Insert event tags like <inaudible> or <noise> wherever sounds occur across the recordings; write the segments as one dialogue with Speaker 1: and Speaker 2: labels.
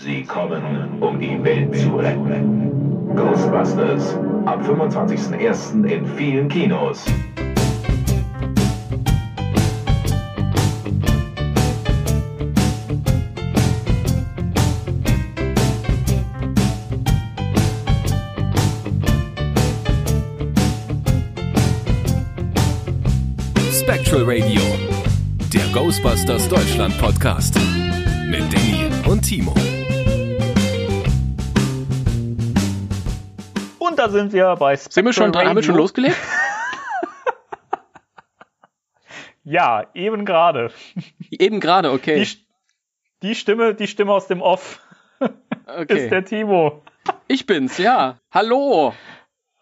Speaker 1: Sie kommen, um die Welt zu retten. Ghostbusters. Ab 25.01. in vielen Kinos.
Speaker 2: Spectral Radio, der Ghostbusters Deutschland Podcast mit Danny und Timo.
Speaker 3: Und da sind wir bei Spectral
Speaker 4: Sind wir schon dran? Haben wir schon losgelegt? <laughs>
Speaker 3: Ja, eben gerade.
Speaker 4: Eben gerade, okay.
Speaker 3: Die, die Stimme, die Stimme aus dem Off <laughs> ist
Speaker 4: okay.
Speaker 3: der Timo.
Speaker 4: Ich bin's, ja. Hallo.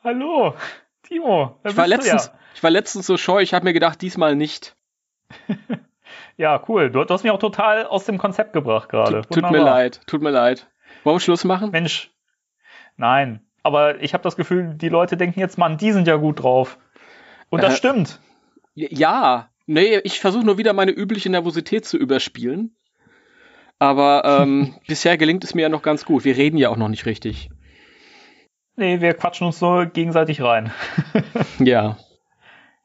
Speaker 3: Hallo, Timo.
Speaker 4: Ich war, letztens, ich war letztens so scheu, ich habe mir gedacht, diesmal nicht.
Speaker 3: Ja. <laughs> ja, cool. Du, du hast mich auch total aus dem Konzept gebracht gerade.
Speaker 4: Tut, tut mir leid, tut mir leid. Wollen wir Schluss machen?
Speaker 3: Mensch, nein. Aber ich habe das Gefühl, die Leute denken jetzt, Mann, die sind ja gut drauf. Und das
Speaker 4: Äh,
Speaker 3: stimmt.
Speaker 4: Ja. Nee, ich versuche nur wieder meine übliche Nervosität zu überspielen. Aber ähm, <laughs> bisher gelingt es mir ja noch ganz gut. Wir reden ja auch noch nicht richtig.
Speaker 3: Nee, wir quatschen uns nur gegenseitig rein. <laughs>
Speaker 4: Ja.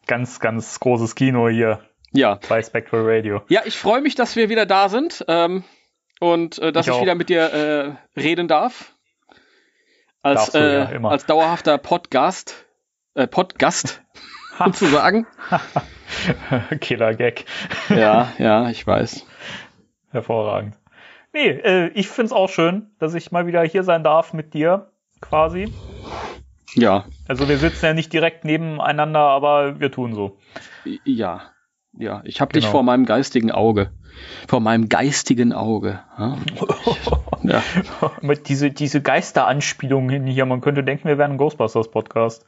Speaker 3: ganz, ganz großes Kino hier
Speaker 4: Ja.
Speaker 3: bei Spectral Radio.
Speaker 4: Ja, ich freue mich, dass wir wieder da sind ähm, und äh, dass
Speaker 3: Ich
Speaker 4: ich, wieder mit dir äh, reden darf. Als,
Speaker 3: du,
Speaker 4: äh,
Speaker 3: ja,
Speaker 4: als dauerhafter Podcast, äh, Podcast <laughs> sozusagen. <laughs>
Speaker 3: Killer Gag.
Speaker 4: ja, <laughs> ja, ich weiß.
Speaker 3: Hervorragend. Nee, äh, ich find's auch schön, dass ich mal wieder hier sein darf mit dir, quasi.
Speaker 4: Ja,
Speaker 3: Also wir sitzen ja nicht direkt nebeneinander, aber wir tun so.
Speaker 4: ja, ja. Ich habe dich
Speaker 3: Genau.
Speaker 4: vor meinem geistigen Auge. Vor meinem geistigen Auge. Ja. <laughs> ja.
Speaker 3: mit diese, diese Geisteranspielungen hier, man könnte denken, wir wären ein Ghostbusters-Podcast.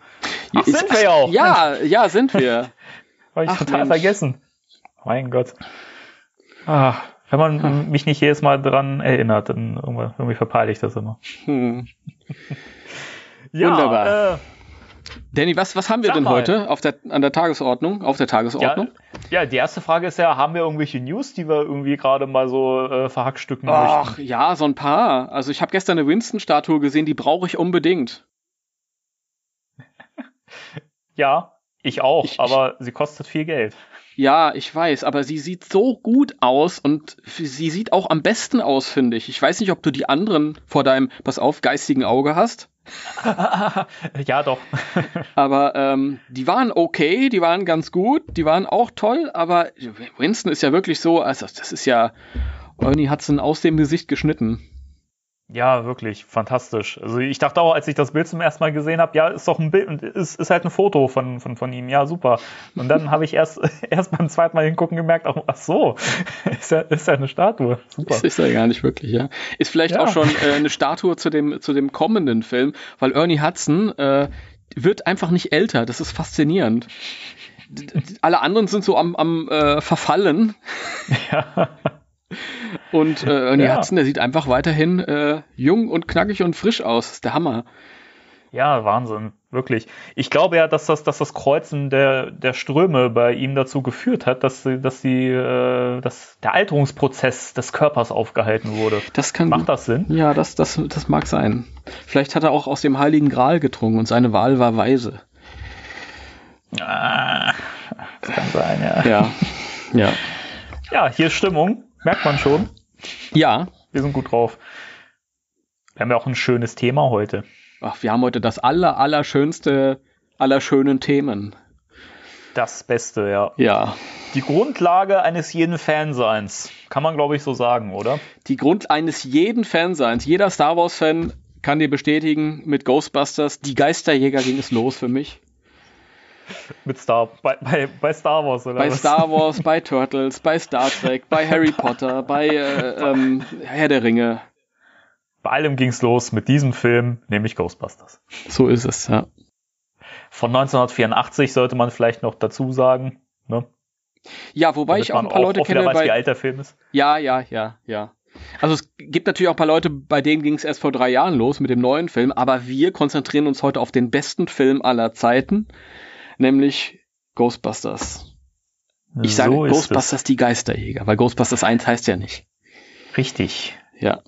Speaker 3: Ach, sind wir ja auch.
Speaker 4: Ja, ja, sind wir. <laughs>
Speaker 3: Habe ich
Speaker 4: Ach,
Speaker 3: total
Speaker 4: Mensch.
Speaker 3: vergessen. Mein Gott. Ah, wenn man mich nicht jedes Mal dran erinnert, dann irgendwie, irgendwie verpeile ich das immer.
Speaker 4: Hm. <laughs>
Speaker 3: Ja,
Speaker 4: Wunderbar.
Speaker 3: Äh,
Speaker 4: Danny, was, was haben wir
Speaker 3: Sag
Speaker 4: denn
Speaker 3: mal.
Speaker 4: heute auf der, an der Tagesordnung? Auf der
Speaker 3: ja,
Speaker 4: Tagesordnung?
Speaker 3: ja, die erste Frage ist ja, haben wir irgendwelche News, die wir irgendwie gerade mal so äh, verhackstücken
Speaker 4: Ach
Speaker 3: möchten?
Speaker 4: ja, so ein paar. Also ich habe gestern eine Winston-Statue gesehen, die brauche ich unbedingt. <laughs>
Speaker 3: Ja, ich auch,
Speaker 4: Ich- ich-
Speaker 3: aber sie kostet viel Geld.
Speaker 4: Ja, ich weiß, aber sie sieht so gut aus und sie sieht auch am besten aus, finde ich. Ich weiß nicht, ob du die anderen vor deinem, pass auf, geistigen Auge hast, <laughs>
Speaker 3: ja, doch. <laughs>
Speaker 4: aber ähm, die waren okay, die waren ganz gut, die waren auch toll, aber Winston ist ja wirklich so, also das ist ja, Ernie Hudson aus dem Gesicht geschnitten.
Speaker 3: Ja, wirklich, fantastisch. Also ich dachte auch, als ich das Bild zum ersten Mal gesehen habe, ja, ist doch ein Bild, ist, ist halt ein Foto von, von, von ihm, ja, super. Und dann habe ich erst, <laughs> erst beim zweiten Mal hingucken gemerkt, ach, ach so, <laughs> ist ja, ist ja eine Statue, super.
Speaker 4: Das ist ja gar nicht wirklich, ja. Ist vielleicht
Speaker 3: Ja.
Speaker 4: auch schon äh, eine Statue zu dem, zu dem kommenden Film, weil Ernie Hudson äh, wird einfach nicht älter. Das ist faszinierend. Alle anderen sind so am, am äh, Verfallen <laughs>
Speaker 3: Ja.
Speaker 4: Und äh, Ernie
Speaker 3: Ja.
Speaker 4: Hudson, der sieht einfach weiterhin äh, jung und knackig und frisch aus. Das ist der Hammer.
Speaker 3: ja, Wahnsinn, wirklich. Ich glaube ja, dass das, dass das Kreuzen der, der Ströme bei ihm dazu geführt hat, dass, dass, die, äh, dass der Alterungsprozess des Körpers aufgehalten wurde.
Speaker 4: Das kann
Speaker 3: Macht das Sinn?
Speaker 4: Ja, das, das, das mag sein. Vielleicht hat er auch aus dem Heiligen Gral getrunken und seine Wahl war weise.
Speaker 3: Ah, das kann sein, ja.
Speaker 4: Ja. <laughs> Ja.
Speaker 3: Ja, hier ist Stimmung, merkt man schon.
Speaker 4: Ja.
Speaker 3: Wir sind gut drauf. Wir haben ja auch ein schönes Thema heute.
Speaker 4: Ach, wir haben heute das aller, allerschönste aller schönen Themen.
Speaker 3: Das Beste, ja.
Speaker 4: Ja.
Speaker 3: Die Grundlage eines jeden Fanseins. Kann man, glaube ich, so sagen, oder?
Speaker 4: Die Grund eines jeden Fanseins, jeder Star Wars-Fan kann dir bestätigen, mit Ghostbusters, die Geisterjäger ging es los für mich.
Speaker 3: Mit Star, bei, bei, bei Star Wars, oder
Speaker 4: Bei
Speaker 3: was?
Speaker 4: Star Wars, bei Turtles, bei Star Trek, bei <laughs> Harry Potter, bei äh, ähm, Herr der Ringe.
Speaker 3: Bei allem ging's los mit diesem Film, nämlich Ghostbusters.
Speaker 4: So ist es, ja.
Speaker 3: Von 1984 sollte man vielleicht noch dazu sagen. Ne?
Speaker 4: Ja, wobei
Speaker 3: Damit
Speaker 4: ich auch ein paar Leute
Speaker 3: auch
Speaker 4: kenne,
Speaker 3: weiß, wie
Speaker 4: bei,
Speaker 3: alt der Film ist.
Speaker 4: Ja, ja, ja, ja. Also es gibt natürlich auch ein paar Leute, bei denen ging es erst vor drei Jahren los mit dem neuen Film, aber wir konzentrieren uns heute auf den besten Film aller Zeiten, nämlich Ghostbusters. Ich sage
Speaker 3: so
Speaker 4: Ghostbusters die Geisterjäger, weil Ghostbusters 1 heißt ja nicht.
Speaker 3: es. Richtig.
Speaker 4: Ja.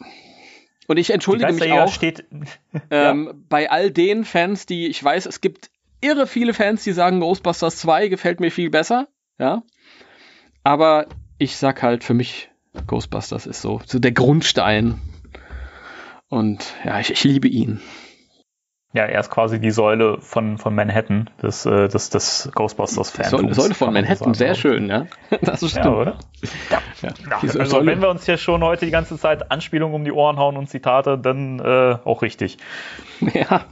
Speaker 4: Und ich entschuldige mich auch
Speaker 3: steht, <laughs>
Speaker 4: ähm, ja. bei all den Fans, die ich weiß, es gibt irre viele Fans, die sagen, Ghostbusters 2 gefällt mir viel besser. Ja. Aber ich sag halt, für mich, Ghostbusters ist so, so der Grundstein. Und ja, ich, ich liebe ihn.
Speaker 3: Ja, er ist quasi die Säule von, von Manhattan, des, äh, des, des Ghostbusters-Fans.
Speaker 4: Säule, Säule von Manhattan, sehr schön, ja. <laughs>
Speaker 3: Das ist stimmt. Ja, oder? Ja. ja. ja also, wenn wir uns hier schon heute die ganze Zeit Anspielungen um die Ohren hauen und Zitate, dann äh, auch richtig. <laughs>
Speaker 4: Ja.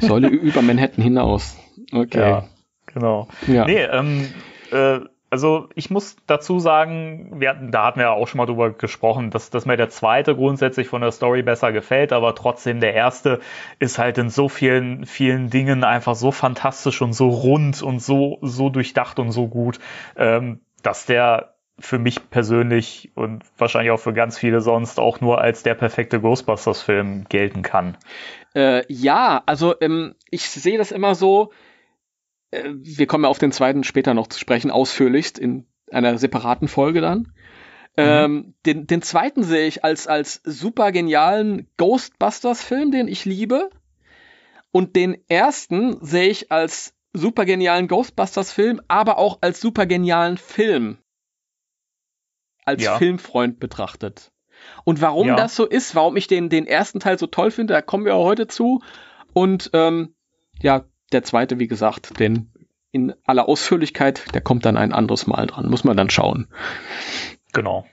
Speaker 4: Säule über Manhattan hinaus. Okay.
Speaker 3: Ja, genau. Ja. Nee, ähm, äh, also ich muss dazu sagen, wir hatten, da hatten wir ja auch schon mal drüber gesprochen, dass, dass mir der zweite grundsätzlich von der Story besser gefällt, aber trotzdem der erste ist halt in so vielen, vielen Dingen einfach so fantastisch und so rund und so, so durchdacht und so gut, ähm, dass der für mich persönlich und wahrscheinlich auch für ganz viele sonst auch nur als der perfekte Ghostbusters-Film gelten kann.
Speaker 4: Äh, ja, also ähm, ich sehe das immer so, wir kommen ja auf den zweiten später noch zu sprechen, ausführlichst in einer separaten Folge dann. Mhm. Ähm, den, den zweiten sehe ich als, als super genialen Ghostbusters-Film, den ich liebe. Und den ersten sehe ich als super genialen Ghostbusters-Film, aber auch als super genialen Film. Als ja. Filmfreund betrachtet. Und warum ja. das so ist, warum ich den, den ersten Teil so toll finde, da kommen wir auch heute zu. Und ähm, ja, der zweite, wie gesagt, den in aller Ausführlichkeit, der kommt dann ein anderes Mal dran. Muss man dann schauen.
Speaker 3: Genau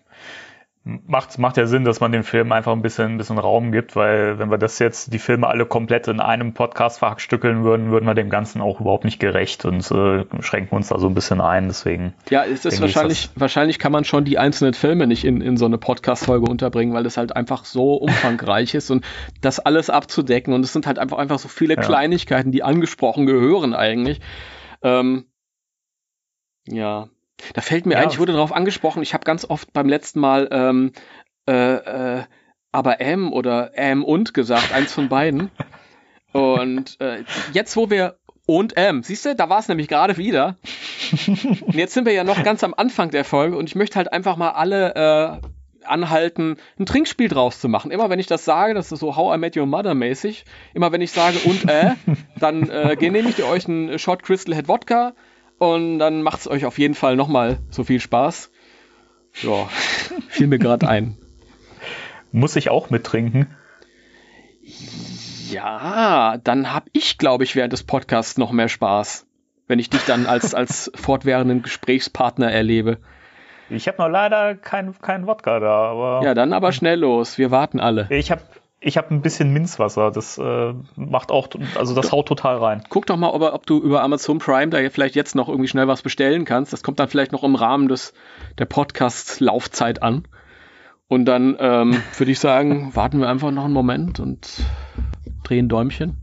Speaker 3: macht, macht ja Sinn, dass man dem Film einfach ein bisschen, ein bisschen Raum gibt, weil wenn wir das jetzt, die Filme alle komplett in einem Podcast verhackstückeln würden, würden wir dem Ganzen auch überhaupt nicht gerecht und äh, schränken uns da so ein bisschen ein, deswegen.
Speaker 4: Ja, es ist wahrscheinlich, wahrscheinlich kann man schon die einzelnen Filme nicht in, in so eine Podcast-Folge unterbringen, weil das halt einfach so <laughs> umfangreich ist und das alles abzudecken und es sind halt einfach, einfach so viele ja. Kleinigkeiten, die angesprochen gehören eigentlich. Ähm, ja, da fällt mir ja. ein, ich wurde darauf angesprochen, ich habe ganz oft beim letzten Mal ähm, äh, äh, aber M oder M und gesagt, eins von beiden. Und äh, jetzt, wo wir und M, siehst du, da war es nämlich gerade wieder. Und jetzt sind wir ja noch ganz am Anfang der Folge und ich möchte halt einfach mal alle äh, anhalten, ein Trinkspiel draus zu machen. Immer wenn ich das sage, das ist so How I Met Your Mother mäßig, immer wenn ich sage und äh, dann äh, <laughs> genehmigt ihr euch einen Shot Crystal Head Wodka, und dann macht es euch auf jeden Fall nochmal so viel Spaß. Ja, fiel mir gerade ein.
Speaker 3: Muss ich auch mittrinken?
Speaker 4: Ja, dann habe ich, glaube ich, während des Podcasts noch mehr Spaß, wenn ich dich dann als, <laughs> als fortwährenden Gesprächspartner erlebe.
Speaker 3: Ich habe noch leider keinen kein Wodka da, aber.
Speaker 4: Ja, dann aber schnell los. Wir warten alle.
Speaker 3: Ich habe ich habe ein bisschen Minzwasser. Das äh, macht auch, also das haut total rein.
Speaker 4: Guck doch mal, ob, ob, du über Amazon Prime da vielleicht jetzt noch irgendwie schnell was bestellen kannst. Das kommt dann vielleicht noch im Rahmen des der Podcast-Laufzeit an. Und dann ähm, <laughs> würde ich sagen, warten wir einfach noch einen Moment und drehen Däumchen.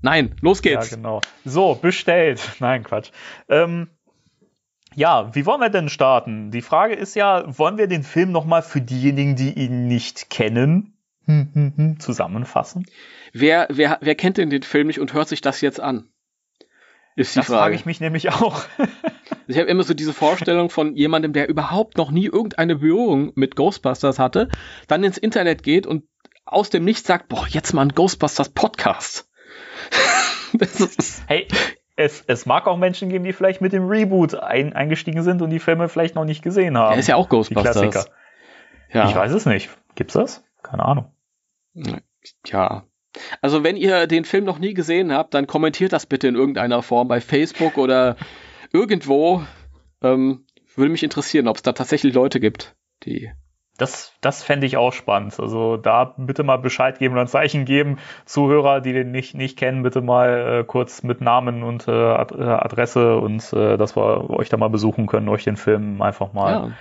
Speaker 4: Nein, los geht's.
Speaker 3: Ja, genau. So, bestellt. <laughs> Nein, Quatsch. Ähm, ja, wie wollen wir denn starten? Die Frage ist ja, wollen wir den Film nochmal für diejenigen, die ihn nicht kennen, hm, hm, hm, zusammenfassen?
Speaker 4: Wer, wer, wer kennt denn den Film nicht und hört sich das jetzt an?
Speaker 3: Ist die das Frage. frage ich mich nämlich auch. <laughs>
Speaker 4: ich habe immer so diese Vorstellung von jemandem, der überhaupt noch nie irgendeine Berührung mit Ghostbusters hatte, dann ins Internet geht und aus dem Nichts sagt, boah, jetzt mal ein Ghostbusters Podcast. <laughs>
Speaker 3: hey, es, es mag auch Menschen geben, die vielleicht mit dem Reboot ein, eingestiegen sind und die Filme vielleicht noch nicht gesehen haben.
Speaker 4: Der ist ja auch Ghostbusters.
Speaker 3: Ja. Ich weiß es nicht. Gibt's das? Keine Ahnung.
Speaker 4: Ja. Also wenn ihr den Film noch nie gesehen habt, dann kommentiert das bitte in irgendeiner Form bei Facebook oder <laughs> irgendwo. Ähm, würde mich interessieren, ob es da tatsächlich Leute gibt, die.
Speaker 3: Das, das fände ich auch spannend. Also da bitte mal Bescheid geben oder ein Zeichen geben. Zuhörer, die den nicht, nicht kennen, bitte mal äh, kurz mit Namen und äh, Adresse und äh, dass wir euch da mal besuchen können, euch den Film einfach mal ja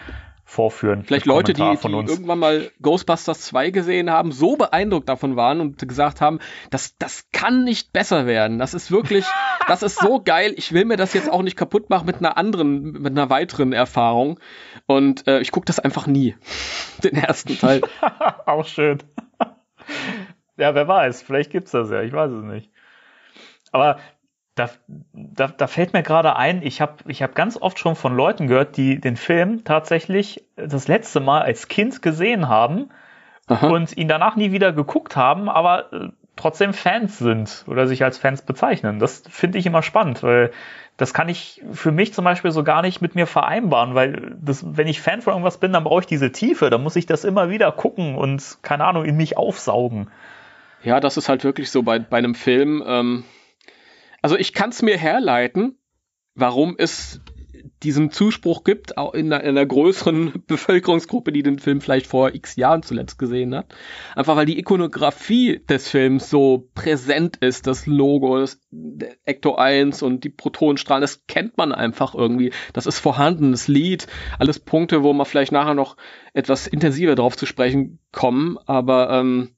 Speaker 3: vorführen.
Speaker 4: Vielleicht Leute, die, die irgendwann mal Ghostbusters 2 gesehen haben, so beeindruckt davon waren und gesagt haben, das, das kann nicht besser werden. Das ist wirklich, <laughs> das ist so geil. Ich will mir das jetzt auch nicht kaputt machen mit einer anderen, mit einer weiteren Erfahrung. Und äh, ich gucke das einfach nie. <laughs> Den ersten Teil. <laughs>
Speaker 3: auch schön. ja, wer weiß. Vielleicht gibt's das ja. Ich weiß es nicht. Aber da, da, da fällt mir gerade ein, ich habe ich hab ganz oft schon von Leuten gehört, die den Film tatsächlich das letzte Mal als Kind gesehen haben Aha. und ihn danach nie wieder geguckt haben, aber äh, trotzdem Fans sind oder sich als Fans bezeichnen. Das finde ich immer spannend, weil das kann ich für mich zum Beispiel so gar nicht mit mir vereinbaren, weil das, wenn ich Fan von irgendwas bin, dann brauche ich diese Tiefe, dann muss ich das immer wieder gucken und, keine Ahnung, in mich aufsaugen.
Speaker 4: Ja, das ist halt wirklich so bei, bei einem Film. Ähm, also ich kann es mir herleiten, warum es diesen Zuspruch gibt, auch in einer, in einer, größeren <laughs> Bevölkerungsgruppe, die den Film vielleicht vor x Jahren zuletzt gesehen hat. Einfach weil die Ikonografie des Films so präsent ist, das Logo, das Ecto 1 und die Protonenstrahlen, das kennt man einfach irgendwie. Das ist vorhanden, das Lied, alles Punkte, wo man vielleicht nachher noch etwas intensiver drauf zu sprechen kommen, aber ähm,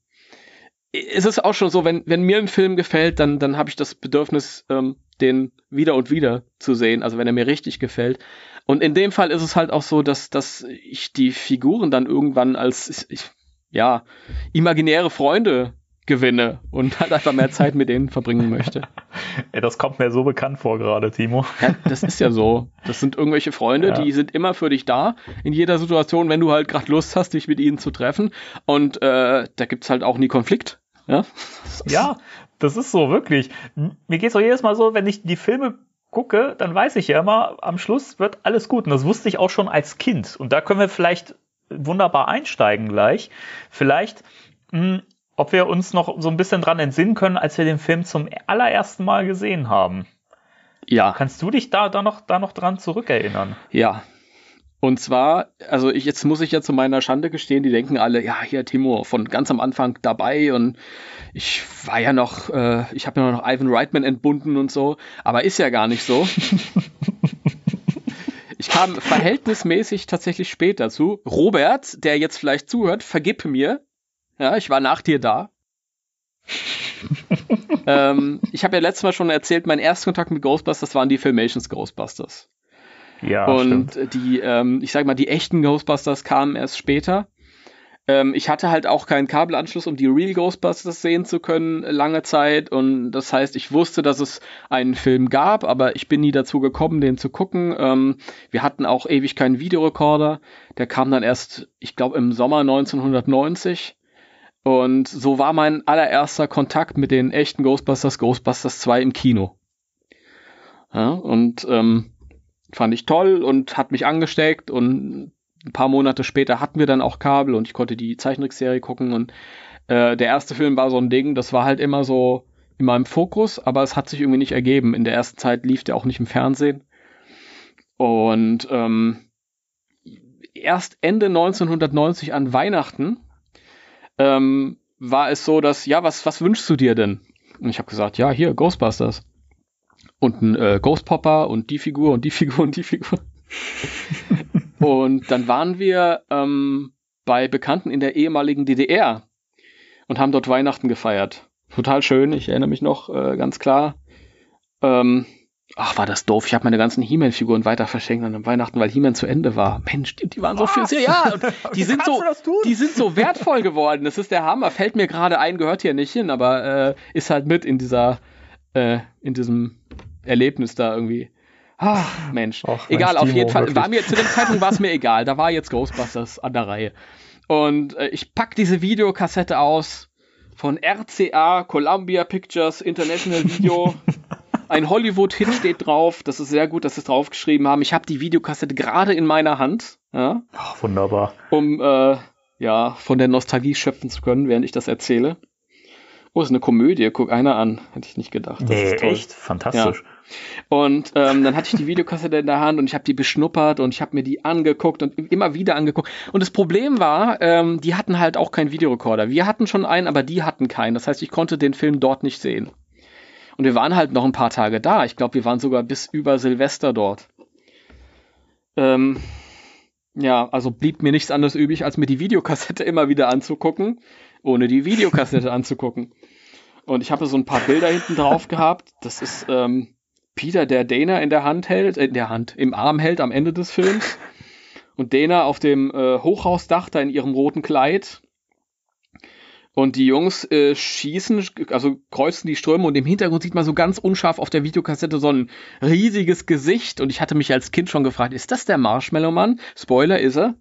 Speaker 4: es ist auch schon so, wenn, wenn mir ein Film gefällt, dann, dann habe ich das Bedürfnis, ähm, den wieder und wieder zu sehen, also wenn er mir richtig gefällt. Und in dem Fall ist es halt auch so, dass, dass ich die Figuren dann irgendwann als, ich, ja, imaginäre Freunde gewinne und <laughs> halt einfach mehr Zeit mit denen verbringen möchte. <laughs>
Speaker 3: Das kommt mir so bekannt vor gerade, Timo. <laughs>
Speaker 4: Ja, das ist ja so. Das sind irgendwelche Freunde, ja. die sind immer für dich da, in jeder Situation, wenn du halt gerade Lust hast, dich mit ihnen zu treffen. Und äh, da gibt's halt auch nie Konflikt. Ja, <laughs>
Speaker 3: ja das ist so, wirklich. Mir geht's auch jedes Mal so, wenn ich die Filme gucke, dann weiß ich ja immer, am Schluss wird alles gut. Und das wusste ich auch schon als Kind. Und da können wir vielleicht wunderbar einsteigen gleich. Vielleicht, mh, hm, ob wir uns noch so ein bisschen dran entsinnen können, als wir den Film zum allerersten Mal gesehen haben. Ja. Kannst du dich da, da, noch, da noch dran zurückerinnern?
Speaker 4: Ja, und zwar, also ich, jetzt muss ich ja zu meiner Schande gestehen, die denken alle, ja, hier Timo von ganz am Anfang dabei und ich war ja noch, äh, ich habe ja noch Ivan Reitman entbunden und so, aber ist ja gar nicht so. <laughs> ich kam verhältnismäßig tatsächlich spät dazu. Robert, der jetzt vielleicht zuhört, vergib mir. Ja, ich war nach dir da. <laughs> ähm, ich habe ja letztes Mal schon erzählt, mein erster Kontakt mit Ghostbusters waren die Filmations Ghostbusters. Ja, und stimmt. die, ähm, ich sag mal, die echten Ghostbusters kamen erst später. Ähm, ich hatte halt auch keinen Kabelanschluss, um die Real Ghostbusters sehen zu können, lange Zeit. Und das heißt, ich wusste, dass es einen Film gab, aber ich bin nie dazu gekommen, den zu gucken. Ähm, wir hatten auch ewig keinen Videorekorder. Der kam dann erst, ich glaube, im Sommer 1990. Und so war mein allererster Kontakt mit den echten Ghostbusters, Ghostbusters 2 im Kino. Ja, und ähm, fand ich toll und hat mich angesteckt und ein paar Monate später hatten wir dann auch Kabel und ich konnte die Zeichentrickserie gucken und äh, der erste Film war so ein Ding, das war halt immer so in meinem Fokus, aber es hat sich irgendwie nicht ergeben. In der ersten Zeit lief der auch nicht im Fernsehen. Und ähm, erst Ende 1990 an Weihnachten ähm, war es so, dass, ja, was, was wünschst du dir denn? Und ich habe gesagt, ja, hier, Ghostbusters und ein äh, Ghost Popper und die Figur und die Figur und die Figur. <laughs> und dann waren wir ähm, bei Bekannten in der ehemaligen DDR und haben dort Weihnachten gefeiert. Total schön, ich erinnere mich noch äh, ganz klar. Ähm, ach, war das doof. Ich habe meine ganzen He-Man-Figuren weiter verschenkt an Weihnachten, weil He-Man zu Ende war. Mensch, die, die waren so viel. Ja, <laughs> die sind so, die sind so wertvoll geworden. Das ist der Hammer. Fällt mir gerade ein, gehört hier nicht hin, aber äh, ist halt mit in dieser, äh, in diesem Erlebnis da irgendwie. Ach, Mensch. Och, egal, Mensch, auf jeden Fall. War mir, zu dem Zeitpunkt war es mir egal. Da war jetzt Ghostbusters an der Reihe. Und äh, ich pack diese Videokassette aus von RCA, Columbia Pictures, International Video. <laughs> Ein Hollywood-Hit steht drauf. Das ist sehr gut, dass sie es draufgeschrieben haben. Ich habe die Videokassette gerade in meiner Hand. Ja,
Speaker 3: Ach, wunderbar.
Speaker 4: Um äh, ja, von der Nostalgie schöpfen zu können, während ich das erzähle. Oh, ist eine Komödie, guck einer an. Hätte ich nicht gedacht.
Speaker 3: Das nee, echt? Fantastisch. Ja.
Speaker 4: Und ähm, dann hatte ich die Videokassette in der Hand und ich habe die beschnuppert und ich habe mir die angeguckt und immer wieder angeguckt. Und das Problem war, ähm, die hatten halt auch keinen Videorekorder. Wir hatten schon einen, aber die hatten keinen. Das heißt, ich konnte den Film dort nicht sehen. Und wir waren halt noch ein paar Tage da. Ich glaube, wir waren sogar bis über Silvester dort. Ähm, ja, also blieb mir nichts anderes übrig, als mir die Videokassette immer wieder anzugucken, ohne die Videokassette <laughs> anzugucken. Und ich habe so ein paar Bilder hinten drauf gehabt. Das ist ähm, Peter, der Dana in der Hand hält, äh, in der Hand, im Arm hält am Ende des Films. <laughs> Und Dana auf dem äh, Hochhausdach da in ihrem roten Kleid. Und die Jungs äh, schießen, also kreuzen die Ströme und im Hintergrund sieht man so ganz unscharf auf der Videokassette so ein riesiges Gesicht. Und ich hatte mich als Kind schon gefragt, ist das der Marshmallow-Mann? Spoiler, ist er.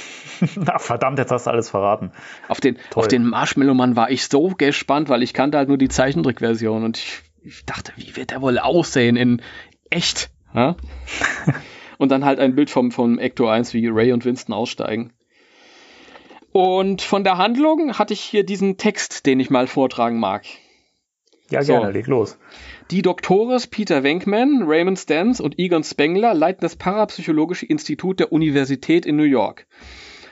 Speaker 4: <laughs>
Speaker 3: Na, verdammt, jetzt hast du alles verraten.
Speaker 4: Auf den, auf den Marshmallow-Mann war ich so gespannt, weil ich kannte halt nur die Zeichentrickversion und ich, ich dachte, wie wird der wohl aussehen in echt? Ja? <laughs> und dann halt ein Bild vom, vom Ecto 1, wie Ray und Winston aussteigen. Und von der Handlung hatte ich hier diesen Text, den ich mal vortragen mag.
Speaker 3: Ja, gerne, so. leg los.
Speaker 4: Die Doktores Peter Wenkman, Raymond Stans und Egon Spengler leiten das Parapsychologische Institut der Universität in New York.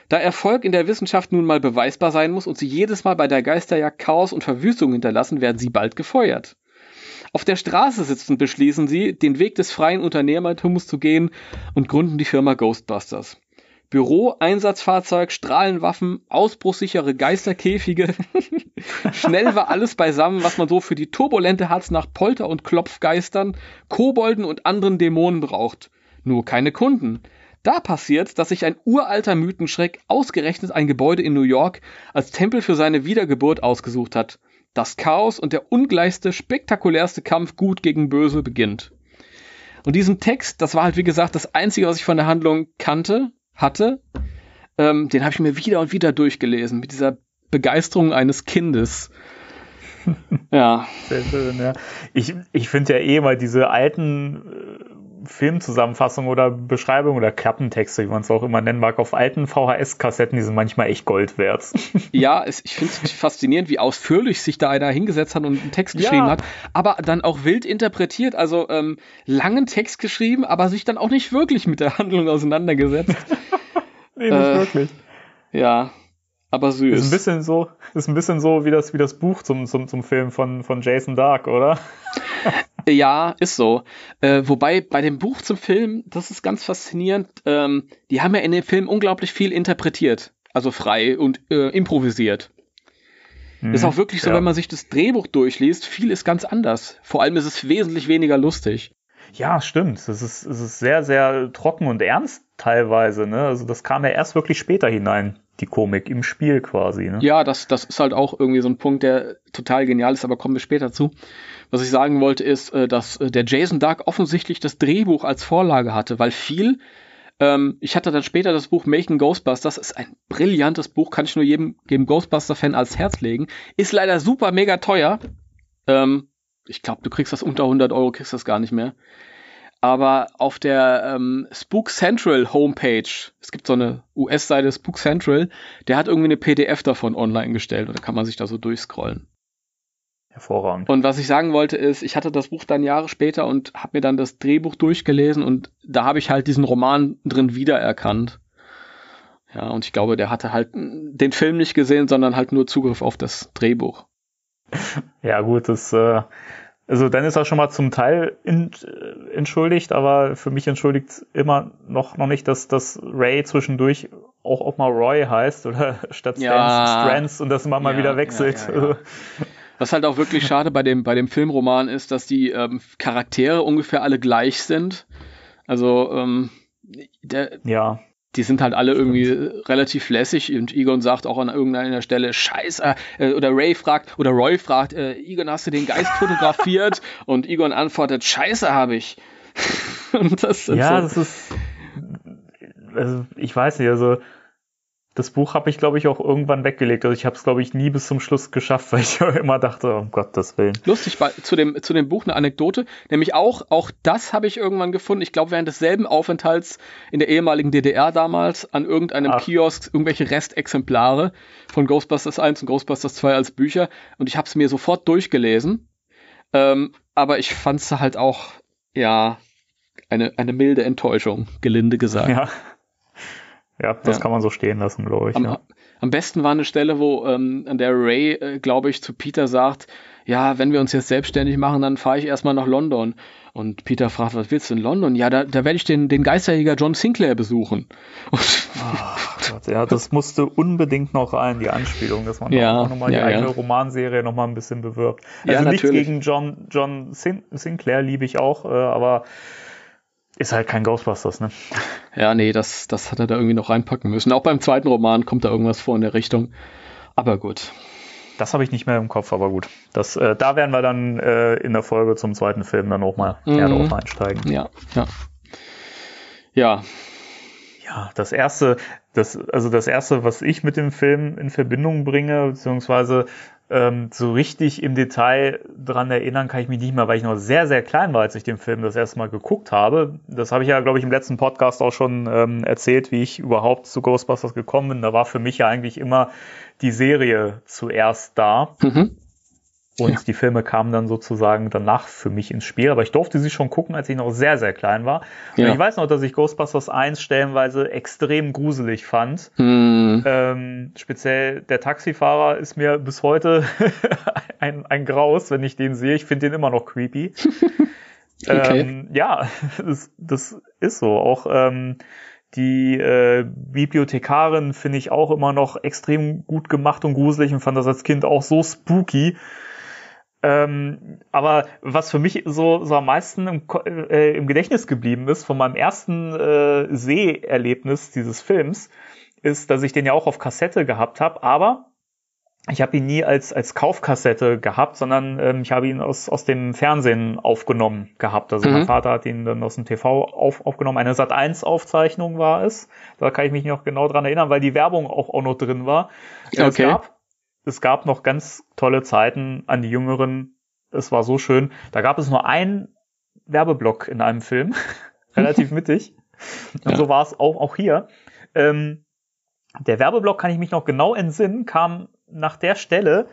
Speaker 4: Da Erfolg in der Wissenschaft nun mal beweisbar sein muss und sie jedes Mal bei der Geisterjagd Chaos und Verwüstung hinterlassen, werden sie bald gefeuert. Auf der Straße sitzend beschließen sie, den Weg des freien Unternehmertums zu gehen und gründen die Firma Ghostbusters. Büro, Einsatzfahrzeug, Strahlenwaffen, ausbruchssichere Geisterkäfige. <laughs> Schnell war alles beisammen, was man so für die turbulente Harz nach Polter- und Klopfgeistern, Kobolden und anderen Dämonen braucht. Nur keine Kunden. Da passiert, dass sich ein uralter Mythenschreck ausgerechnet ein Gebäude in New York als Tempel für seine Wiedergeburt ausgesucht hat. Das Chaos und der ungleichste, spektakulärste Kampf gut gegen böse beginnt. Und diesen Text, das war halt wie gesagt das Einzige, was ich von der Handlung kannte hatte, ähm, den habe ich mir wieder und wieder durchgelesen, mit dieser Begeisterung eines Kindes. <laughs>
Speaker 3: ja. Sehr schön, ja. Ich, ich finde ja eh mal diese alten Filmzusammenfassungen oder Beschreibungen oder Klappentexte, wie man es auch immer nennen mag, auf alten VHS-Kassetten, die sind manchmal echt Gold wert. <laughs>
Speaker 4: Ja, es, ich finde es faszinierend, wie ausführlich sich da einer hingesetzt hat und einen Text geschrieben ja. hat, aber dann auch wild interpretiert, also ähm, langen Text geschrieben, aber sich dann auch nicht wirklich mit der Handlung auseinandergesetzt. <laughs>
Speaker 3: nee, nicht äh, wirklich.
Speaker 4: Ja, aber süß.
Speaker 3: Ist ein bisschen so, ist ein bisschen so wie das, wie das Buch zum, zum, zum Film von, von Jason Dark, oder? <laughs>
Speaker 4: ja, ist so. Äh, wobei bei dem Buch zum Film, das ist ganz faszinierend, ähm, die haben ja in dem Film unglaublich viel interpretiert. Also frei und äh, improvisiert. Mhm, ist auch wirklich so, ja. wenn man sich das Drehbuch durchliest, viel ist ganz anders. Vor allem ist es wesentlich weniger lustig.
Speaker 3: Ja, stimmt. Es ist, es ist sehr, sehr trocken und ernst teilweise. Ne? Also das kam ja erst wirklich später hinein, die Komik im Spiel quasi. Ne?
Speaker 4: Ja, das, das ist halt auch irgendwie so ein Punkt, der total genial ist, aber kommen wir später zu. Was ich sagen wollte, ist, äh, dass äh, der Jason Dark offensichtlich das Drehbuch als Vorlage hatte, weil viel ähm, ich hatte dann später das Buch Making Ghostbusters. Das ist ein brillantes Buch, kann ich nur jedem, jedem Ghostbuster-Fan als Herz legen. Ist leider super mega teuer. Ähm, ich glaube, du kriegst das unter 100 Euro, kriegst das gar nicht mehr. Aber auf der ähm, Spook Central Homepage, es gibt so eine US-Seite Spook Central, der hat irgendwie eine PDF davon online gestellt und da kann man sich da so durchscrollen.
Speaker 3: Hervorragend.
Speaker 4: Und was ich sagen wollte ist, ich hatte das Buch dann Jahre später und habe mir dann das Drehbuch durchgelesen und da habe ich halt diesen Roman drin wiedererkannt. Ja, und ich glaube, der hatte halt den Film nicht gesehen, sondern halt nur Zugriff auf das Drehbuch.
Speaker 3: Ja, gut, das, äh, also dann ist er schon mal zum Teil in, äh, entschuldigt, aber für mich entschuldigt immer noch, noch nicht, dass, dass Ray zwischendurch auch, auch mal Roy heißt oder <laughs> statt ja, Strands und das immer mal ja, wieder wechselt. Ja,
Speaker 4: Was halt auch wirklich schade bei dem, bei dem Filmroman ist, dass die ähm, Charaktere ungefähr alle gleich sind. Also, ähm, der,
Speaker 3: ja
Speaker 4: die sind halt alle irgendwie relativ lässig und Egon sagt auch an irgendeiner Stelle Scheiße äh, oder Ray fragt oder Roy fragt äh, Egon hast du den Geist <laughs> fotografiert und Egon antwortet Scheiße habe ich <laughs>
Speaker 3: und das ja so. das ist also ich weiß nicht also das Buch habe ich, glaube ich, auch irgendwann weggelegt. Also ich habe es, glaube ich, nie bis zum Schluss geschafft, <laughs> weil ich immer dachte, um Gottes Willen.
Speaker 4: Lustig, zu, dem, zu dem Buch eine Anekdote, nämlich auch, auch das habe ich irgendwann gefunden. Ich glaube, während desselben Aufenthalts in der ehemaligen DDR damals an irgendeinem Ach. Kiosk irgendwelche Restexemplare von Ghostbusters 1 und Ghostbusters 2 als Bücher und ich habe es mir sofort durchgelesen. Ähm, aber ich fand es halt auch, ja, eine, eine milde Enttäuschung, gelinde gesagt.
Speaker 3: Ja. Ja, das ja. kann man so stehen lassen, glaube ich.
Speaker 4: Am,
Speaker 3: ja.
Speaker 4: am, besten war eine Stelle, wo ähm, an der Ray, äh, glaube ich, zu Peter sagt, ja, wenn wir uns jetzt selbstständig machen, dann fahre ich erstmal nach London. Und Peter fragt, was willst du in London? Ja, da, da werde ich den, den Geisterjäger John Sinclair besuchen. <laughs>
Speaker 3: Ach Gott, ja, das musste unbedingt noch rein, die Anspielung, dass man ja, auch nochmal ja, die eigene ja. Romanserie nochmal ein bisschen bewirbt. Also ja, nichts gegen John, John Sin Sinclair liebe ich auch, äh, aber ist halt kein Ghostbusters, ne? <laughs>
Speaker 4: Ja, nee, das, das hat er da irgendwie noch reinpacken müssen. Auch beim zweiten Roman kommt da irgendwas vor in der Richtung. Aber gut.
Speaker 3: Das habe ich nicht mehr im Kopf, aber gut. Das, äh, da werden wir dann äh, in der Folge zum zweiten Film dann auch mal mhm. näher drauf einsteigen.
Speaker 4: Ja, ja. Ja.
Speaker 3: Ja, das erste, das, also das erste, was ich mit dem Film in Verbindung bringe, beziehungsweise ähm, so richtig im Detail dran erinnern kann ich mich nicht mehr, weil ich noch sehr, sehr klein war, als ich den Film das erste Mal geguckt habe. Das habe ich ja, glaube ich, im letzten Podcast auch schon ähm, erzählt, wie ich überhaupt zu Ghostbusters gekommen bin. Da war für mich ja eigentlich immer die Serie zuerst da. Mhm. Und ja. die Filme kamen dann sozusagen danach für mich ins Spiel. Aber ich durfte sie schon gucken, als ich noch sehr, sehr klein war. Und ja. ich weiß noch, dass ich Ghostbusters 1 stellenweise extrem gruselig fand. Hm. Ähm, speziell der Taxifahrer ist mir bis heute <laughs> ein, ein Graus, wenn ich den sehe. Ich finde den immer noch creepy. <laughs> okay. ähm, ja, <laughs> das, das ist so. Auch ähm, die äh, Bibliothekarin finde ich auch immer noch extrem gut gemacht und gruselig und fand das als Kind auch so spooky. Ähm, aber was für mich so, so am meisten im, äh, im Gedächtnis geblieben ist von meinem ersten äh, Seherlebnis dieses Films, ist, dass ich den ja auch auf Kassette gehabt habe, aber ich habe ihn nie als, als Kaufkassette gehabt, sondern ähm, ich habe ihn aus, aus dem Fernsehen aufgenommen gehabt. Also mhm. mein Vater hat ihn dann aus dem TV auf, aufgenommen. Eine Sat1-Aufzeichnung war es. Da kann ich mich noch genau dran erinnern, weil die Werbung auch, auch noch drin war. Okay. Es gab es gab noch ganz tolle Zeiten an die Jüngeren. Es war so schön. Da gab es nur einen Werbeblock in einem Film, <laughs> relativ <laughs> mittig. Und ja. so war es auch, auch hier. Ähm, der Werbeblock, kann ich mich noch genau entsinnen, kam nach der Stelle,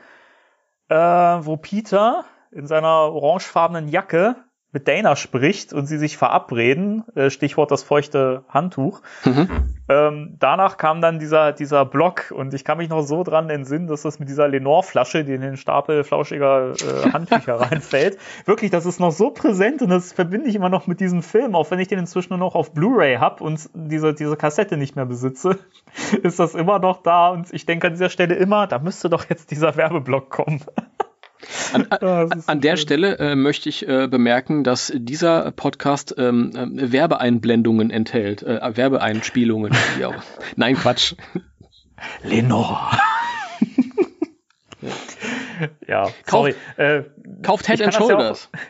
Speaker 3: äh, wo Peter in seiner orangefarbenen Jacke mit Dana spricht und sie sich verabreden, äh, Stichwort das feuchte Handtuch. Mhm. Ähm, danach kam dann dieser, dieser Block und ich kann mich noch so dran entsinnen, dass das mit dieser Lenore-Flasche, die in den Stapel flauschiger äh, Handtücher <laughs> reinfällt, wirklich, das ist noch so präsent und das verbinde ich immer noch mit diesem Film, auch wenn ich den inzwischen nur noch auf Blu-ray hab und diese, diese Kassette nicht mehr besitze, <laughs> ist das immer noch da und ich denke an dieser Stelle immer, da müsste doch jetzt dieser Werbeblock kommen.
Speaker 4: An, <laughs> an, an der Stelle äh, möchte ich äh, bemerken, dass dieser Podcast ähm, äh, Werbeeinblendungen enthält, äh, Werbeeinspielungen. <laughs> Nein, Quatsch.
Speaker 3: Lenore.
Speaker 4: ja, <laughs> <laughs> sorry. Kauft, äh, kauft Head and Shoulders. Ja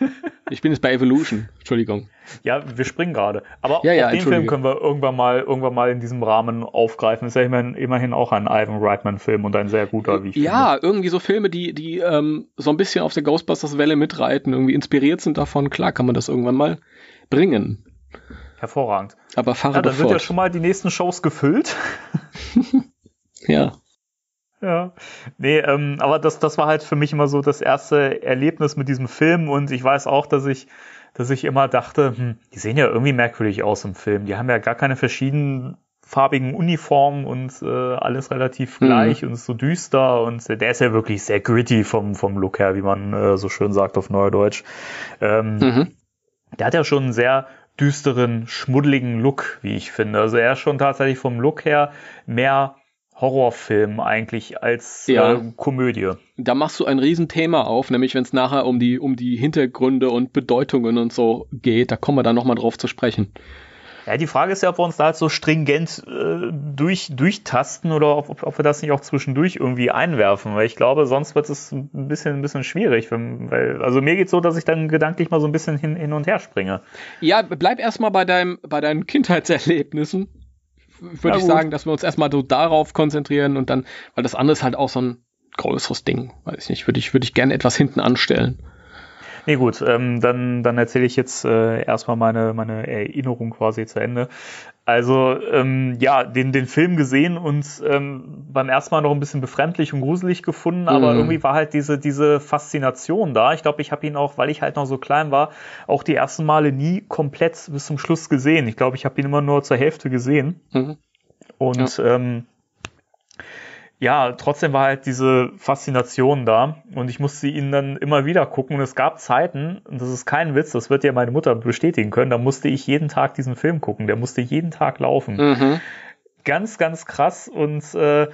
Speaker 4: <laughs> ich bin jetzt bei Evolution. Entschuldigung.
Speaker 3: Ja, wir springen gerade. Aber ja, ja, den Film können wir irgendwann mal, irgendwann mal in diesem Rahmen aufgreifen. Ist ja immerhin, immerhin auch ein Ivan Reitman-Film und ein sehr guter, wie ich
Speaker 4: Ja, finde. irgendwie so Filme, die, die ähm, so ein bisschen auf der Ghostbusters-Welle mitreiten, irgendwie inspiriert sind davon. Klar kann man das irgendwann mal bringen.
Speaker 3: Hervorragend.
Speaker 4: Aber fahre
Speaker 3: ja, dann sind ja schon mal die nächsten Shows gefüllt. <laughs>
Speaker 4: ja.
Speaker 3: Ja. Nee, ähm, aber das, das war halt für mich immer so das erste Erlebnis mit diesem Film und ich weiß auch, dass ich, dass ich immer dachte, hm, die sehen ja irgendwie merkwürdig aus im Film. Die haben ja gar keine verschiedenen farbigen Uniformen und äh, alles relativ mhm. gleich mhm. und so düster und der ist ja wirklich sehr gritty vom, vom Look her, wie man äh, so schön sagt auf Neudeutsch. Ähm, mhm. Der hat ja schon einen sehr düsteren, schmuddeligen Look, wie ich finde. Also er ist schon tatsächlich vom Look her mehr Horrorfilm eigentlich als ja. äh, Komödie.
Speaker 4: Da machst du ein Riesenthema auf, nämlich wenn es nachher um die, um die Hintergründe und Bedeutungen und so geht. Da kommen wir dann nochmal drauf zu sprechen.
Speaker 3: Ja, die Frage ist ja, ob wir uns da halt so stringent äh, durch, durchtasten oder ob, ob wir das nicht auch zwischendurch irgendwie einwerfen, weil ich glaube, sonst wird es ein bisschen, ein bisschen schwierig. Wenn, weil, also mir geht so, dass ich dann gedanklich mal so ein bisschen hin, hin und her springe.
Speaker 4: Ja, bleib erstmal bei deinem, bei deinen Kindheitserlebnissen würde ich sagen, dass wir uns erstmal so darauf konzentrieren und dann, weil das andere ist halt auch so ein größeres Ding. Weiß ich nicht, würde ich, würde ich gerne etwas hinten anstellen.
Speaker 3: Nee, gut, ähm, dann, dann erzähle ich jetzt äh, erstmal meine, meine Erinnerung quasi zu Ende. Also, ähm, ja, den, den Film gesehen und ähm, beim ersten Mal noch ein bisschen befremdlich und gruselig gefunden, aber mm. irgendwie war halt diese, diese Faszination da. Ich glaube, ich habe ihn auch, weil ich halt noch so klein war, auch die ersten Male nie komplett bis zum Schluss gesehen. Ich glaube, ich habe ihn immer nur zur Hälfte gesehen. Mhm. Und ja. ähm, ja, trotzdem war halt diese Faszination da und ich musste ihn dann immer wieder gucken und es gab Zeiten, und das ist kein Witz, das wird ja meine Mutter bestätigen können, da musste ich jeden Tag diesen Film gucken, der musste jeden Tag laufen. Mhm. Ganz, ganz krass und äh,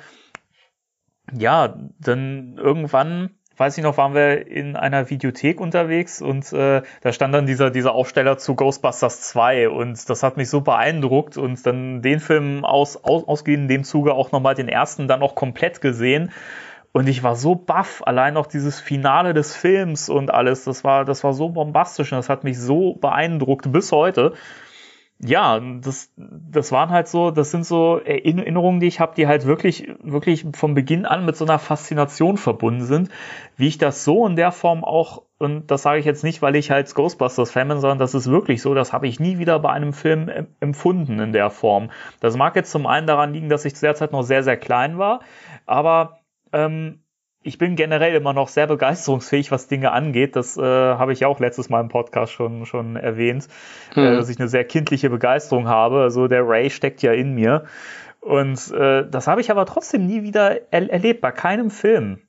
Speaker 3: ja, dann irgendwann weiß ich noch, waren wir in einer Videothek unterwegs und äh, da stand dann dieser, dieser Aufsteller zu Ghostbusters 2 und das hat mich so beeindruckt und dann den Film aus, aus, ausgehend in dem Zuge auch nochmal den ersten dann auch komplett gesehen. Und ich war so baff, allein noch dieses Finale des Films und alles, das war, das war so bombastisch und das hat mich so beeindruckt bis heute. Ja, das, das waren halt so, das sind so Erinnerungen, die ich habe, die halt wirklich, wirklich vom Beginn an mit so einer Faszination verbunden sind, wie ich das so in der Form auch, und das sage ich jetzt nicht, weil ich halt Ghostbusters-Fan bin, sondern das ist wirklich so, das habe ich nie wieder bei einem Film empfunden in der Form. Das mag jetzt zum einen daran liegen, dass ich zu der Zeit noch sehr, sehr klein war, aber ähm, ich bin generell immer noch sehr begeisterungsfähig, was Dinge angeht. Das äh, habe ich auch letztes Mal im Podcast schon, schon erwähnt, äh, hm. äh, dass ich eine sehr kindliche Begeisterung habe. Also der Ray steckt ja in mir. Und äh, das habe ich aber trotzdem nie wieder er erlebt, bei keinem Film.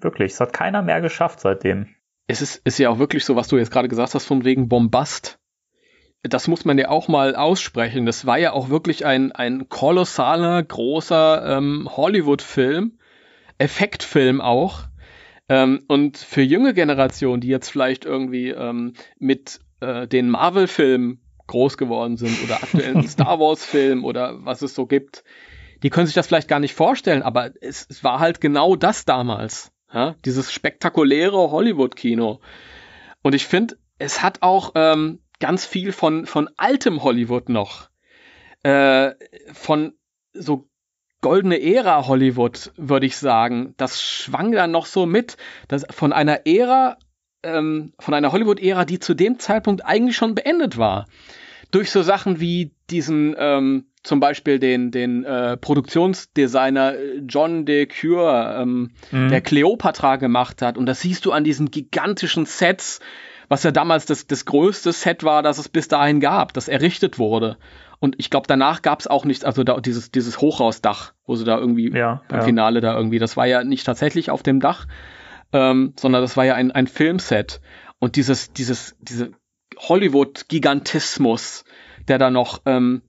Speaker 3: Wirklich, es hat keiner mehr geschafft seitdem.
Speaker 4: Es ist, ist ja auch wirklich so, was du jetzt gerade gesagt hast, von wegen Bombast. Das muss man ja auch mal aussprechen. Das war ja auch wirklich ein, ein kolossaler, großer ähm, Hollywood-Film Effektfilm auch. Ähm, und für junge Generationen, die jetzt vielleicht irgendwie ähm, mit äh, den Marvel-Filmen groß geworden sind oder aktuellen <laughs> Star Wars-Film oder was es so gibt, die können sich das vielleicht gar nicht vorstellen, aber es, es war halt genau das damals. Ja? Dieses spektakuläre Hollywood-Kino. Und ich finde, es hat auch ähm, ganz viel von, von altem Hollywood noch. Äh, von so goldene Ära Hollywood, würde ich sagen. Das schwang dann noch so mit, dass von einer Ära, ähm, von einer Hollywood-Ära, die zu dem Zeitpunkt eigentlich schon beendet war. Durch so Sachen wie diesen, ähm, zum Beispiel den, den äh, Produktionsdesigner John DeCure, ähm, mhm. der Cleopatra gemacht hat. Und das siehst du an diesen gigantischen Sets, was ja damals das, das größte Set war, das es bis dahin gab, das errichtet wurde. Und ich glaube, danach gab es auch nichts, also da, dieses, dieses Hochhausdach, wo sie da irgendwie
Speaker 3: ja,
Speaker 4: beim ja. Finale da irgendwie, das war ja nicht tatsächlich auf dem Dach, ähm, sondern das war ja ein, ein Filmset. Und dieses, dieses, diese Hollywood-Gigantismus, der da noch, ähm,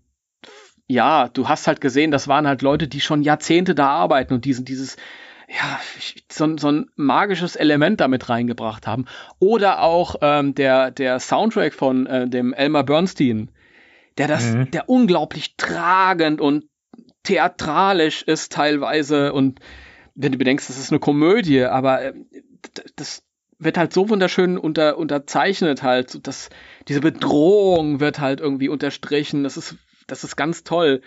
Speaker 4: ja, du hast halt gesehen, das waren halt Leute, die schon Jahrzehnte da arbeiten und diesen, dieses, ja, so, so ein magisches Element damit reingebracht haben. Oder auch ähm, der, der Soundtrack von äh, dem Elmer Bernstein, der das, mhm. der unglaublich tragend und theatralisch ist teilweise und wenn du bedenkst, das ist eine Komödie, aber äh, das wird halt so wunderschön unter, unterzeichnet halt, dass diese Bedrohung wird halt irgendwie unterstrichen, das ist, das ist ganz toll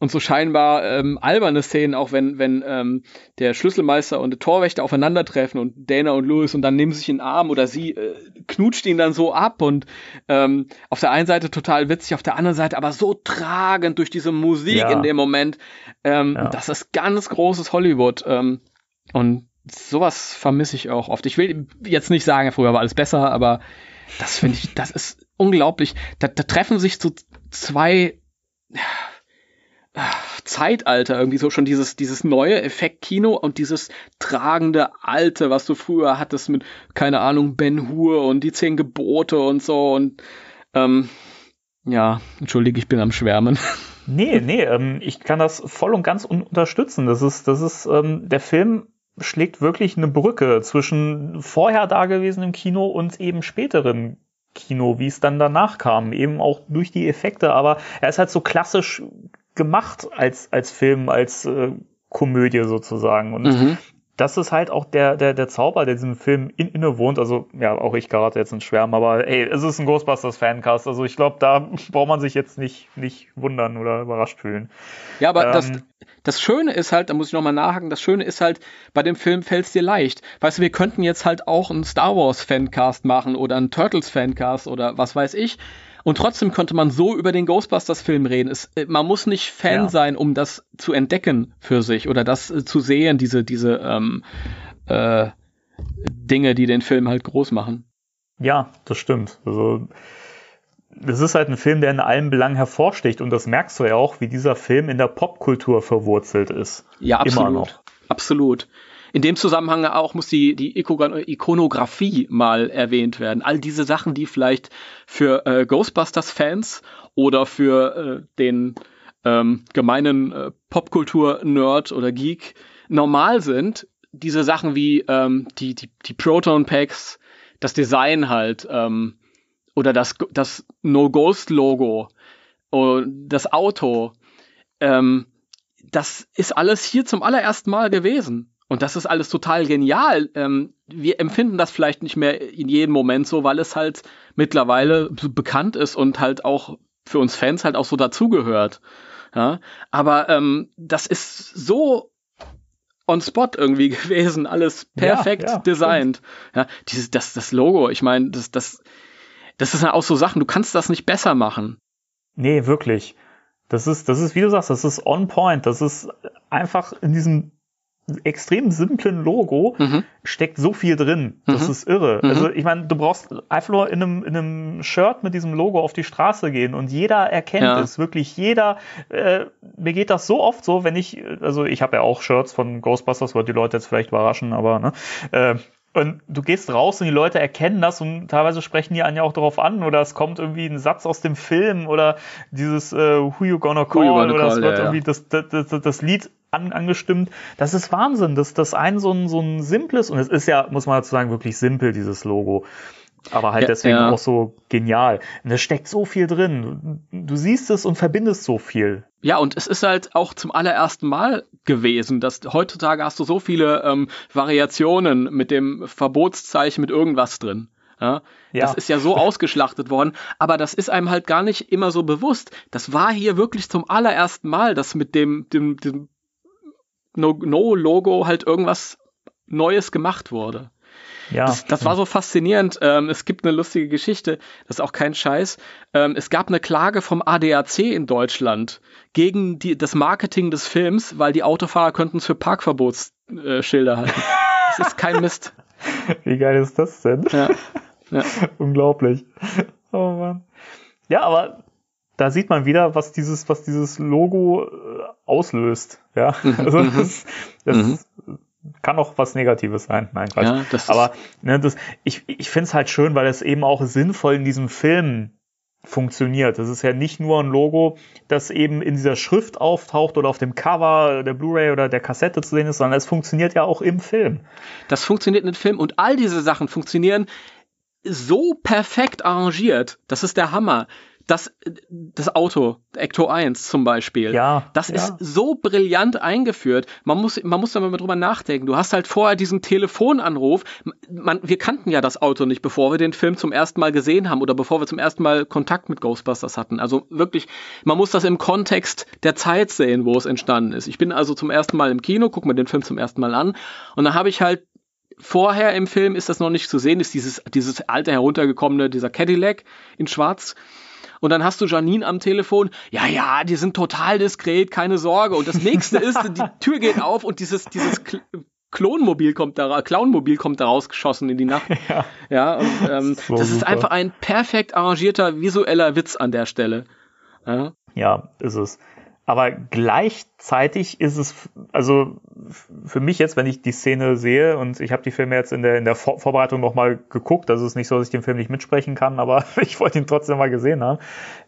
Speaker 4: und so scheinbar ähm, alberne Szenen, auch wenn, wenn ähm, der Schlüsselmeister und der Torwächter aufeinandertreffen und Dana und Louis und dann nehmen sich in den Arm oder sie äh, knutscht ihn dann so ab und ähm, auf der einen Seite total witzig, auf der anderen Seite aber so tragend durch diese Musik ja. in dem Moment. Ähm, ja. Das ist ganz großes Hollywood. Ähm, und sowas vermisse ich auch oft. Ich will jetzt nicht sagen, früher war alles besser, aber das finde ich, das ist unglaublich. Da, da treffen sich so zwei Zeitalter irgendwie so schon dieses dieses neue Effektkino und dieses tragende alte, was du früher hattest mit keine Ahnung Ben Hur und die zehn Gebote und so und ähm, ja, entschuldige, ich bin am Schwärmen. <laughs>
Speaker 3: Nee, nee, ähm, ich kann das voll und ganz un unterstützen. Das ist, das ist, ähm, der Film schlägt wirklich eine Brücke zwischen vorher dagewesenem Kino und eben späteren Kino, wie es dann danach kam, eben auch durch die Effekte, aber er ist halt so klassisch gemacht als, als Film, als äh, Komödie sozusagen. Und mhm. das ist halt auch der, der, der Zauber, der diesem Film in, inne wohnt. Also, ja, auch ich gerate jetzt in Schwärmen, aber ey, es ist ein Ghostbusters-Fancast. Also ich glaube, da <laughs> braucht man sich jetzt nicht, nicht wundern oder überrascht fühlen.
Speaker 4: Ja, aber ähm, das, das Schöne ist halt, da muss ich nochmal nachhaken, das Schöne ist halt, bei dem Film fällt es dir leicht. Weißt du, wir könnten jetzt halt auch einen Star Wars-Fancast machen oder einen Turtles-Fancast oder was weiß ich. Und trotzdem könnte man so über den Ghostbusters-Film reden. Es, äh, man muss nicht Fan ja. sein, um das zu entdecken für sich oder das äh, zu sehen, diese, diese ähm, äh, Dinge, die den Film halt groß machen.
Speaker 3: Ja, das stimmt. Also es ist halt ein Film, der in allen Belangen hervorsticht und das merkst du ja auch, wie dieser Film in der Popkultur verwurzelt ist.
Speaker 4: Ja, absolut. Immer noch. Absolut. In dem Zusammenhang auch muss die, die Ikonografie mal erwähnt werden. All diese Sachen, die vielleicht für äh, Ghostbusters-Fans oder für äh, den ähm, gemeinen äh, Popkultur-Nerd oder Geek normal sind, diese Sachen wie ähm, die, die, die Proton-Packs, das Design halt, ähm, oder das, das No-Ghost-Logo, das Auto, ähm, das ist alles hier zum allerersten Mal gewesen. Und das ist alles total genial. Ähm, wir empfinden das vielleicht nicht mehr in jedem Moment so, weil es halt mittlerweile bekannt ist und halt auch für uns Fans halt auch so dazugehört. Ja, aber ähm, das ist so on spot irgendwie <laughs> gewesen, alles perfekt ja, ja, designt. Ja, dieses, das, das Logo, ich meine, das, das, das ist ja auch so Sachen, du kannst das nicht besser machen.
Speaker 3: Nee, wirklich. Das ist, das ist, wie du sagst, das ist on point. Das ist einfach in diesem extrem simplen Logo mhm. steckt so viel drin. Das mhm. ist irre. Mhm. Also ich meine, du brauchst einfach nur in einem, in einem Shirt mit diesem Logo auf die Straße gehen und jeder erkennt ja. es. Wirklich jeder. Äh, mir geht das so oft so, wenn ich, also ich habe ja auch Shirts von Ghostbusters, wollte die Leute jetzt vielleicht überraschen, aber ne. Äh, und du gehst raus und die Leute erkennen das und teilweise sprechen die einen ja auch darauf an oder es kommt irgendwie ein Satz aus dem Film oder dieses äh, Who You Gonna Call you gonna oder es wird ja, irgendwie Das, das, das, das Lied an, angestimmt. Das ist Wahnsinn, dass das ein so ein, so ein simples und es ist ja, muss man dazu sagen, wirklich simpel, dieses Logo. Aber halt ja, deswegen ja. auch so genial. Und da steckt so viel drin. Du siehst es und verbindest so viel.
Speaker 4: Ja, und es ist halt auch zum allerersten Mal gewesen, dass heutzutage hast du so viele ähm, Variationen mit dem Verbotszeichen mit irgendwas drin. Ja, ja. Das ist ja so ausgeschlachtet worden, aber das ist einem halt gar nicht immer so bewusst. Das war hier wirklich zum allerersten Mal, dass mit dem, dem, dem No-Logo halt irgendwas Neues gemacht wurde. Ja. Das, das war so faszinierend. Ähm, es gibt eine lustige Geschichte, das ist auch kein Scheiß. Ähm, es gab eine Klage vom ADAC in Deutschland gegen die, das Marketing des Films, weil die Autofahrer könnten es für Parkverbotsschilder halten. das ist kein Mist. <laughs>
Speaker 3: Wie geil ist das denn? Ja. ja. <laughs> Unglaublich. Oh Mann. Ja, aber da sieht man wieder, was dieses, was dieses Logo äh, auslöst. Ja, mhm. <laughs> also mhm. das, das mhm kann auch was Negatives sein. Nein, Quatsch. Ja, Aber ne, das, ich, ich finde es halt schön, weil es eben auch sinnvoll in diesem Film funktioniert. Das ist ja nicht nur ein Logo, das eben in dieser Schrift auftaucht oder auf dem Cover der Blu-ray oder der Kassette zu sehen ist, sondern es funktioniert ja auch im Film.
Speaker 4: Das funktioniert im Film und all diese Sachen funktionieren so perfekt arrangiert. Das ist der Hammer das, das Auto, Ecto 1 zum Beispiel,
Speaker 3: ja,
Speaker 4: das
Speaker 3: ja.
Speaker 4: ist so brillant eingeführt. Man muss, man muss da mal drüber nachdenken. Du hast halt vorher diesen Telefonanruf. Man, wir kannten ja das Auto nicht, bevor wir den Film zum ersten Mal gesehen haben oder bevor wir zum ersten Mal Kontakt mit Ghostbusters hatten. Also wirklich, man muss das im Kontext der Zeit sehen, wo es entstanden ist. Ich bin also zum ersten Mal im Kino, guck mir den Film zum ersten Mal an und da habe ich halt vorher im Film ist das noch nicht zu sehen, ist dieses, dieses alte heruntergekommene, dieser Cadillac in schwarz. Und dann hast du Janine am Telefon, ja, ja, die sind total diskret, keine Sorge. Und das nächste ist, die <laughs> Tür geht auf und dieses, dieses Klonmobil kommt da, Clownmobil kommt da rausgeschossen in die Nacht. <laughs> Ja, ja und, ähm, so das super. ist einfach ein perfekt arrangierter visueller Witz an der Stelle.
Speaker 3: Ja, ja ist es. Aber gleichzeitig ist es, also für mich jetzt, wenn ich die Szene sehe und ich habe die Filme jetzt in der, in der Vor Vorbereitung nochmal geguckt, also es ist nicht so, dass ich den Film nicht mitsprechen kann, aber <laughs> ich wollte ihn trotzdem mal gesehen haben.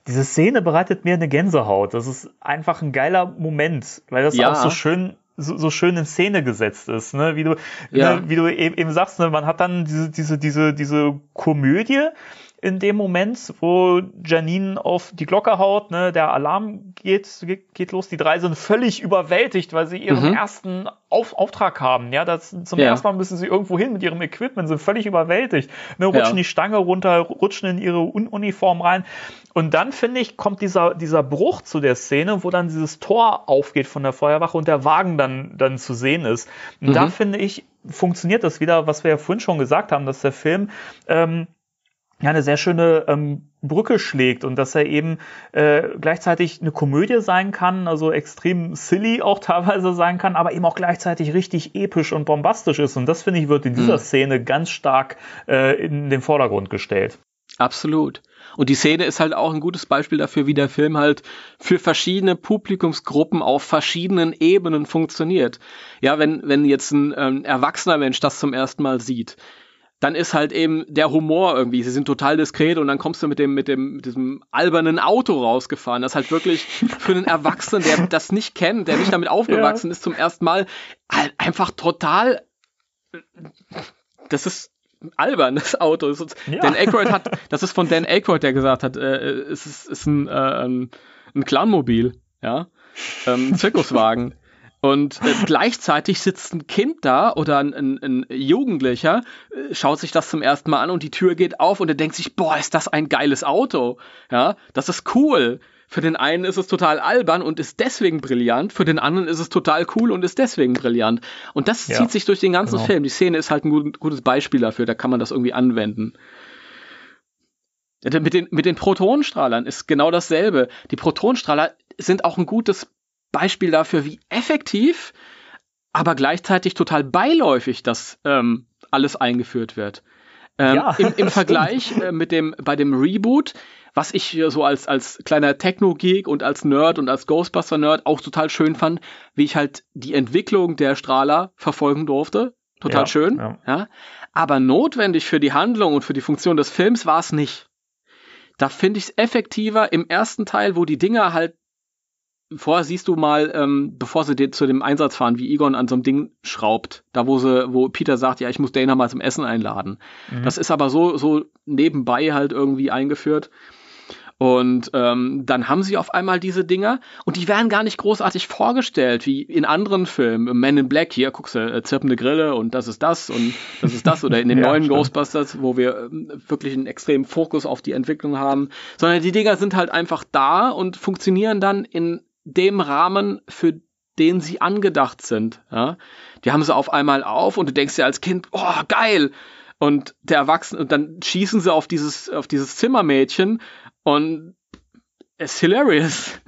Speaker 3: Diese Szene bereitet mir eine Gänsehaut. Das ist einfach ein geiler Moment, weil das ja. auch so schön so, so schön in Szene gesetzt ist, ne? Wie du, ja. ne, wie du eben, eben sagst, ne? man hat dann diese, diese, diese, diese Komödie, in dem Moment, wo Janine auf die Glocke haut, ne, der Alarm geht, geht los, die drei sind völlig überwältigt, weil sie ihren mhm. ersten auf, Auftrag haben. Ja, das, zum ja. ersten Mal müssen sie irgendwo hin mit ihrem Equipment, sind völlig überwältigt. Ne, rutschen ja. die Stange runter, rutschen in ihre Un Uniform rein. Und dann, finde ich, kommt dieser, dieser Bruch zu der Szene, wo dann dieses Tor aufgeht von der Feuerwache und der Wagen dann, dann zu sehen ist. Und mhm. da, finde ich, funktioniert das wieder, was wir ja vorhin schon gesagt haben, dass der Film ähm, ja, eine sehr schöne ähm, Brücke schlägt und dass er eben äh, gleichzeitig eine Komödie sein kann, also extrem silly auch teilweise sein kann, aber eben auch gleichzeitig richtig episch und bombastisch ist. Und das, finde ich, wird in dieser mhm. Szene ganz stark äh, in den Vordergrund gestellt.
Speaker 4: Absolut. Und die Szene ist halt auch ein gutes Beispiel dafür, wie der Film halt für verschiedene Publikumsgruppen auf verschiedenen Ebenen funktioniert. Ja, wenn, wenn jetzt ein ähm, erwachsener Mensch das zum ersten Mal sieht, dann ist halt eben der Humor irgendwie, sie sind total diskret und dann kommst du mit dem, mit dem, mit diesem albernen Auto rausgefahren. Das ist halt wirklich für einen Erwachsenen, der das nicht kennt, der nicht damit <laughs> aufgewachsen ja. ist, zum ersten Mal halt einfach total, das ist albern, das Auto. Das ist, ja. Dan Aykroyd hat, das ist von Dan Aykroyd, der gesagt hat, äh, es ist, ist ein, äh, ein, ein Clownmobil, ja, ähm, ein Zirkuswagen. Und äh, gleichzeitig sitzt ein Kind da oder ein, ein, ein Jugendlicher, äh, schaut sich das zum ersten Mal an und die Tür geht auf und er denkt sich, boah, ist das ein geiles Auto. Ja, das ist cool. Für den einen ist es total albern und ist deswegen brillant, für den anderen ist es total cool und ist deswegen brillant. Und das
Speaker 3: Ja,
Speaker 4: zieht sich durch den ganzen
Speaker 3: genau.
Speaker 4: Film. Die Szene ist halt ein gut, gutes Beispiel dafür, da kann man das irgendwie anwenden. Mit den, mit den Protonenstrahlern ist genau dasselbe. Die Protonenstrahler sind auch ein gutes Beispiel dafür, wie effektiv, aber gleichzeitig total beiläufig das ähm, alles eingeführt wird. Ähm,
Speaker 3: Ja,
Speaker 4: Im, im. <laughs> Vergleich äh, mit dem, bei dem Reboot, was ich so als, als kleiner Techno-Geek und als Nerd und als Ghostbuster-Nerd auch total schön fand, wie ich halt die Entwicklung der Strahler verfolgen durfte. Total
Speaker 3: Ja,
Speaker 4: schön.
Speaker 3: ja.
Speaker 4: Ja. Aber notwendig für die Handlung und für die Funktion des Films war es nicht. Da finde ich es effektiver im ersten Teil, wo die Dinger halt Vorher siehst du mal, ähm, bevor sie zu dem Einsatz fahren, wie Egon an so einem Ding schraubt. Da, wo sie, wo Peter sagt, ja, ich muss Dana mal zum Essen einladen.
Speaker 3: Mhm.
Speaker 4: Das ist aber so, so nebenbei halt irgendwie eingeführt. Und ähm, dann haben sie auf einmal diese Dinger und die werden gar nicht großartig vorgestellt, wie in anderen Filmen. Men in Black, hier guckst du, äh, zirpende Grille und das ist das und das ist das. Oder in den <laughs>
Speaker 3: Ja,
Speaker 4: neuen
Speaker 3: stimmt.
Speaker 4: Ghostbusters, wo wir ähm, wirklich einen extremen Fokus auf die Entwicklung haben. Sondern die Dinger sind halt einfach da und funktionieren dann in dem Rahmen, für den sie angedacht sind. Ja? Die haben sie auf einmal auf und du denkst dir als Kind, oh, geil! Und der Erwachsene, und dann schießen sie auf dieses, auf dieses Zimmermädchen und es ist hilarious.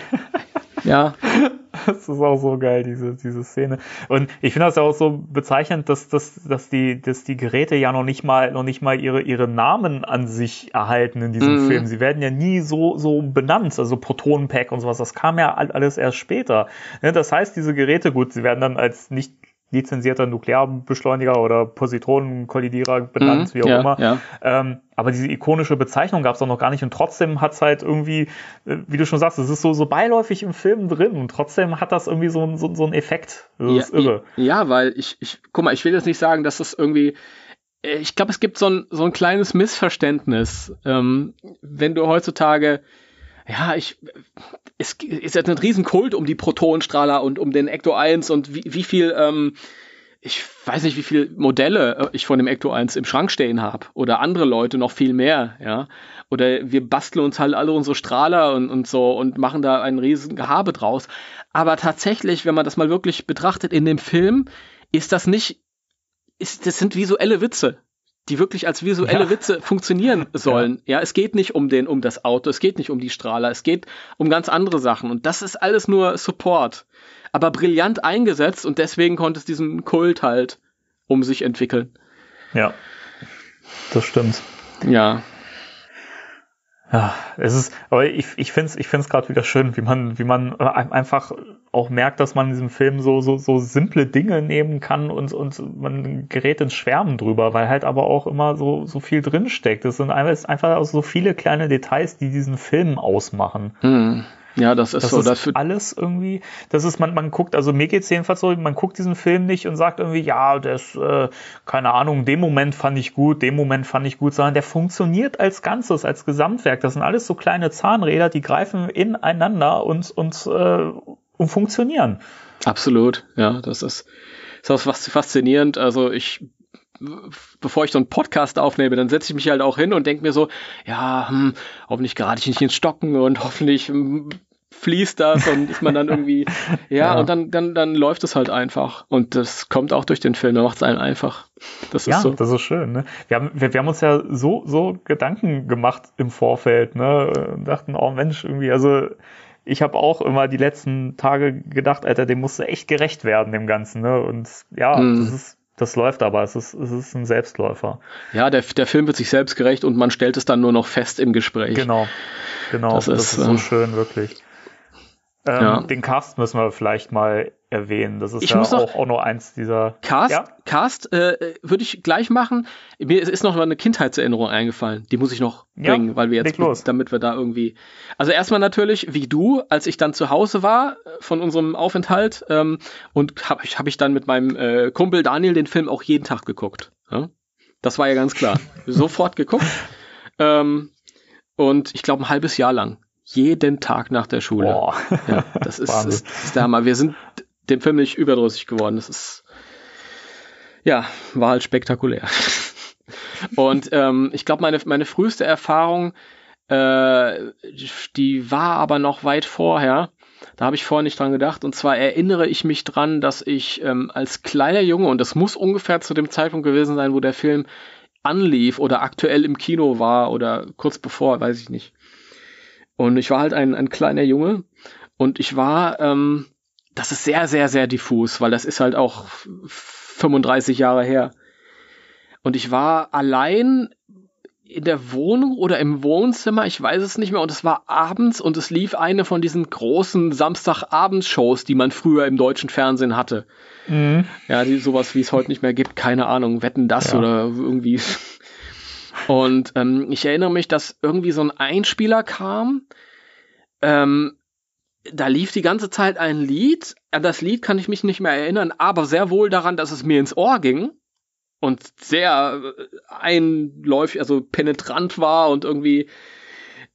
Speaker 4: <laughs> ja. <laughs>
Speaker 3: Das ist auch so geil, diese, diese Szene. Und ich finde das ja auch so bezeichnend, dass, dass, dass, die, dass die Geräte ja noch nicht mal, noch nicht mal ihre, ihre Namen an sich erhalten in diesem
Speaker 4: Mhm.
Speaker 3: Film. Sie werden ja nie so, so benannt, also Protonenpack und sowas. Das kam ja all- alles erst später. Ne, Das heißt, diese Geräte, gut, sie werden dann als nicht lizenzierter Nuklearbeschleuniger oder Positronenkollidierer benannt,
Speaker 4: Mhm,
Speaker 3: wie auch
Speaker 4: ja,
Speaker 3: immer.
Speaker 4: ja.
Speaker 3: Ähm, aber diese ikonische Bezeichnung gab es auch noch gar nicht und trotzdem hat es halt irgendwie, äh, wie du schon sagst, es ist so, so beiläufig im Film drin und trotzdem hat das irgendwie so, so, so einen Effekt. Das ist irre.
Speaker 4: Ja, weil ich, ich, guck mal, ich will jetzt nicht sagen, dass das irgendwie, äh, ich glaube, es gibt so ein, so ein kleines Missverständnis, ähm, wenn du heutzutage, ja, ich, es ist jetzt ein Riesenkult um die Protonenstrahler und um den Ecto 1 und wie, wie viel, ähm, ich weiß nicht, wie viele Modelle äh, ich von dem Ecto 1 im Schrank stehen habe oder andere Leute noch viel mehr, ja. Oder wir basteln uns halt alle unsere Strahler und, und so und machen da einen riesen Gehabe draus. Aber tatsächlich, wenn man das mal wirklich betrachtet in dem Film, ist das nicht, ist, das sind visuelle Witze, die wirklich als visuelle
Speaker 3: Ja.
Speaker 4: Witze funktionieren sollen. Ja. es geht nicht um den, um das Auto, es geht nicht um die Strahler, es geht um ganz andere Sachen. Und das ist alles nur Support. Aber brillant eingesetzt und deswegen konnte es diesen Kult halt um sich entwickeln.
Speaker 3: Ja, das stimmt.
Speaker 4: Ja.
Speaker 3: Ja, es ist, aber ich, ich finde es ich find's gerade wieder schön, wie man, wie man äh, ein- einfach auch merkt, dass man in diesem Film so, so, so simple Dinge nehmen kann und, und man gerät ins Schwärmen drüber, weil halt aber auch immer so, so viel drinsteckt. Es sind einfach, es ist einfach so viele kleine Details, die diesen Film ausmachen.
Speaker 4: Hm. Ja, das ist
Speaker 3: Das
Speaker 4: so.
Speaker 3: ist
Speaker 4: Das
Speaker 3: alles irgendwie, das ist, man, man guckt, also mir geht's jedenfalls so, man guckt diesen Film nicht und sagt irgendwie, ja, das, äh, keine Ahnung, den Moment fand ich gut, den Moment fand ich gut, sondern der funktioniert als Ganzes, als Gesamtwerk. Das sind alles so kleine Zahnräder, die greifen ineinander und, und, äh, und funktionieren.
Speaker 4: Absolut, ja, das ist, ist auch fas- faszinierend. Also ich, bevor ich so einen Podcast aufnehme, dann setze ich mich halt auch hin und denke mir so, ja, hm, hoffentlich gerate ich nicht ins Stocken und hoffentlich hm, fließt das und ist man dann <laughs> irgendwie, ja,
Speaker 3: Ja.
Speaker 4: und dann, dann, dann läuft es halt einfach. Und das kommt auch durch den Film, da macht es einen einfach. Das ist
Speaker 3: Ja,
Speaker 4: so.
Speaker 3: das ist schön. Ne? Wir, haben, wir, wir haben uns ja so, so Gedanken gemacht im Vorfeld, ne? Und dachten, oh Mensch, irgendwie, also ich habe auch immer die letzten Tage gedacht, Alter, dem musst du echt gerecht werden, dem Ganzen. Ne? Und ja,
Speaker 4: Mhm.
Speaker 3: das ist, das läuft aber, es ist, es ist ein Selbstläufer.
Speaker 4: Ja, der, der Film wird sich selbst gerecht und man stellt es dann nur noch fest im Gespräch.
Speaker 3: Genau. Genau,
Speaker 4: Das
Speaker 3: das,
Speaker 4: ist,
Speaker 3: ist, so
Speaker 4: ähm,
Speaker 3: schön, wirklich. Ähm,
Speaker 4: ja.
Speaker 3: Den Cast müssen wir vielleicht mal erwähnen. Das ist
Speaker 4: Ich
Speaker 3: ja
Speaker 4: noch-
Speaker 3: auch, auch noch eins dieser.
Speaker 4: Cast,
Speaker 3: Ja?
Speaker 4: Cast äh, würde ich gleich machen. Mir ist noch mal eine Kindheitserinnerung eingefallen. Die muss ich noch
Speaker 3: Ja,
Speaker 4: bringen, weil wir jetzt,
Speaker 3: los.
Speaker 4: damit wir da irgendwie. Also erstmal natürlich, wie du, als ich dann zu Hause war äh, von unserem Aufenthalt ähm, und habe ich, hab ich dann mit meinem äh, Kumpel Daniel den Film auch jeden Tag geguckt. Ja? Das war ja ganz klar. <laughs> Sofort geguckt. Ähm, und ich glaube ein halbes Jahr lang. Jeden Tag nach der Schule.
Speaker 3: Boah.
Speaker 4: Ja, das <laughs> ist, ist, ist der Hammer. Wir sind dem Film nicht überdrüssig geworden. Das ist, ja, war halt spektakulär. <laughs> Und ähm, ich glaube, meine, meine früheste Erfahrung, äh, die war aber noch weit vorher. Da habe ich vorher nicht dran gedacht. Und zwar erinnere ich mich dran, dass ich ähm, als kleiner Junge, und das muss ungefähr zu dem Zeitpunkt gewesen sein, wo der Film anlief oder aktuell im Kino war oder kurz bevor, weiß ich nicht. Und ich war halt ein, ein kleiner Junge und ich war, ähm, das ist sehr, sehr, sehr diffus, weil das ist halt auch 35 Jahre her. Und ich war allein in der Wohnung oder im Wohnzimmer, ich weiß es nicht mehr, und es war abends und es lief eine von diesen großen Samstagabendshows, die man früher im deutschen Fernsehen hatte. Mhm. Ja, die sowas wie es heute nicht mehr gibt, keine Ahnung, wetten das ja. oder irgendwie. Und ähm, ich erinnere mich, dass irgendwie so ein Einspieler kam. Ähm, da lief die ganze Zeit ein Lied. An das Lied kann ich mich nicht mehr erinnern, aber sehr wohl daran, dass es mir ins Ohr ging und sehr äh, einläufig, also penetrant war und irgendwie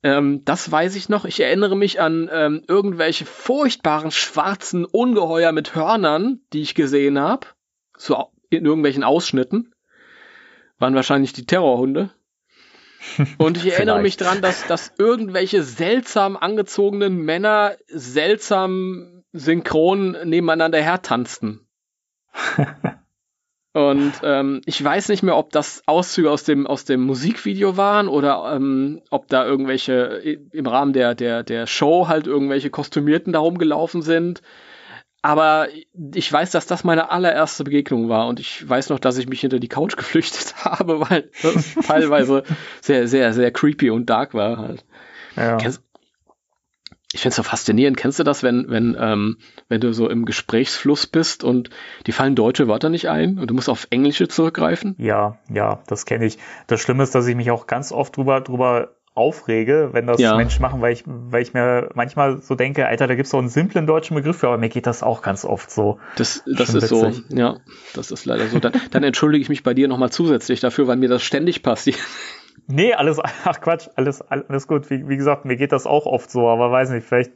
Speaker 4: ähm, das weiß ich noch. Ich erinnere mich an ähm, irgendwelche furchtbaren schwarzen Ungeheuer mit Hörnern, die ich gesehen habe. So in irgendwelchen Ausschnitten. Waren wahrscheinlich die Terrorhunde. Und ich <laughs> erinnere mich dran, dass, dass irgendwelche seltsam angezogenen Männer seltsam synchron nebeneinander hertanzten. <laughs> Und ähm, ich weiß nicht mehr, ob das Auszüge aus dem, aus dem Musikvideo waren oder ähm, ob da irgendwelche im Rahmen der, der, der Show halt irgendwelche Kostümierten da rumgelaufen sind. Aber ich weiß, dass das meine allererste Begegnung war und ich weiß noch, dass ich mich hinter die Couch <laughs> geflüchtet habe, weil das <laughs> teilweise sehr, sehr, sehr creepy und dark war halt. Ja. Kennst, ich finde es so faszinierend. Kennst du das, wenn, wenn, ähm, wenn du so im Gesprächsfluss bist und die fallen deutsche Wörter nicht ein und du musst auf Englische zurückgreifen?
Speaker 3: Ja, ja, das kenne ich. Das Schlimme ist, dass ich mich auch ganz oft drüber, drüber aufrege, wenn das ja. Menschen machen, weil ich, weil ich mir manchmal so denke, Alter, da gibt es so einen simplen deutschen Begriff für, aber mir geht das auch ganz oft so.
Speaker 4: Das, das ist so, ja, das ist leider so. Dann, dann entschuldige ich mich bei dir nochmal zusätzlich dafür, weil mir das ständig passiert.
Speaker 3: Nee, alles, ach Quatsch, alles, alles gut. Wie, wie gesagt, mir geht das auch oft so, aber weiß nicht, vielleicht,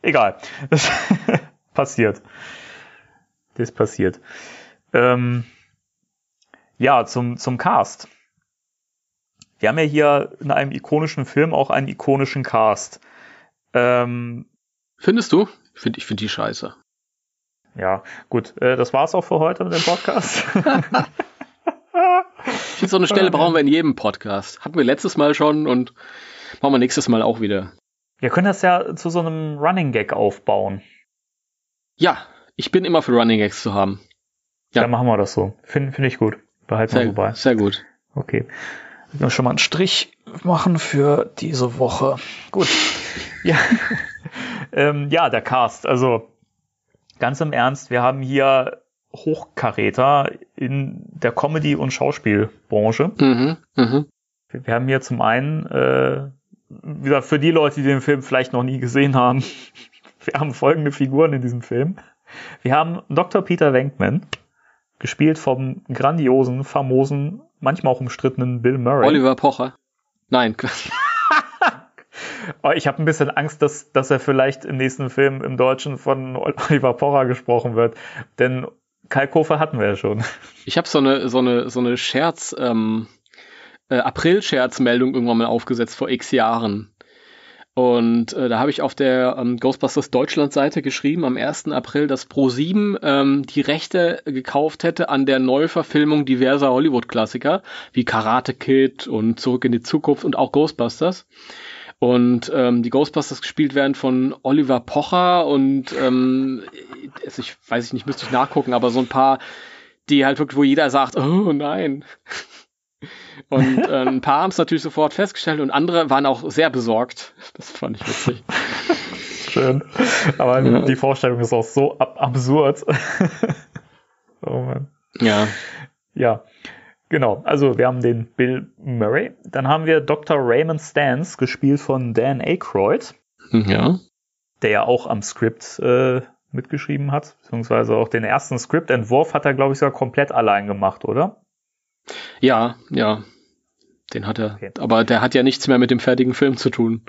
Speaker 3: egal. Das <laughs> passiert. Das passiert. Ähm, ja, zum, zum Cast. Wir haben ja hier in einem ikonischen Film auch einen ikonischen Cast.
Speaker 4: Ähm, Findest du? Ich finde die scheiße.
Speaker 3: Ja, gut, äh, das war's auch für heute mit dem Podcast.
Speaker 4: Ich finde, so eine Stelle brauchen wir in jedem Podcast. Hatten wir letztes Mal schon und machen wir nächstes Mal auch wieder.
Speaker 3: Wir können das ja zu so einem Running Gag aufbauen.
Speaker 4: Ja, ich bin immer für Running Gags zu haben.
Speaker 3: Ja, dann machen wir das so. Finde find ich gut. Behalten
Speaker 4: wir so bei. Sehr gut.
Speaker 3: Okay. Wir schon mal einen Strich machen für diese Woche. Gut. ja. <laughs> ähm, ja, der Cast. Also ganz im Ernst, wir haben hier Hochkaräter in der Comedy- und Schauspielbranche. Mhm, mh. Wir haben hier zum einen, äh, wieder für die Leute, die den Film vielleicht noch nie gesehen haben, <laughs> wir haben folgende Figuren in diesem Film. Wir haben Dr. Peter Venkman, gespielt vom grandiosen, famosen, manchmal auch umstrittenen Bill Murray.
Speaker 4: Oliver Pocher. Nein. <laughs>
Speaker 3: Oh, ich habe ein bisschen Angst, dass, dass er vielleicht im nächsten Film im Deutschen von <laughs> Oliver Pocher gesprochen wird. Denn Kalkofe hatten wir ja schon.
Speaker 4: Ich habe so eine, so eine, so eine Scherz, ähm, äh, April-Scherzmeldung irgendwann mal aufgesetzt vor x Jahren. Und äh, da habe ich auf der ähm, Ghostbusters Deutschland-Seite geschrieben am 1. April, dass Pro7 ähm, die Rechte gekauft hätte an der Neuverfilmung diverser Hollywood-Klassiker, wie Karate Kid und Zurück in die Zukunft und auch Ghostbusters und ähm, die Ghostbusters gespielt werden von Oliver Pocher und ähm, ich weiß ich nicht, müsste ich nachgucken, aber so ein paar, die halt wirklich, wo jeder sagt, oh nein. Und äh, ein paar haben es natürlich sofort festgestellt und andere waren auch sehr besorgt. Das fand ich witzig.
Speaker 3: Schön. Aber ja. die Vorstellung ist auch so ab absurd. <laughs>
Speaker 4: oh Mann. Ja.
Speaker 3: Ja. Genau, also wir haben den Bill Murray. Dann haben wir Dr. Raymond Stans, gespielt von Dan Aykroyd.
Speaker 4: Ja.
Speaker 3: Der ja auch am Skript äh, mitgeschrieben hat, beziehungsweise auch den ersten Skriptentwurf hat er, glaube ich, sogar komplett allein gemacht, oder?
Speaker 4: Ja, ja. Den hat er. Okay. Aber der hat ja nichts mehr mit dem fertigen Film zu tun.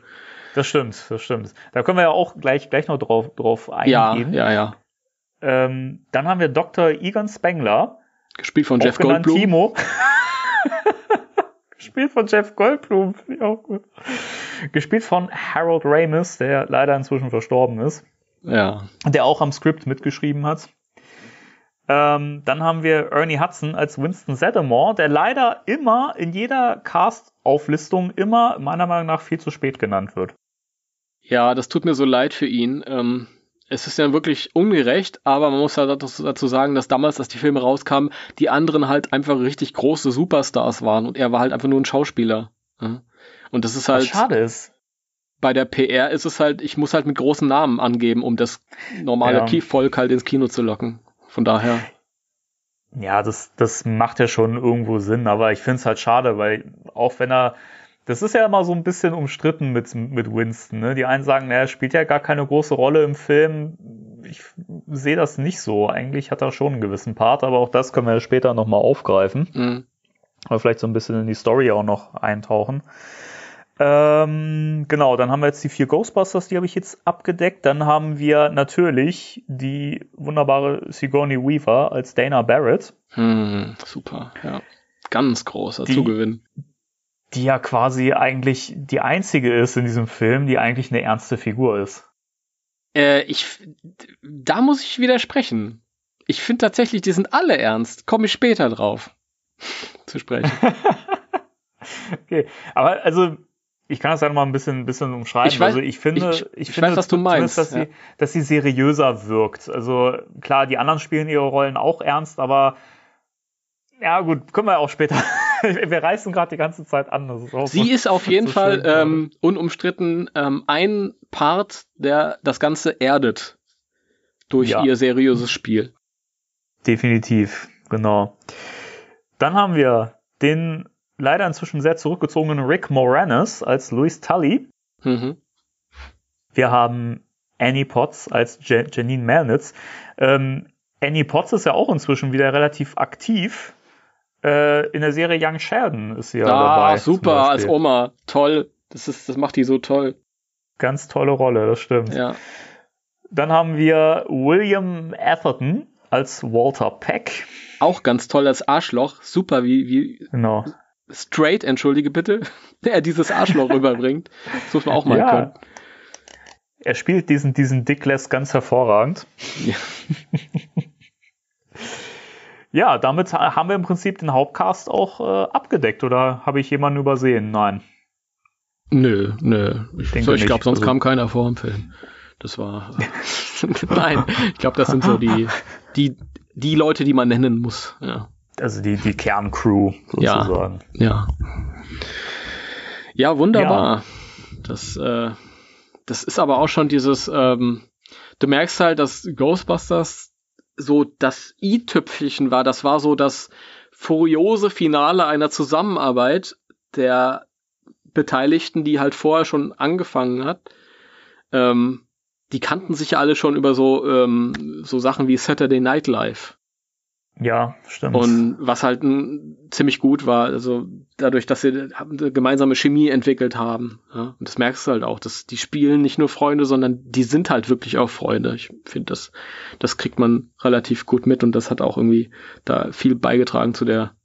Speaker 3: Das stimmt, das stimmt. Da können wir ja auch gleich, gleich noch drauf, drauf eingehen.
Speaker 4: Ja, ja, ja.
Speaker 3: Ähm, dann haben wir Dr. Egon Spengler.
Speaker 4: Gespielt von Jeff Goldblum.
Speaker 3: Timo. <laughs> Gespielt von Jeff Goldblum, finde ich auch gut. Gespielt von Harold Ramis, der leider inzwischen verstorben ist.
Speaker 4: Ja.
Speaker 3: Der auch am Skript mitgeschrieben hat. Ähm, dann haben wir Ernie Hudson als Winston Zeddemore, der leider immer in jeder Cast-Auflistung immer meiner Meinung nach viel zu spät genannt wird.
Speaker 4: Ja, das tut mir so leid für ihn. Ähm, es ist ja wirklich ungerecht, aber man muss ja dazu sagen, dass damals, als die Filme rauskamen, die anderen halt einfach richtig große Superstars waren und er war halt einfach nur ein Schauspieler. Und das ist halt.
Speaker 3: Was schade ist.
Speaker 4: Bei der PR ist es halt, ich muss halt mit großen Namen angeben, um das normale
Speaker 3: Ja.
Speaker 4: Volk halt ins Kino zu locken. Von daher.
Speaker 3: Ja, das, das macht ja schon irgendwo Sinn, aber ich finde es halt schade, weil auch wenn er, das ist ja immer so ein bisschen umstritten mit, mit Winston. Ne? Die einen sagen, er spielt ja gar keine große Rolle im Film. Ich sehe das nicht so. Eigentlich hat er schon einen gewissen Part, aber auch das können wir ja später nochmal aufgreifen.
Speaker 4: Mh.
Speaker 3: Oder vielleicht so ein bisschen in die Story auch noch eintauchen. Ähm, genau, dann haben wir jetzt die vier Ghostbusters, die habe ich jetzt abgedeckt. Dann haben wir natürlich die wunderbare Sigourney Weaver als Dana Barrett.
Speaker 4: Hm, super, ja. Ganz großer
Speaker 3: Die-
Speaker 4: Zugewinn.
Speaker 3: die ja quasi eigentlich die einzige ist in diesem Film, die eigentlich eine ernste Figur ist.
Speaker 4: Äh, ich, da muss ich widersprechen. Ich finde tatsächlich, die sind alle ernst. Komme ich später drauf <laughs> zu sprechen. <laughs>
Speaker 3: Okay, aber also ich kann das ja noch mal ein bisschen, ein bisschen umschreiben.
Speaker 4: Ich weiß-
Speaker 3: also ich finde,
Speaker 4: ich-
Speaker 3: ich,
Speaker 4: ich
Speaker 3: finde
Speaker 4: weiß, was du meinst,
Speaker 3: dass,
Speaker 4: ja.
Speaker 3: sie, dass sie seriöser wirkt. Also klar, die anderen spielen ihre Rollen auch ernst, aber ja gut, können wir auch später. <laughs> wir reißen gerade die ganze Zeit an. Ist
Speaker 4: Sie ist auf <laughs> jeden
Speaker 3: so
Speaker 4: Fall
Speaker 3: schön
Speaker 4: ähm, unumstritten ähm, ein Part, der das Ganze erdet durch
Speaker 3: Ja.
Speaker 4: ihr seriöses Spiel.
Speaker 3: definitiv, genau. Dann haben wir den leider inzwischen sehr zurückgezogenen Rick Moranis als Louis Tully.
Speaker 4: Mhm.
Speaker 3: Wir haben Annie Potts als Je Janine Melnitz. Ähm, Annie Potts ist ja auch inzwischen wieder relativ aktiv. Äh, in der Serie Young Sheldon ist sie ja
Speaker 4: ah,
Speaker 3: dabei.
Speaker 4: super, als. Oma. Toll. Das, ist, das macht die so toll.
Speaker 3: Ganz tolle Rolle, das stimmt.
Speaker 4: Ja.
Speaker 3: Dann haben wir William Atherton als Walter Peck.
Speaker 4: Auch ganz toll als Arschloch. Super, wie, wie
Speaker 3: Genau.
Speaker 4: Straight, entschuldige bitte, <laughs> der dieses Arschloch rüberbringt. Das muss man auch mal
Speaker 3: Ja.
Speaker 4: können.
Speaker 3: Er spielt diesen, diesen Dickless ganz hervorragend.
Speaker 4: Ja. <laughs>
Speaker 3: Ja, damit ha- haben wir im Prinzip den Hauptcast auch äh, abgedeckt. Oder habe ich jemanden übersehen? Nein.
Speaker 4: Nö, nö. Ich, ich
Speaker 3: nicht.
Speaker 4: glaube, sonst
Speaker 3: Also-
Speaker 4: kam keiner vor im Film. Das war. <laughs> Nein, ich glaube, das sind so die, die, die Leute, die man nennen muss. Ja.
Speaker 3: Also die, die Kerncrew
Speaker 4: Ja.
Speaker 3: sozusagen.
Speaker 4: Ja. Ja, wunderbar. Das, äh, das ist aber auch schon dieses, ähm, du merkst halt, dass Ghostbusters so das i-Tüpfelchen war. Das war so das furiose Finale einer Zusammenarbeit der Beteiligten, die halt vorher schon angefangen hat. Ähm, die kannten sich ja alle schon über so, ähm, so Sachen wie Saturday Night Live.
Speaker 3: Ja, stimmt.
Speaker 4: Und was halt m, ziemlich gut war, also dadurch, dass sie eine gemeinsame Chemie entwickelt haben. Ja, und das merkst du halt auch, dass die spielen nicht nur Freunde, sondern die sind halt wirklich auch Freunde. Ich finde, das, das kriegt man relativ gut mit und das hat auch irgendwie da viel beigetragen zu der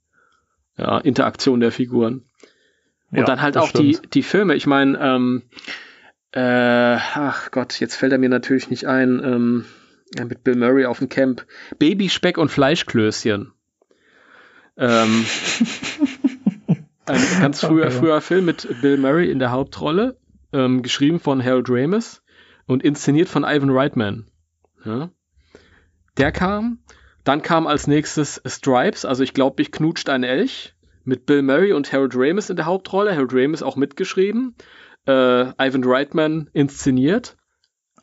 Speaker 4: ja, Interaktion der Figuren. Und
Speaker 3: Ja,
Speaker 4: dann halt auch die,
Speaker 3: stimmt.
Speaker 4: die Filme. Ich meine, ähm, äh, ach Gott, jetzt fällt er mir natürlich nicht ein, ähm, mit Bill Murray auf dem Camp. Babyspeck und Fleischklößchen. Ähm, ein ganz <laughs> früher,
Speaker 3: Okay.
Speaker 4: früher Film mit Bill Murray in der Hauptrolle, ähm, geschrieben von Harold Ramis und inszeniert von Ivan Reitman. Ja. Der kam. Dann kam als nächstes Stripes, also ich glaube, ich knutscht ein Elch mit Bill Murray und Harold Ramis in der Hauptrolle. Harold Ramis auch mitgeschrieben. Äh, Ivan Reitman inszeniert.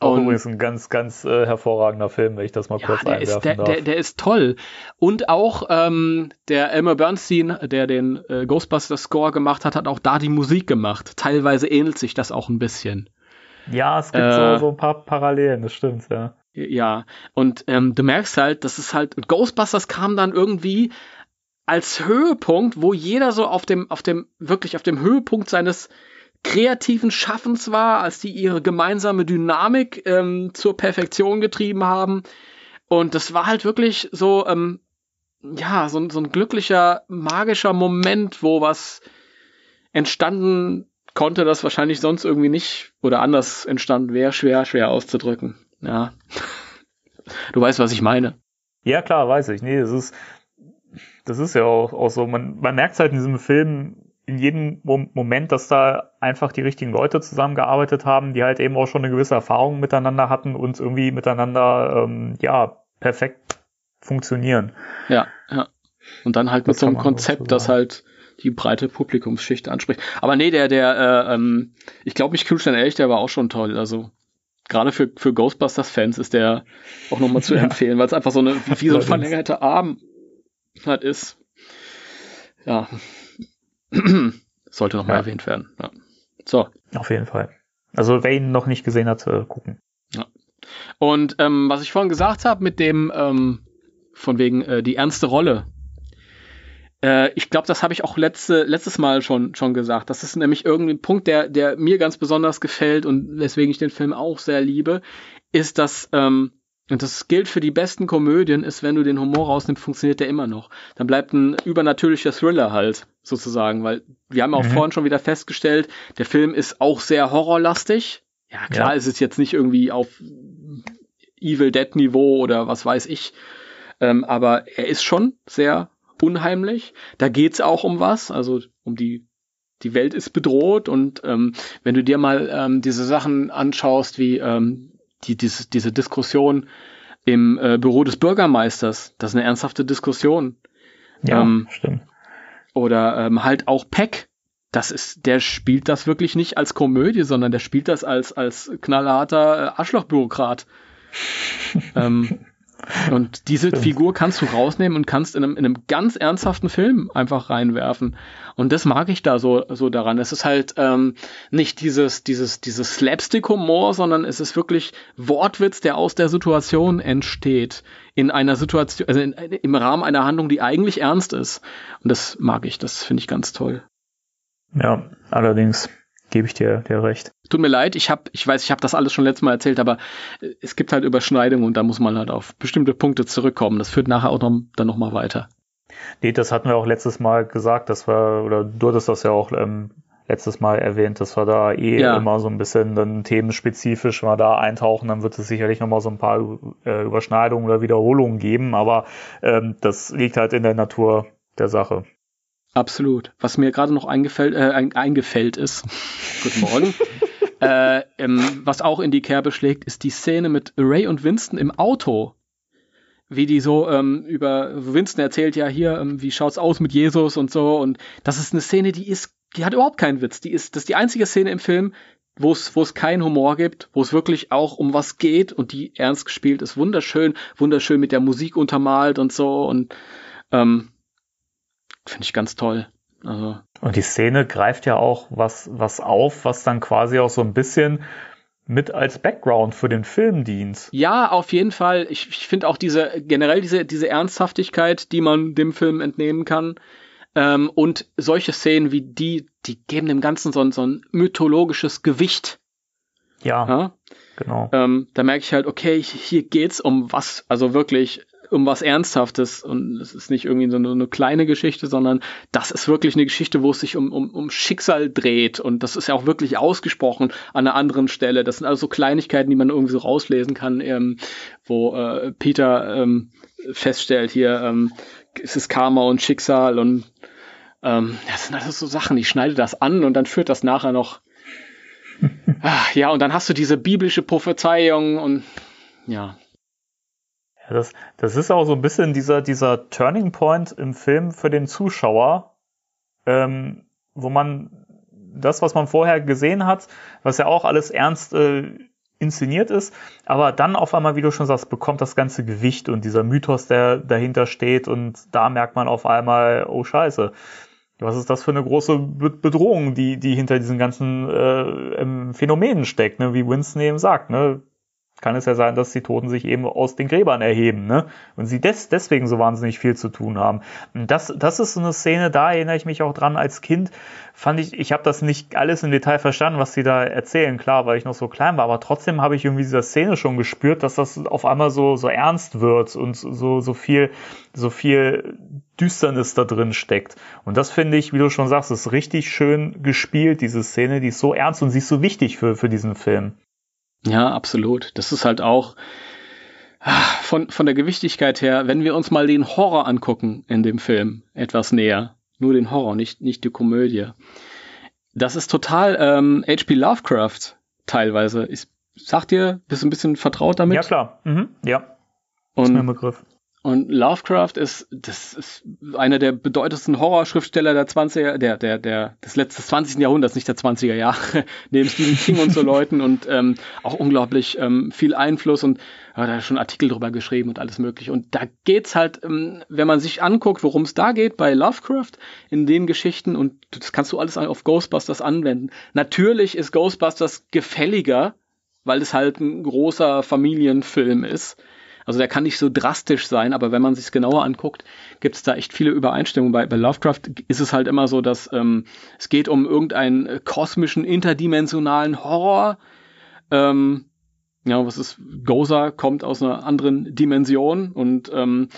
Speaker 3: Auch
Speaker 4: Und-
Speaker 3: übrigens ein ganz, ganz äh, hervorragender Film, wenn ich das mal
Speaker 4: Ja,
Speaker 3: kurz
Speaker 4: der ist,
Speaker 3: einwerfen
Speaker 4: der,
Speaker 3: darf.
Speaker 4: der, der ist toll. Und auch ähm, der Elmer Bernstein, der den äh, Ghostbusters Score gemacht hat, hat auch da die Musik gemacht. Teilweise ähnelt sich das auch ein bisschen.
Speaker 3: ja, es gibt
Speaker 4: äh,
Speaker 3: so, so ein paar Parallelen, das stimmt, ja.
Speaker 4: Ja, und ähm, du merkst halt, das ist halt, Ghostbusters kam dann irgendwie als Höhepunkt, wo jeder so auf dem, auf dem, wirklich auf dem Höhepunkt seines kreativen Schaffens war, als die ihre gemeinsame Dynamik ähm, zur Perfektion getrieben haben. Und das war halt wirklich so, ähm, ja, so, so ein glücklicher, magischer Moment, wo was entstanden konnte, das wahrscheinlich sonst irgendwie nicht oder anders entstanden wäre, schwer, schwer auszudrücken. Ja. <laughs> Du weißt, was ich meine.
Speaker 3: Ja, klar, weiß ich. Nee, das ist, das ist ja auch, auch so. Man, man merkt halt in diesem Film in jedem Moment, dass da einfach die richtigen Leute zusammengearbeitet haben, die halt eben auch schon eine gewisse Erfahrung miteinander hatten und irgendwie miteinander, ähm, ja, perfekt funktionieren.
Speaker 4: Ja, ja. Und dann halt das mit so einem Konzept, das halt die breite Publikumsschicht anspricht. Aber nee, der, der, äh, ähm, ich glaube, mich Kühlstein Elch, der war auch schon toll. Also gerade für, für Ghostbusters-Fans ist der auch nochmal zu <laughs> ja. empfehlen, weil es einfach so eine, wie so ein verlängerter Arm halt ist. Ja. <clears throat> Sollte nochmal ja. erwähnt werden. Ja. So.
Speaker 3: Auf jeden Fall. Also wer ihn noch nicht gesehen hat, äh, gucken.
Speaker 4: Ja. Und ähm, was ich vorhin gesagt habe mit dem, ähm, von wegen äh, die ernste Rolle, äh, ich glaube, das habe ich auch letzte, letztes Mal schon, schon gesagt. Das ist nämlich irgendwie ein Punkt, der, der mir ganz besonders gefällt und weswegen ich den Film auch sehr liebe, ist, dass, ähm, und das gilt für die besten Komödien, ist, wenn du den Humor rausnimmst, funktioniert der immer noch. Dann bleibt ein übernatürlicher Thriller halt, sozusagen, weil wir haben auch mhm. vorhin schon wieder festgestellt, der Film ist auch sehr horrorlastig. Ja, klar, ja. ist es jetzt nicht irgendwie auf Evil Dead Niveau oder was weiß ich, ähm, aber er ist schon sehr unheimlich. Da geht's auch um was, also um die die Welt ist bedroht und ähm, wenn du dir mal ähm, diese Sachen anschaust, wie ähm, die, diese, diese Diskussion im äh, Büro des Bürgermeisters, das ist eine ernsthafte Diskussion.
Speaker 3: Ja, ähm, stimmt.
Speaker 4: Oder ähm, halt auch Peck, das ist, der spielt das wirklich nicht als Komödie, sondern der spielt das als, als knallharter äh, Arschlochbürokrat. <laughs> ähm, und diese Stimmt. Figur kannst du rausnehmen und kannst in einem, in einem ganz ernsthaften Film einfach reinwerfen. Und das mag ich da so, so daran. Es ist halt ähm, nicht dieses, dieses, dieses Slapstick-Humor, sondern es ist wirklich Wortwitz, der aus der Situation entsteht. In einer Situation, also in, im Rahmen einer Handlung, die eigentlich ernst ist. Und das mag ich, das finde ich ganz toll.
Speaker 3: Ja, allerdings gebe ich dir, dir recht.
Speaker 4: Tut mir leid, ich habe, ich weiß, ich habe das alles schon letztes Mal erzählt, aber äh, es gibt halt Überschneidungen und da muss man halt auf bestimmte Punkte zurückkommen. Das führt nachher auch noch, dann noch mal weiter.
Speaker 3: Nee, das hatten wir auch letztes Mal gesagt, dass wir, oder du hattest das ja auch ähm, letztes Mal erwähnt, dass wir da eh ja. immer so ein bisschen dann themenspezifisch mal da eintauchen, dann wird es sicherlich nochmal so ein paar äh, Überschneidungen oder Wiederholungen geben, aber ähm, das liegt halt in der Natur der Sache.
Speaker 4: Absolut. Was mir gerade noch eingefällt, äh, eingefällt ist, <laughs> guten Morgen, äh, ähm, was auch in die Kerbe schlägt, ist die Szene mit Ray und Winston im Auto. Wie die so ähm, über Winston erzählt ja hier, ähm, wie schaut's aus mit Jesus und so. Und das ist eine Szene, die ist, die hat überhaupt keinen Witz. Die ist, das ist die einzige Szene im Film, wo es wo es keinen Humor gibt, wo es wirklich auch um was geht und die ernst gespielt ist. Wunderschön, wunderschön mit der Musik untermalt und so. Und ähm, Finde ich ganz toll. Also.
Speaker 3: Und die Szene greift ja auch was, was auf, was dann quasi auch so ein bisschen mit als Background für den Film dient.
Speaker 4: Ja, auf jeden Fall. Ich, ich finde auch diese, generell diese, diese Ernsthaftigkeit, die man dem Film entnehmen kann. Ähm, und solche Szenen wie die, die geben dem Ganzen so ein, so ein mythologisches Gewicht.
Speaker 3: Ja. ja? Genau.
Speaker 4: Ähm, da merke ich halt, okay, hier geht's um was, also wirklich um was Ernsthaftes und es ist nicht irgendwie so eine, eine, kleine Geschichte, sondern das ist wirklich eine Geschichte, wo es sich um, um, um Schicksal dreht. Und das ist ja auch wirklich ausgesprochen an einer anderen Stelle. Das sind also so Kleinigkeiten, die man irgendwie so rauslesen kann, ähm, wo äh, Peter ähm, feststellt hier, ähm, es ist Karma und Schicksal und ähm, das sind also so Sachen, ich schneide das an und dann führt das nachher noch. Ach, <laughs> ja, und dann hast du diese biblische Prophezeiung und ja,
Speaker 3: ja, das, das ist auch so ein bisschen dieser, dieser Turning Point im Film für den Zuschauer, ähm, wo man das, was man vorher gesehen hat, was ja auch alles ernst äh, inszeniert ist, aber dann auf einmal, wie du schon sagst, bekommt das ganze Gewicht und dieser Mythos, der dahinter steht und da merkt man auf einmal, oh Scheiße, was ist das für eine große Bedrohung, die, die hinter diesen ganzen äh, Phänomenen steckt, ne? wie Winston eben sagt, ne? Kann es ja sein, dass die Toten sich eben aus den Gräbern erheben, ne? Und sie des, deswegen so wahnsinnig viel zu tun haben. Und das, das ist so eine Szene, da erinnere ich mich auch dran als Kind, fand ich, ich habe das nicht alles im Detail verstanden, was sie da erzählen, klar, weil ich noch so klein war, aber trotzdem habe ich irgendwie dieser Szene schon gespürt, dass das auf einmal so, so ernst wird und so, so viel, so viel Düsternis da drin steckt. Und das finde ich, wie du schon sagst, ist richtig schön gespielt, diese Szene, die ist so ernst und sie ist so wichtig für, für diesen Film.
Speaker 4: Ja, absolut. Das ist halt auch ah, von, von der Gewichtigkeit her, wenn wir uns mal den Horror angucken in dem Film etwas näher. Nur den Horror, nicht, nicht die Komödie. Das ist total ähm, H.P. Lovecraft teilweise. Ich sag dir, bist du ein bisschen vertraut damit?
Speaker 3: Ja, klar. Mhm. Ja.
Speaker 4: Und,
Speaker 3: ist mir ein Begriff.
Speaker 4: Und Lovecraft ist, das ist einer der bedeutendsten Horrorschriftsteller der 20er, der, der, der, des letzten 20. Jahrhunderts, nicht der 20er Jahre, <laughs> neben Stephen King und so Leuten und ähm, auch unglaublich ähm, viel Einfluss und ja, da hat schon Artikel drüber geschrieben und alles mögliche. Und da geht's halt, ähm, wenn man sich anguckt, worum es da geht bei Lovecraft in den Geschichten und das kannst du alles auf Ghostbusters anwenden. Natürlich ist Ghostbusters gefälliger, weil es halt ein großer Familienfilm ist also der kann nicht so drastisch sein, aber wenn man sich genauer anguckt, gibt es da echt viele Übereinstimmungen. Bei, bei Lovecraft ist es halt immer so, dass ähm, es geht um irgendeinen äh, kosmischen, interdimensionalen Horror. Ähm, ja, was ist, Goza kommt aus einer anderen Dimension und ähm,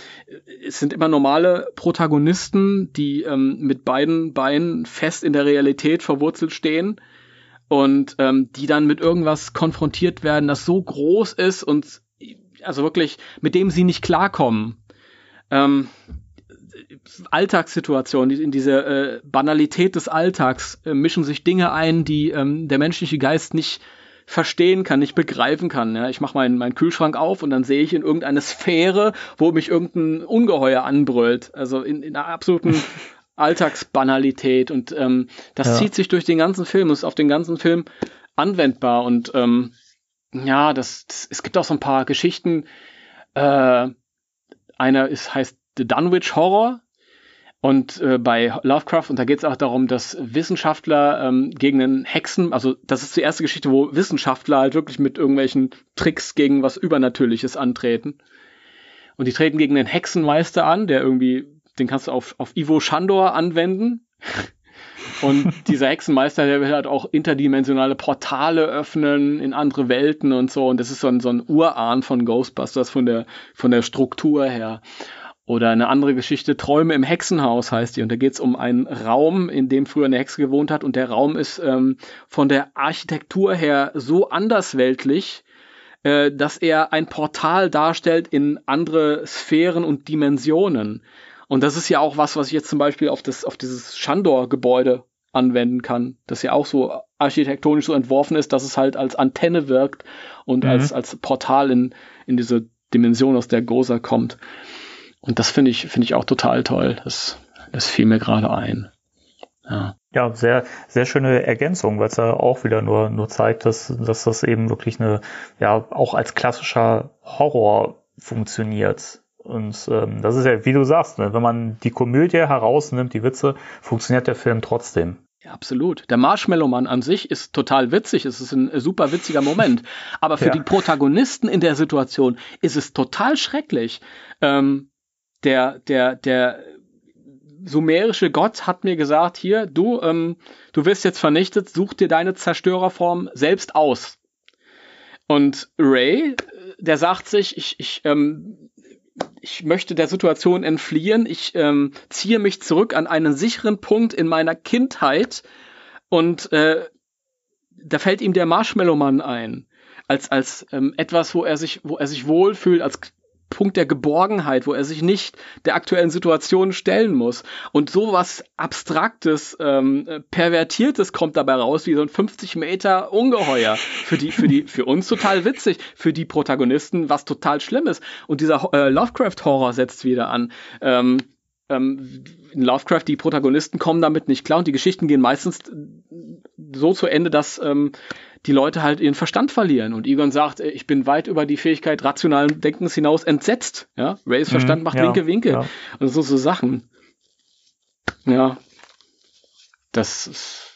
Speaker 4: es sind immer normale Protagonisten, die ähm, mit beiden Beinen fest in der Realität verwurzelt stehen und ähm, die dann mit irgendwas konfrontiert werden, das so groß ist und also wirklich, mit dem sie nicht klarkommen. Ähm, Alltagssituationen, in diese äh, Banalität des Alltags äh, mischen sich Dinge ein, die ähm, der menschliche Geist nicht verstehen kann, nicht begreifen kann. Ja? Ich mache meinen mein Kühlschrank auf und dann sehe ich in irgendeine Sphäre, wo mich irgendein Ungeheuer anbrüllt. Also in, in einer absoluten <laughs> Alltagsbanalität. Und ähm, das ja. zieht sich durch den ganzen Film, ist auf den ganzen Film anwendbar. Und ähm, ja, das, das, es gibt auch so ein paar Geschichten. Äh, einer ist, heißt The Dunwich Horror. Und äh, bei Lovecraft, und da geht es auch darum, dass Wissenschaftler ähm, gegen einen Hexen, also das ist die erste Geschichte, wo Wissenschaftler halt wirklich mit irgendwelchen Tricks gegen was Übernatürliches antreten. Und die treten gegen einen Hexenmeister an, der irgendwie, den kannst du auf, auf Ivo Shandor anwenden. Und dieser Hexenmeister, der will halt auch interdimensionale Portale öffnen in andere Welten und so. Und das ist so ein, so ein Urahn von Ghostbusters von der, von der Struktur her. Oder eine andere Geschichte, Träume im Hexenhaus heißt die. Und da geht es um einen Raum, in dem früher eine Hexe gewohnt hat. Und der Raum ist ähm, von der Architektur her so andersweltlich, äh, dass er ein Portal darstellt in andere Sphären und Dimensionen. Und das ist ja auch was, was ich jetzt zum Beispiel auf, das, auf dieses Shandor-Gebäude anwenden kann, das ja auch so architektonisch so entworfen ist, dass es halt als Antenne wirkt und mhm. als, als Portal in, in diese Dimension, aus der Goza kommt. Und das finde ich, finde ich auch total toll. Das, das fiel mir gerade ein.
Speaker 3: Ja. ja, sehr, sehr schöne Ergänzung, weil es ja auch wieder nur, nur zeigt, dass, dass das eben wirklich eine, ja, auch als klassischer Horror funktioniert. Und ähm, das ist ja, wie du sagst, ne, wenn man die Komödie herausnimmt, die Witze, funktioniert der Film trotzdem.
Speaker 4: Ja, absolut. Der Marshmallow-Mann an sich ist total witzig. Es ist ein super witziger Moment. Aber für ja. die Protagonisten in der Situation ist es total schrecklich. Ähm, der, der, der sumerische Gott hat mir gesagt, hier, du, ähm, du wirst jetzt vernichtet, such dir deine Zerstörerform selbst aus. Und Ray, der sagt sich, ich, ich ähm, ich möchte der Situation entfliehen. Ich ähm, ziehe mich zurück an einen sicheren Punkt in meiner Kindheit und äh, da fällt ihm der Marshmallow-Mann ein. Als, als ähm, etwas, wo er sich, wo er sich wohlfühlt, als Punkt der Geborgenheit, wo er sich nicht der aktuellen Situation stellen muss. Und sowas Abstraktes, ähm, Pervertiertes kommt dabei raus, wie so ein 50 Meter Ungeheuer. Für die, für die, für uns total witzig, für die Protagonisten was total Schlimmes. Und dieser äh, Lovecraft-Horror setzt wieder an. Ähm, ähm, in Lovecraft, die Protagonisten kommen damit nicht klar und die Geschichten gehen meistens so zu Ende, dass ähm, die Leute halt ihren Verstand verlieren. Und Egon sagt, äh, ich bin weit über die Fähigkeit rationalen Denkens hinaus entsetzt. Ja? Rays mhm, Verstand macht ja, linke Winkel. Ja. Und so, so Sachen. Ja. Das ist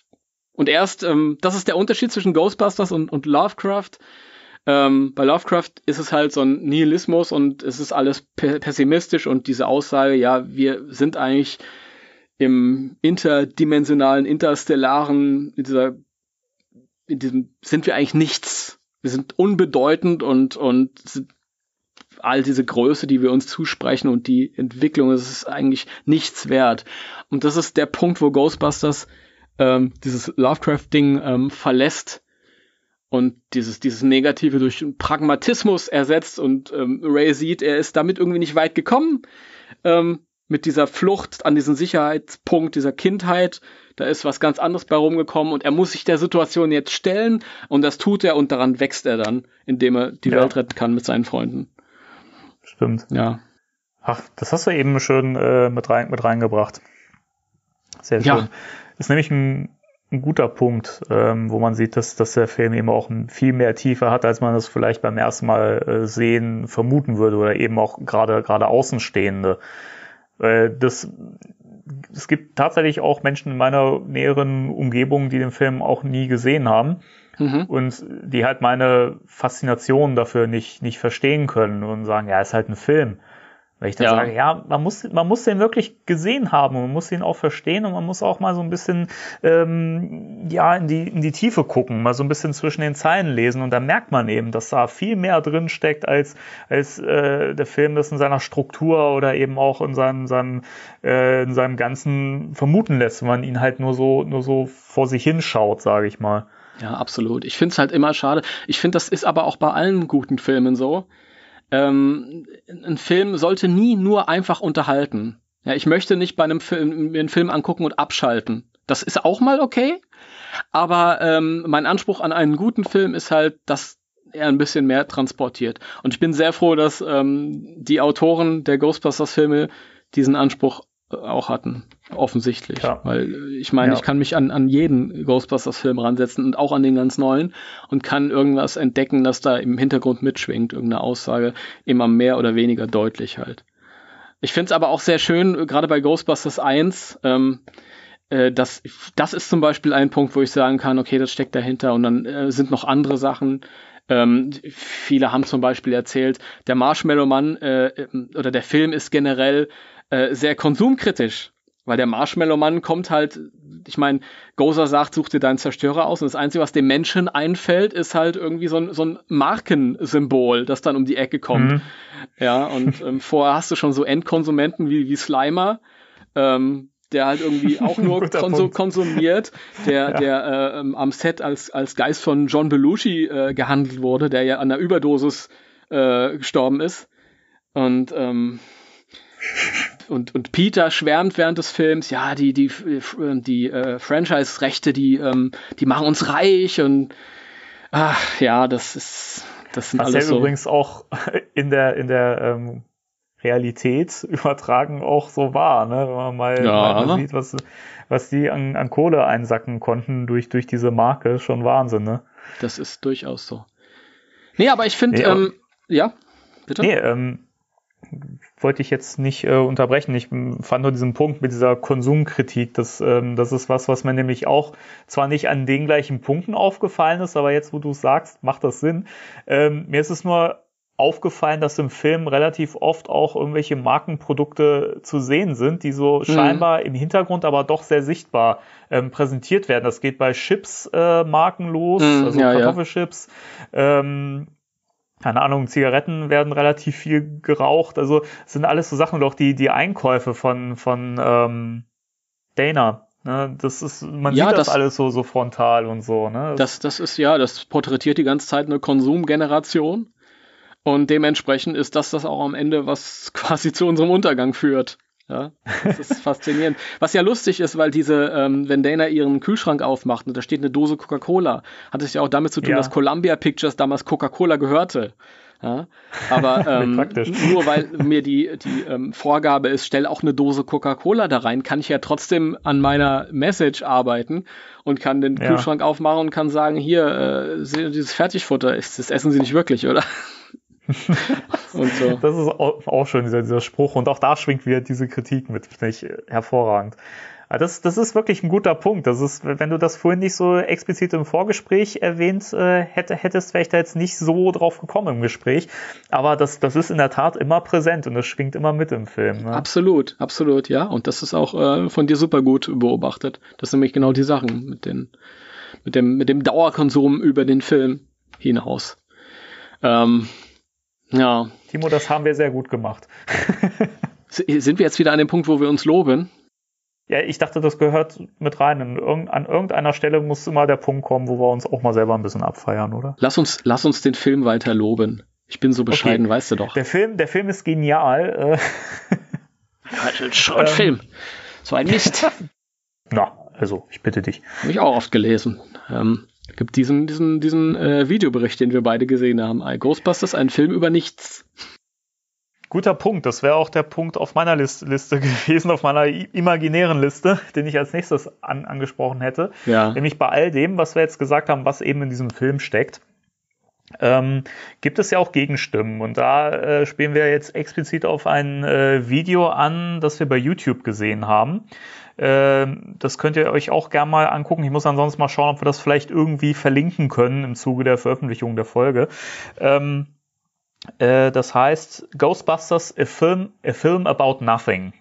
Speaker 4: und erst, ähm, das ist der Unterschied zwischen Ghostbusters und, und Lovecraft. Ähm, bei Lovecraft ist es halt so ein Nihilismus und es ist alles pe pessimistisch und diese Aussage, ja, wir sind eigentlich im interdimensionalen, interstellaren, in dieser, in diesem, sind wir eigentlich nichts. Wir sind unbedeutend und, und sind all diese Größe, die wir uns zusprechen und die Entwicklung, das ist eigentlich nichts wert. Und das ist der Punkt, wo Ghostbusters ähm, dieses Lovecraft-Ding ähm, verlässt und dieses, dieses Negative durch Pragmatismus ersetzt und ähm, Ray sieht, er ist damit irgendwie nicht weit gekommen. Ähm, mit dieser Flucht an diesen Sicherheitspunkt dieser Kindheit, da ist was ganz anderes bei rumgekommen und er muss sich der Situation jetzt stellen und das tut er und daran wächst er dann, indem er die ja. Welt retten kann mit seinen Freunden.
Speaker 3: Stimmt. Ja. Ach, das hast du eben schön äh, mit, rein, mit reingebracht. Sehr schön. Ja. Ist nämlich ein, ein guter Punkt, ähm, wo man sieht, dass, dass der Film eben auch viel mehr Tiefe hat, als man das vielleicht beim ersten Mal äh, sehen vermuten würde oder eben auch gerade gerade Außenstehende. Das, es gibt tatsächlich auch Menschen in meiner näheren Umgebung, die den Film auch nie gesehen haben mhm. und die halt meine Faszination dafür nicht, nicht verstehen können und sagen, ja, ist halt ein Film. Weil ich dann ja. sage, ja, man muss, man muss den wirklich gesehen haben und man muss ihn auch verstehen und man muss auch mal so ein bisschen ähm, ja in die, in die Tiefe gucken, mal so ein bisschen zwischen den Zeilen lesen und da merkt man eben, dass da viel mehr drin steckt, als, als äh, der Film das in seiner Struktur oder eben auch in seinem, seinem, äh, in seinem ganzen vermuten lässt, wenn man ihn halt nur so, nur so vor sich hinschaut, sage ich mal.
Speaker 4: Ja, absolut. Ich finde es halt immer schade. Ich finde, das ist aber auch bei allen guten Filmen so ähm, ein Film sollte nie nur einfach unterhalten. Ja, ich möchte nicht bei einem Film mir einen Film angucken und abschalten. Das ist auch mal okay, aber ähm, mein Anspruch an einen guten Film ist halt, dass er ein bisschen mehr transportiert. Und ich bin sehr froh, dass ähm, die Autoren der Ghostbusters-Filme diesen Anspruch auch hatten, offensichtlich. Ja. Weil äh, ich meine, ja. ich kann mich an, an jeden Ghostbusters-Film ransetzen und auch an den ganz neuen und kann irgendwas entdecken, das da im Hintergrund mitschwingt, irgendeine Aussage, immer mehr oder weniger deutlich halt. Ich finde es aber auch sehr schön, gerade bei Ghostbusters 1, ähm, äh, das, das ist zum Beispiel ein Punkt, wo ich sagen kann, okay, das steckt dahinter und dann äh, sind noch andere Sachen, ähm, viele haben zum Beispiel erzählt, der Marshmallow Mann äh, oder der Film ist generell äh, sehr konsumkritisch. Weil der Marshmallow-Mann kommt halt, ich meine, Gozer sagt, such dir deinen Zerstörer aus und das Einzige, was dem Menschen einfällt, ist halt irgendwie so ein, so ein Markensymbol, das dann um die Ecke kommt. Mhm. Ja, und <laughs> ähm, vorher hast du schon so Endkonsumenten wie, wie Slimer, ähm, der halt irgendwie <laughs> auch nur konsu konsumiert, der, ja. der äh, ähm, am Set als, als Geist von John Belushi äh, gehandelt wurde, der ja an der Überdosis äh, gestorben ist. Und ähm, und, und Peter schwärmt während des Films, ja, die, die, die äh, Franchise-Rechte, die, ähm, die machen uns reich und ach, ja, das ist, das sind
Speaker 3: Was
Speaker 4: alles
Speaker 3: ja
Speaker 4: so.
Speaker 3: übrigens auch <laughs> in der, in der ähm, Realität übertragen auch so war, ne? wenn man mal, ja. mal sieht, was, was die an, an Kohle einsacken konnten durch, durch diese Marke, schon Wahnsinn, ne?
Speaker 4: Das ist durchaus so. Nee, aber ich finde, nee, ähm, ja,
Speaker 3: bitte? Nee, ähm, wollte ich jetzt nicht äh, unterbrechen. Ich fand nur diesen Punkt mit dieser Konsumkritik, das, ähm, das ist was, was mir nämlich auch zwar nicht an den gleichen Punkten aufgefallen ist, aber jetzt, wo du es sagst, macht das Sinn. Ähm, mir ist es nur aufgefallen, dass im Film relativ oft auch irgendwelche Markenprodukte zu sehen sind, die so mhm. scheinbar im Hintergrund aber doch sehr sichtbar ähm, präsentiert werden. Das geht bei Chips-Marken äh, los, mhm, also ja, Kartoffelchips. Ja. Ähm, keine Ahnung, Zigaretten werden relativ viel geraucht. Also sind alles so Sachen und auch die, die Einkäufe von, von ähm, Dana. Ne? Das ist, man ja, sieht das, das, alles so, so frontal und so. Ne?
Speaker 4: Das, das ist ja, das porträtiert die ganze Zeit eine Konsumgeneration. Und dementsprechend ist das das auch am Ende, was <laughs> quasi zu unserem Untergang führt. Ja, das ist faszinierend. Was ja lustig ist, weil diese, ähm, wenn Dana ihren Kühlschrank aufmacht und da steht eine Dose Coca-Cola, hat es ja auch damit zu tun, ja. dass Columbia Pictures damals Coca-Cola gehörte. Ja, aber <laughs> ähm, nur weil mir die, die ähm, Vorgabe ist, stell auch eine Dose Coca-Cola da rein, kann ich ja trotzdem an meiner Message arbeiten und kann den ja. Kühlschrank aufmachen und kann sagen, hier, äh, dieses Fertigfutter, ist, das essen Sie nicht wirklich, oder?
Speaker 3: Und so. Das ist auch, schön, dieser, dieser Spruch. Und auch da schwingt wieder diese Kritik mit, finde ich hervorragend. Das, das ist wirklich ein guter Punkt. Das ist, wenn du das vorhin nicht so explizit im Vorgespräch erwähnt äh, hätte, hättest, wäre ich da jetzt nicht so drauf gekommen im Gespräch. Aber das, das ist in der Tat immer präsent und das schwingt immer mit im Film.
Speaker 4: Ne? Absolut, absolut, ja. Und das ist auch äh, von dir super gut beobachtet. Das sind nämlich genau die Sachen mit den, mit dem, mit dem Dauerkonsum über den Film hinaus. Ähm, ja.
Speaker 3: Timo, das haben wir sehr gut gemacht. <laughs>
Speaker 4: Sind wir jetzt wieder an dem Punkt, wo wir uns loben?
Speaker 3: Ja, ich dachte, das gehört mit rein. an irgendeiner Stelle muss immer der Punkt kommen, wo wir uns auch mal selber ein bisschen abfeiern, oder?
Speaker 4: Lass uns, lass uns den Film weiter loben. Ich bin so bescheiden, okay. weißt du doch.
Speaker 3: Der Film, der Film ist genial.
Speaker 4: ja, schon ein ähm, Film. So ein Mist. <laughs>
Speaker 3: Na, also, ich bitte dich.
Speaker 4: Habe ich auch oft gelesen. Ähm, gibt diesen, diesen, diesen äh, Videobericht, den wir beide gesehen haben. Ghostbusters, ein Film über nichts.
Speaker 3: Guter Punkt. Das wäre auch der Punkt auf meiner Liste, Liste <laughs> gewesen, auf meiner imaginären Liste, den ich als nächstes an, angesprochen hätte. Ja. Nämlich bei all dem, was wir jetzt gesagt haben, was eben in diesem Film steckt. Ähm, gibt es ja auch Gegenstimmen und da äh, spielen wir jetzt explizit auf ein äh, Video an, das wir bei YouTube gesehen haben. Äh, das könnt ihr euch auch gerne mal angucken. Ich muss ansonsten mal schauen, ob wir das vielleicht irgendwie verlinken können im Zuge der Veröffentlichung der Folge. Ähm, äh, das heißt Ghostbusters, a film, a film about nothing.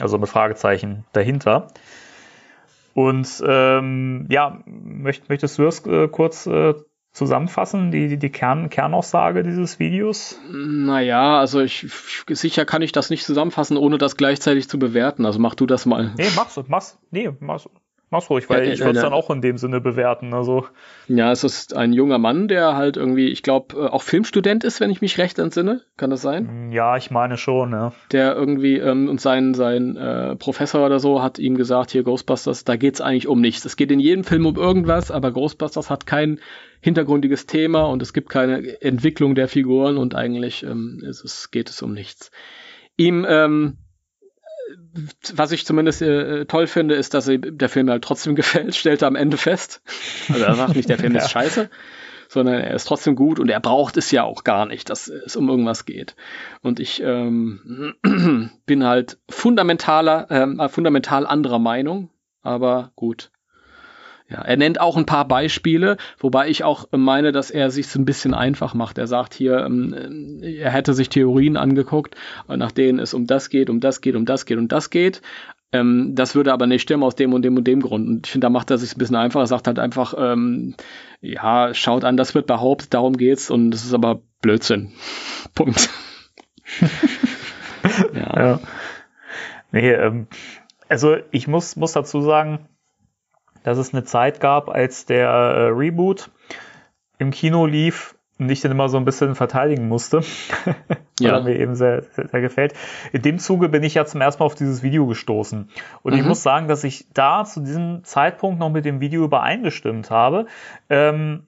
Speaker 3: Also mit Fragezeichen dahinter. Und ähm, ja, möcht, möchtest du das äh, kurz äh, zusammenfassen, die, die, die Kern, Kernaussage dieses Videos?
Speaker 4: Naja, also ich sicher kann ich das nicht zusammenfassen, ohne das gleichzeitig zu bewerten. Also mach du das mal.
Speaker 3: Nee, mach's, mach's, nee, mach's, Mach's ruhig, weil ja, ich würde es dann auch in dem Sinne bewerten. Also.
Speaker 4: Ja, es ist ein junger Mann, der halt irgendwie, ich glaube, äh, auch Filmstudent ist, wenn ich mich recht entsinne. Kann das sein?
Speaker 3: Mm, ja, ich meine schon, ja.
Speaker 4: Der irgendwie, ähm, und sein, sein äh, Professor oder so hat ihm gesagt, hier Ghostbusters, da geht's eigentlich um nichts. Es geht in jedem Film um irgendwas, aber Ghostbusters hat kein hintergründiges Thema und es gibt keine Entwicklung der Figuren und eigentlich ähm, es, geht es um nichts. Ihm ähm, was ich zumindest äh, toll finde, ist, dass der Film halt trotzdem <laughs> gefällt, stellt er am Ende fest. Also er sagt nicht, der Film <laughs> ja. ist scheiße, sondern er ist trotzdem gut und er braucht es ja auch gar nicht, dass es um irgendwas geht. Und ich ähm, <clears throat> bin halt fundamentaler, ähm, fundamental anderer Meinung, aber gut. Ja, er nennt auch ein paar Beispiele, wobei ich auch meine, dass er sich ein bisschen einfach macht. Er sagt hier, ähm, er hätte sich Theorien angeguckt, nach denen es um das geht, um das geht, um das geht, um das geht. Ähm, das würde aber nicht stimmen aus dem und dem und dem Grund. Und ich finde, da macht er sich ein bisschen einfacher. Er sagt halt einfach, ähm, ja, schaut an, das wird behauptet, darum geht's und das ist aber Blödsinn. <laughs> Punkt. <laughs>
Speaker 3: ja. ja. Nee, ähm, also ich muss, muss dazu sagen, dass es eine Zeit gab, als der äh, Reboot im Kino lief und ich den immer so ein bisschen verteidigen musste, <laughs> weil ja. er mir eben sehr, sehr, sehr, gefällt. In dem Zuge bin ich ja zum ersten Mal auf dieses Video gestoßen. Und mhm. ich muss sagen, dass ich da zu diesem Zeitpunkt noch mit dem Video übereingestimmt habe. Ähm,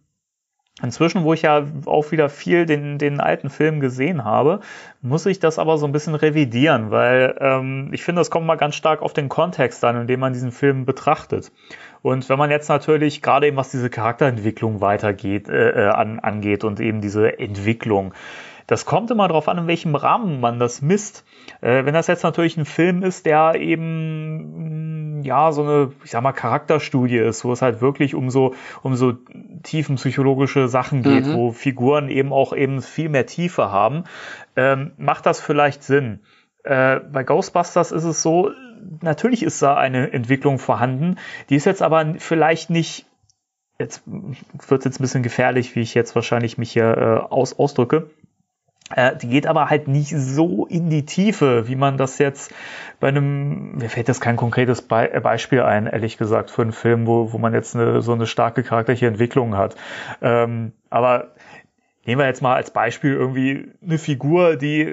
Speaker 3: Inzwischen, wo ich ja auch wieder viel den, den alten Film gesehen habe, muss ich das aber so ein bisschen revidieren, weil ähm, ich finde, das kommt mal ganz stark auf den Kontext an, in dem man diesen Film betrachtet. Und wenn man jetzt natürlich gerade eben was diese Charakterentwicklung weitergeht, äh, äh, an, angeht und eben diese Entwicklung, das kommt immer darauf an, in welchem Rahmen man das misst. Äh, wenn das jetzt natürlich ein Film ist, der eben mm, ja so eine, ich sag mal, Charakterstudie ist, wo es halt wirklich um so um so tiefen psychologische Sachen geht, mhm. wo Figuren eben auch eben viel mehr Tiefe haben, ähm, macht das vielleicht Sinn. Äh, bei Ghostbusters ist es so, natürlich ist da eine Entwicklung vorhanden. Die ist jetzt aber vielleicht nicht, jetzt wird es jetzt ein bisschen gefährlich, wie ich jetzt wahrscheinlich mich hier äh, aus, ausdrücke. Äh, die geht aber halt nicht so in die Tiefe, wie man das jetzt bei einem, mir fällt jetzt kein konkretes Be äh, Beispiel ein, ehrlich gesagt, für einen Film, wo, wo man jetzt eine, so eine starke charakterliche Entwicklung hat. Ähm, aber Nehmen wir jetzt mal als Beispiel irgendwie eine Figur, die,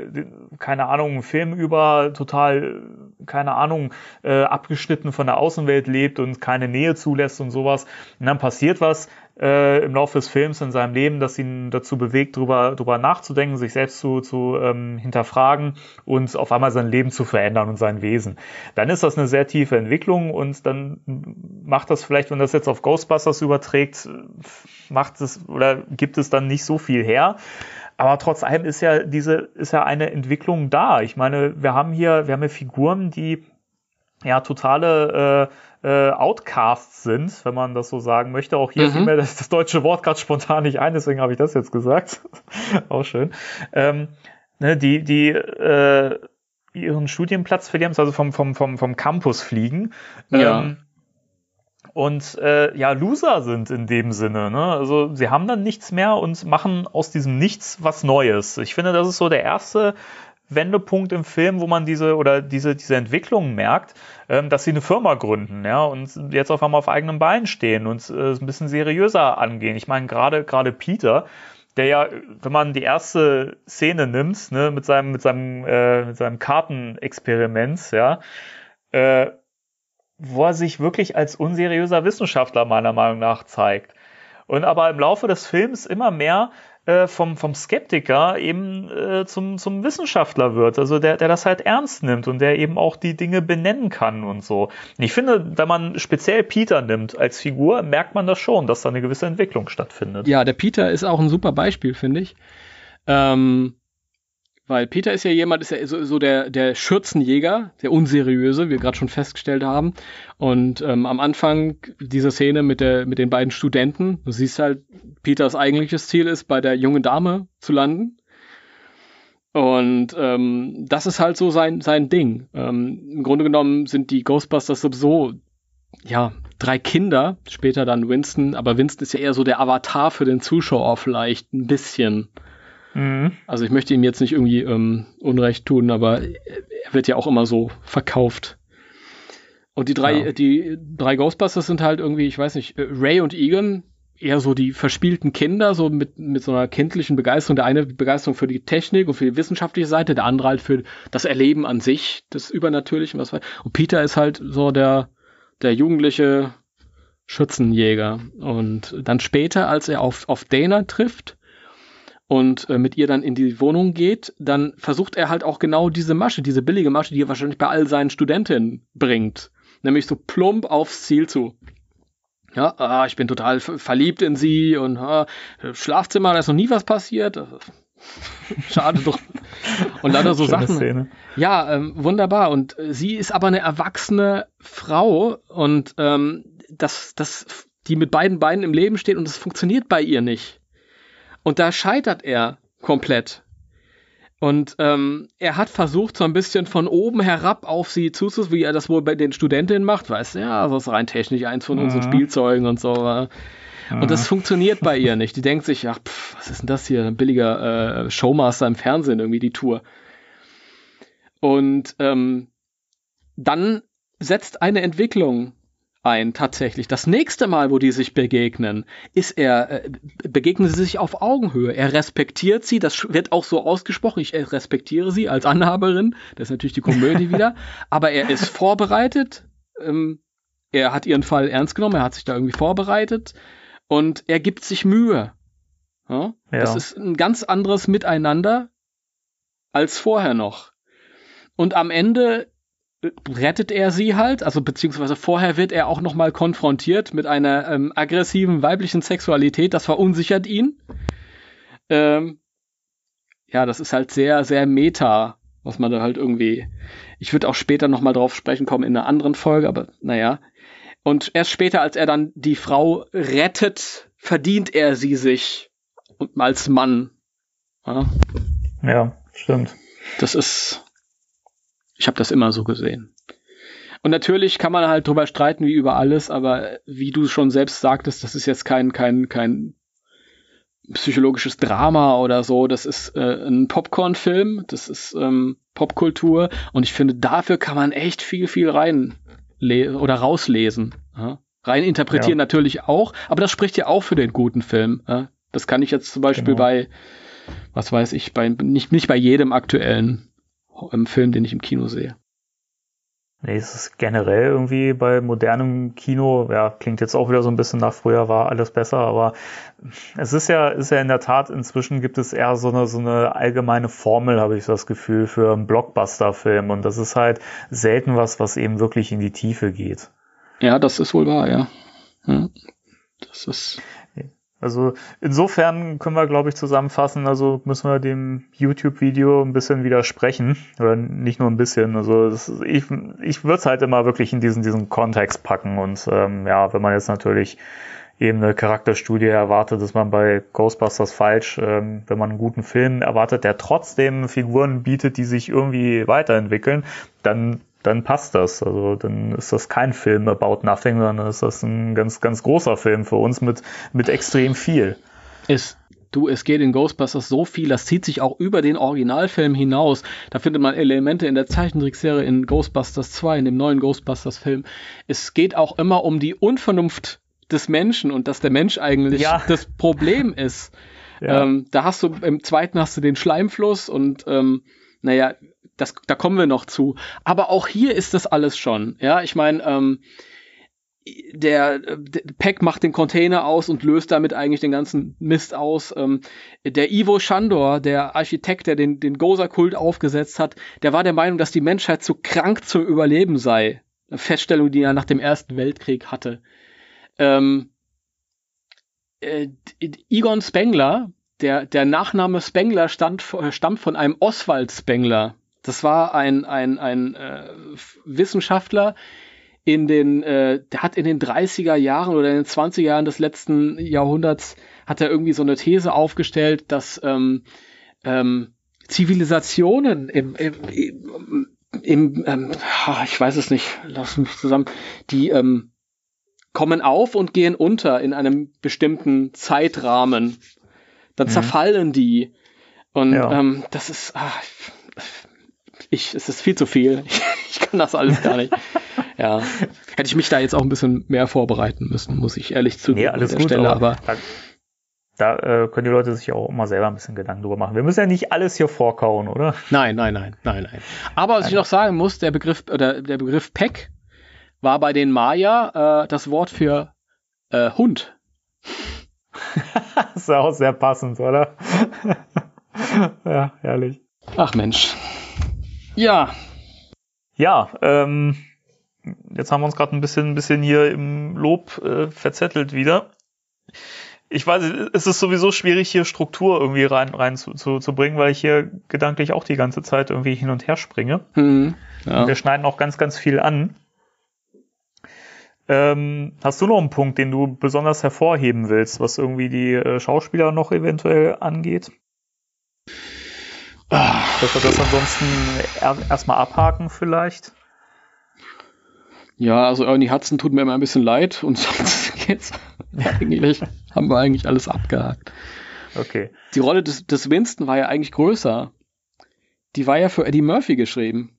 Speaker 3: keine Ahnung, einen Film über total, keine Ahnung, äh, abgeschnitten von der Außenwelt lebt und keine Nähe zulässt und sowas. Und dann passiert was, äh, im Laufe des Films in seinem Leben, das ihn dazu bewegt, drüber, drüber nachzudenken, sich selbst zu, zu ähm, hinterfragen und auf einmal sein Leben zu verändern und sein Wesen. Dann ist das eine sehr tiefe Entwicklung und dann macht das vielleicht, wenn das jetzt auf Ghostbusters überträgt, macht es oder gibt es dann nicht so viel her. aber trotz allem ist ja diese, ist ja eine Entwicklung da. Ich meine, wir haben hier, wir haben hier Figuren, die ja totale äh, äh, Outcasts sind, wenn man das so sagen möchte. Auch hier mhm. fiel mir das, das deutsche Wort gerade spontan nicht ein, deswegen habe ich das jetzt gesagt. <laughs> Auch schön. Ähm, ne, die, die äh, ihren Studienplatz verlieren, also vom, vom, vom, vom Campus fliegen.
Speaker 4: Ja. Ähm,
Speaker 3: und äh, ja, Loser sind in dem Sinne. Ne? Also sie haben dann nichts mehr und machen aus diesem Nichts was Neues. Ich finde, das ist so der erste Wendepunkt im Film, wo man diese oder diese, diese Entwicklung merkt, ähm, dass sie eine Firma gründen, ja, und jetzt auf einmal auf eigenen Beinen stehen und äh, ein bisschen seriöser angehen. Ich meine, gerade gerade Peter, der ja, wenn man die erste Szene nimmt, ne, mit seinem, mit seinem, äh, mit seinem Kartenexperiment, ja, äh, wo er sich wirklich als unseriöser Wissenschaftler meiner Meinung nach zeigt. Und aber im Laufe des Films immer mehr äh, vom, vom Skeptiker eben äh, zum, zum Wissenschaftler wird, also der, der das halt ernst nimmt und der eben auch die Dinge benennen kann und so. Und ich finde, wenn man speziell Peter nimmt als Figur, merkt man das schon, dass da eine gewisse Entwicklung stattfindet.
Speaker 4: Ja, der Peter ist auch ein super Beispiel, finde ich. Ähm, weil Peter ist ja jemand, ist ja so, so der, der Schürzenjäger, der unseriöse, wie wir gerade schon festgestellt haben. Und ähm, am Anfang dieser Szene mit, der, mit den beiden Studenten, du siehst halt, Peters eigentliches Ziel ist, bei der jungen Dame zu landen. Und ähm, das ist halt so sein, sein Ding. Ähm, Im Grunde genommen sind die Ghostbusters sowieso, ja, drei Kinder, später dann Winston, aber Winston ist ja eher so der Avatar für den Zuschauer vielleicht ein bisschen. Mhm. Also ich möchte ihm jetzt nicht irgendwie ähm, Unrecht tun, aber er wird ja auch immer so verkauft. Und die drei, ja. die drei Ghostbusters sind halt irgendwie, ich weiß nicht, Ray und Egan, eher so die verspielten Kinder, so mit, mit so einer kindlichen Begeisterung. Der eine Begeisterung für die Technik und für die wissenschaftliche Seite, der andere halt für das Erleben an sich, das Übernatürliche. Was weiß. Und Peter ist halt so der, der jugendliche Schützenjäger. Und dann später, als er auf, auf Dana trifft, und äh, mit ihr dann in die Wohnung geht, dann versucht er halt auch genau diese Masche, diese billige Masche, die er wahrscheinlich bei all seinen Studentinnen bringt. Nämlich so plump aufs Ziel zu. Ja, ah, ich bin total verliebt in sie und ah, Schlafzimmer, da ist noch nie was passiert. <laughs> Schade doch. Und leider so Schöne Sachen. Szene. Ja, ähm, wunderbar. Und äh, sie ist aber eine erwachsene Frau und ähm, das, das, die mit beiden Beinen im Leben steht und das funktioniert bei ihr nicht. Und da scheitert er komplett. Und ähm, er hat versucht, so ein bisschen von oben herab auf sie zuzusehen, wie er das wohl bei den Studentinnen macht, weißt du, ja, das ist rein technisch eins von unseren mhm. Spielzeugen und so. Und das funktioniert bei ihr <laughs> nicht. Die denkt sich, ach, pff, was ist denn das hier? Ein billiger äh, Showmaster im Fernsehen, irgendwie die Tour. Und ähm, dann setzt eine Entwicklung ein, tatsächlich. Das nächste Mal, wo die sich begegnen, ist er, äh, begegnen sie sich auf Augenhöhe. Er respektiert sie, das wird auch so ausgesprochen, ich respektiere sie als Anhaberin, das ist natürlich die Komödie <laughs> wieder, aber er ist vorbereitet, ähm, er hat ihren Fall ernst genommen, er hat sich da irgendwie vorbereitet und er gibt sich Mühe. Ja? Ja. Das ist ein ganz anderes Miteinander als vorher noch. Und am Ende rettet er sie halt, also beziehungsweise vorher wird er auch nochmal konfrontiert mit einer ähm, aggressiven weiblichen Sexualität, das verunsichert ihn. Ähm, ja, das ist halt sehr, sehr meta, was man da halt irgendwie. Ich würde auch später nochmal drauf sprechen kommen in einer anderen Folge, aber naja. Und erst später, als er dann die Frau rettet, verdient er sie sich als Mann.
Speaker 3: Ja, ja stimmt.
Speaker 4: Das ist ich habe das immer so gesehen. Und natürlich kann man halt drüber streiten wie über alles, aber wie du schon selbst sagtest, das ist jetzt kein, kein, kein psychologisches Drama oder so. Das ist äh, ein Popcorn-Film, das ist ähm, Popkultur und ich finde, dafür kann man echt viel, viel rein oder rauslesen. Ja? Rein interpretieren ja. natürlich auch, aber das spricht ja auch für den guten Film. Ja? Das kann ich jetzt zum Beispiel genau. bei, was weiß ich, bei nicht, nicht bei jedem aktuellen im Film, den ich im Kino sehe.
Speaker 3: Nee, es ist generell irgendwie bei modernem Kino, ja, klingt jetzt auch wieder so ein bisschen nach früher war alles besser, aber es ist ja, ist ja in der Tat, inzwischen gibt es eher so eine, so eine allgemeine Formel, habe ich das Gefühl, für einen Blockbuster-Film und das ist halt selten was, was eben wirklich in die Tiefe geht.
Speaker 4: Ja, das ist wohl wahr, ja. ja das ist.
Speaker 3: Also insofern können wir, glaube ich, zusammenfassen, also müssen wir dem YouTube-Video ein bisschen widersprechen. Oder nicht nur ein bisschen. Also das, ich, ich würde es halt immer wirklich in diesen, diesen Kontext packen. Und ähm, ja, wenn man jetzt natürlich eben eine Charakterstudie erwartet, ist man bei Ghostbusters falsch. Ähm, wenn man einen guten Film erwartet, der trotzdem Figuren bietet, die sich irgendwie weiterentwickeln, dann dann passt das. Also dann ist das kein Film about nothing, sondern ist das ein ganz, ganz großer Film für uns mit, mit extrem viel.
Speaker 4: Ist. Du, es geht in Ghostbusters so viel, das zieht sich auch über den Originalfilm hinaus. Da findet man Elemente in der Zeichentrickserie in Ghostbusters 2, in dem neuen Ghostbusters-Film. Es geht auch immer um die Unvernunft des Menschen und dass der Mensch eigentlich ja. das Problem ist. Ja. Ähm, da hast du im zweiten hast du den Schleimfluss und ähm, naja, das, da kommen wir noch zu. Aber auch hier ist das alles schon. Ja, ich meine, ähm, der, der Peck macht den Container aus und löst damit eigentlich den ganzen Mist aus. Ähm, der Ivo Shandor, der Architekt, der den, den Goza-Kult aufgesetzt hat, der war der Meinung, dass die Menschheit zu krank zum Überleben sei. Eine Feststellung, die er nach dem Ersten Weltkrieg hatte. Ähm, äh, Egon Spengler, der, der Nachname Spengler stand, stammt von einem Oswald Spengler. Das war ein, ein, ein äh, Wissenschaftler, in den, äh, der hat in den 30er Jahren oder in den 20er Jahren des letzten Jahrhunderts, hat er irgendwie so eine These aufgestellt, dass ähm, ähm, Zivilisationen im, im, im, im ähm, ich weiß es nicht, lass mich zusammen, die ähm, kommen auf und gehen unter in einem bestimmten Zeitrahmen. Dann mhm. zerfallen die. Und ja. ähm, das ist, ach, ich, es ist viel zu viel. <laughs> Ich, kann das alles gar nicht. <laughs> ja. Hätte ich mich da jetzt auch ein bisschen mehr vorbereiten müssen, muss ich ehrlich zugeben.
Speaker 3: Nee, alles an der gut, Stelle, aber, aber da, äh, können die Leute sich auch immer selber ein bisschen Gedanken drüber machen. Wir müssen ja nicht alles hier vorkauen, oder?
Speaker 4: Nein, nein, nein, nein, nein. Aber was nein. ich noch sagen muss, der Begriff, oder der Begriff Peck war bei den Maya äh, das Wort für äh, Hund. <laughs>
Speaker 3: das ist auch sehr passend, oder? ja, herrlich.
Speaker 4: Ach Mensch. Ja.
Speaker 3: Ja, ähm, jetzt haben wir uns gerade ein bisschen, ein bisschen hier im Lob äh, verzettelt wieder. Ich weiß, es ist sowieso schwierig, hier Struktur irgendwie rein, rein zu, zu, zu bringen, weil ich hier gedanklich auch die ganze Zeit irgendwie hin und her springe. Mhm, ja. Wir schneiden auch ganz, ganz viel an. Ähm, hast du noch einen Punkt, den du besonders hervorheben willst, was irgendwie die äh, Schauspieler noch eventuell angeht? Dass wir das ansonsten er, erstmal abhaken vielleicht?
Speaker 4: Ja, also Ernie Hudson tut mir immer ein bisschen leid und <laughs> sonst geht's eigentlich, haben wir eigentlich alles abgehakt.
Speaker 3: Okay.
Speaker 4: Die Rolle des, des Winston war ja eigentlich größer. Die war ja für Eddie Murphy geschrieben.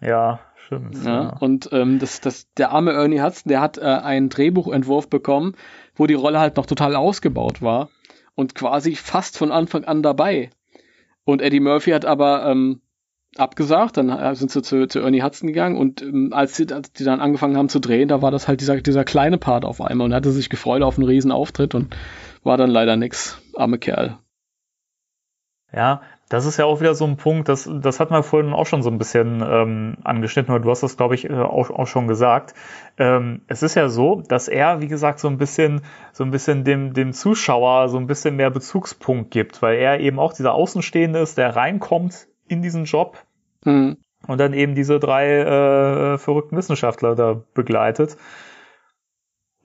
Speaker 3: Ja, stimmt.
Speaker 4: Ja, ja. Und ähm, das, das, der arme Ernie Hudson, der hat äh, einen Drehbuchentwurf bekommen, wo die Rolle halt noch total ausgebaut war und quasi fast von Anfang an dabei. Und Eddie Murphy hat aber ähm, abgesagt, dann äh, sind sie zu, zu Ernie Hudson gegangen und ähm, als, sie, als die dann angefangen haben zu drehen, da war das halt dieser, dieser kleine Part auf einmal und hatte sich gefreut auf einen riesen Auftritt und war dann leider nix. Arme Kerl.
Speaker 3: Ja, das ist ja auch wieder so ein Punkt, das, das hat man vorhin auch schon so ein bisschen ähm, angeschnitten, oder du hast das, glaube ich, äh, auch, auch schon gesagt. Ähm, es ist ja so, dass er, wie gesagt, so ein bisschen, so ein bisschen dem, dem Zuschauer so ein bisschen mehr Bezugspunkt gibt, weil er eben auch dieser Außenstehende ist, der reinkommt in diesen Job mhm. und dann eben diese drei äh, verrückten Wissenschaftler da begleitet.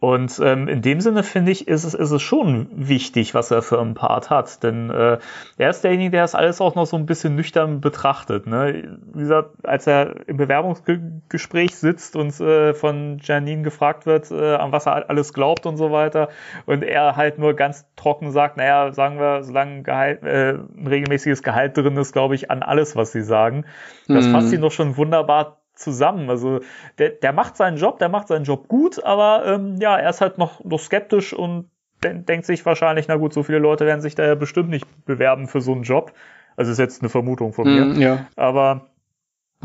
Speaker 3: Und ähm, in dem Sinne finde ich, ist es, ist es schon wichtig, was er für einen Part hat. Denn äh, er ist derjenige, der das alles auch noch so ein bisschen nüchtern betrachtet. Ne? Wie gesagt, als er im Bewerbungsgespräch sitzt und äh, von Janine gefragt wird, äh, an was er alles glaubt und so weiter, und er halt nur ganz trocken sagt, naja, sagen wir, solange Gehalt, äh, ein regelmäßiges Gehalt drin ist, glaube ich, an alles, was sie sagen. Das mhm. fasst ihn doch schon wunderbar zusammen. Also der, der macht seinen Job, der macht seinen Job gut, aber ähm, ja, er ist halt noch, noch skeptisch und de denkt sich wahrscheinlich, na gut, so viele Leute werden sich da ja bestimmt nicht bewerben für so einen Job. Also ist jetzt eine Vermutung von mir.
Speaker 4: Mm, ja.
Speaker 3: Aber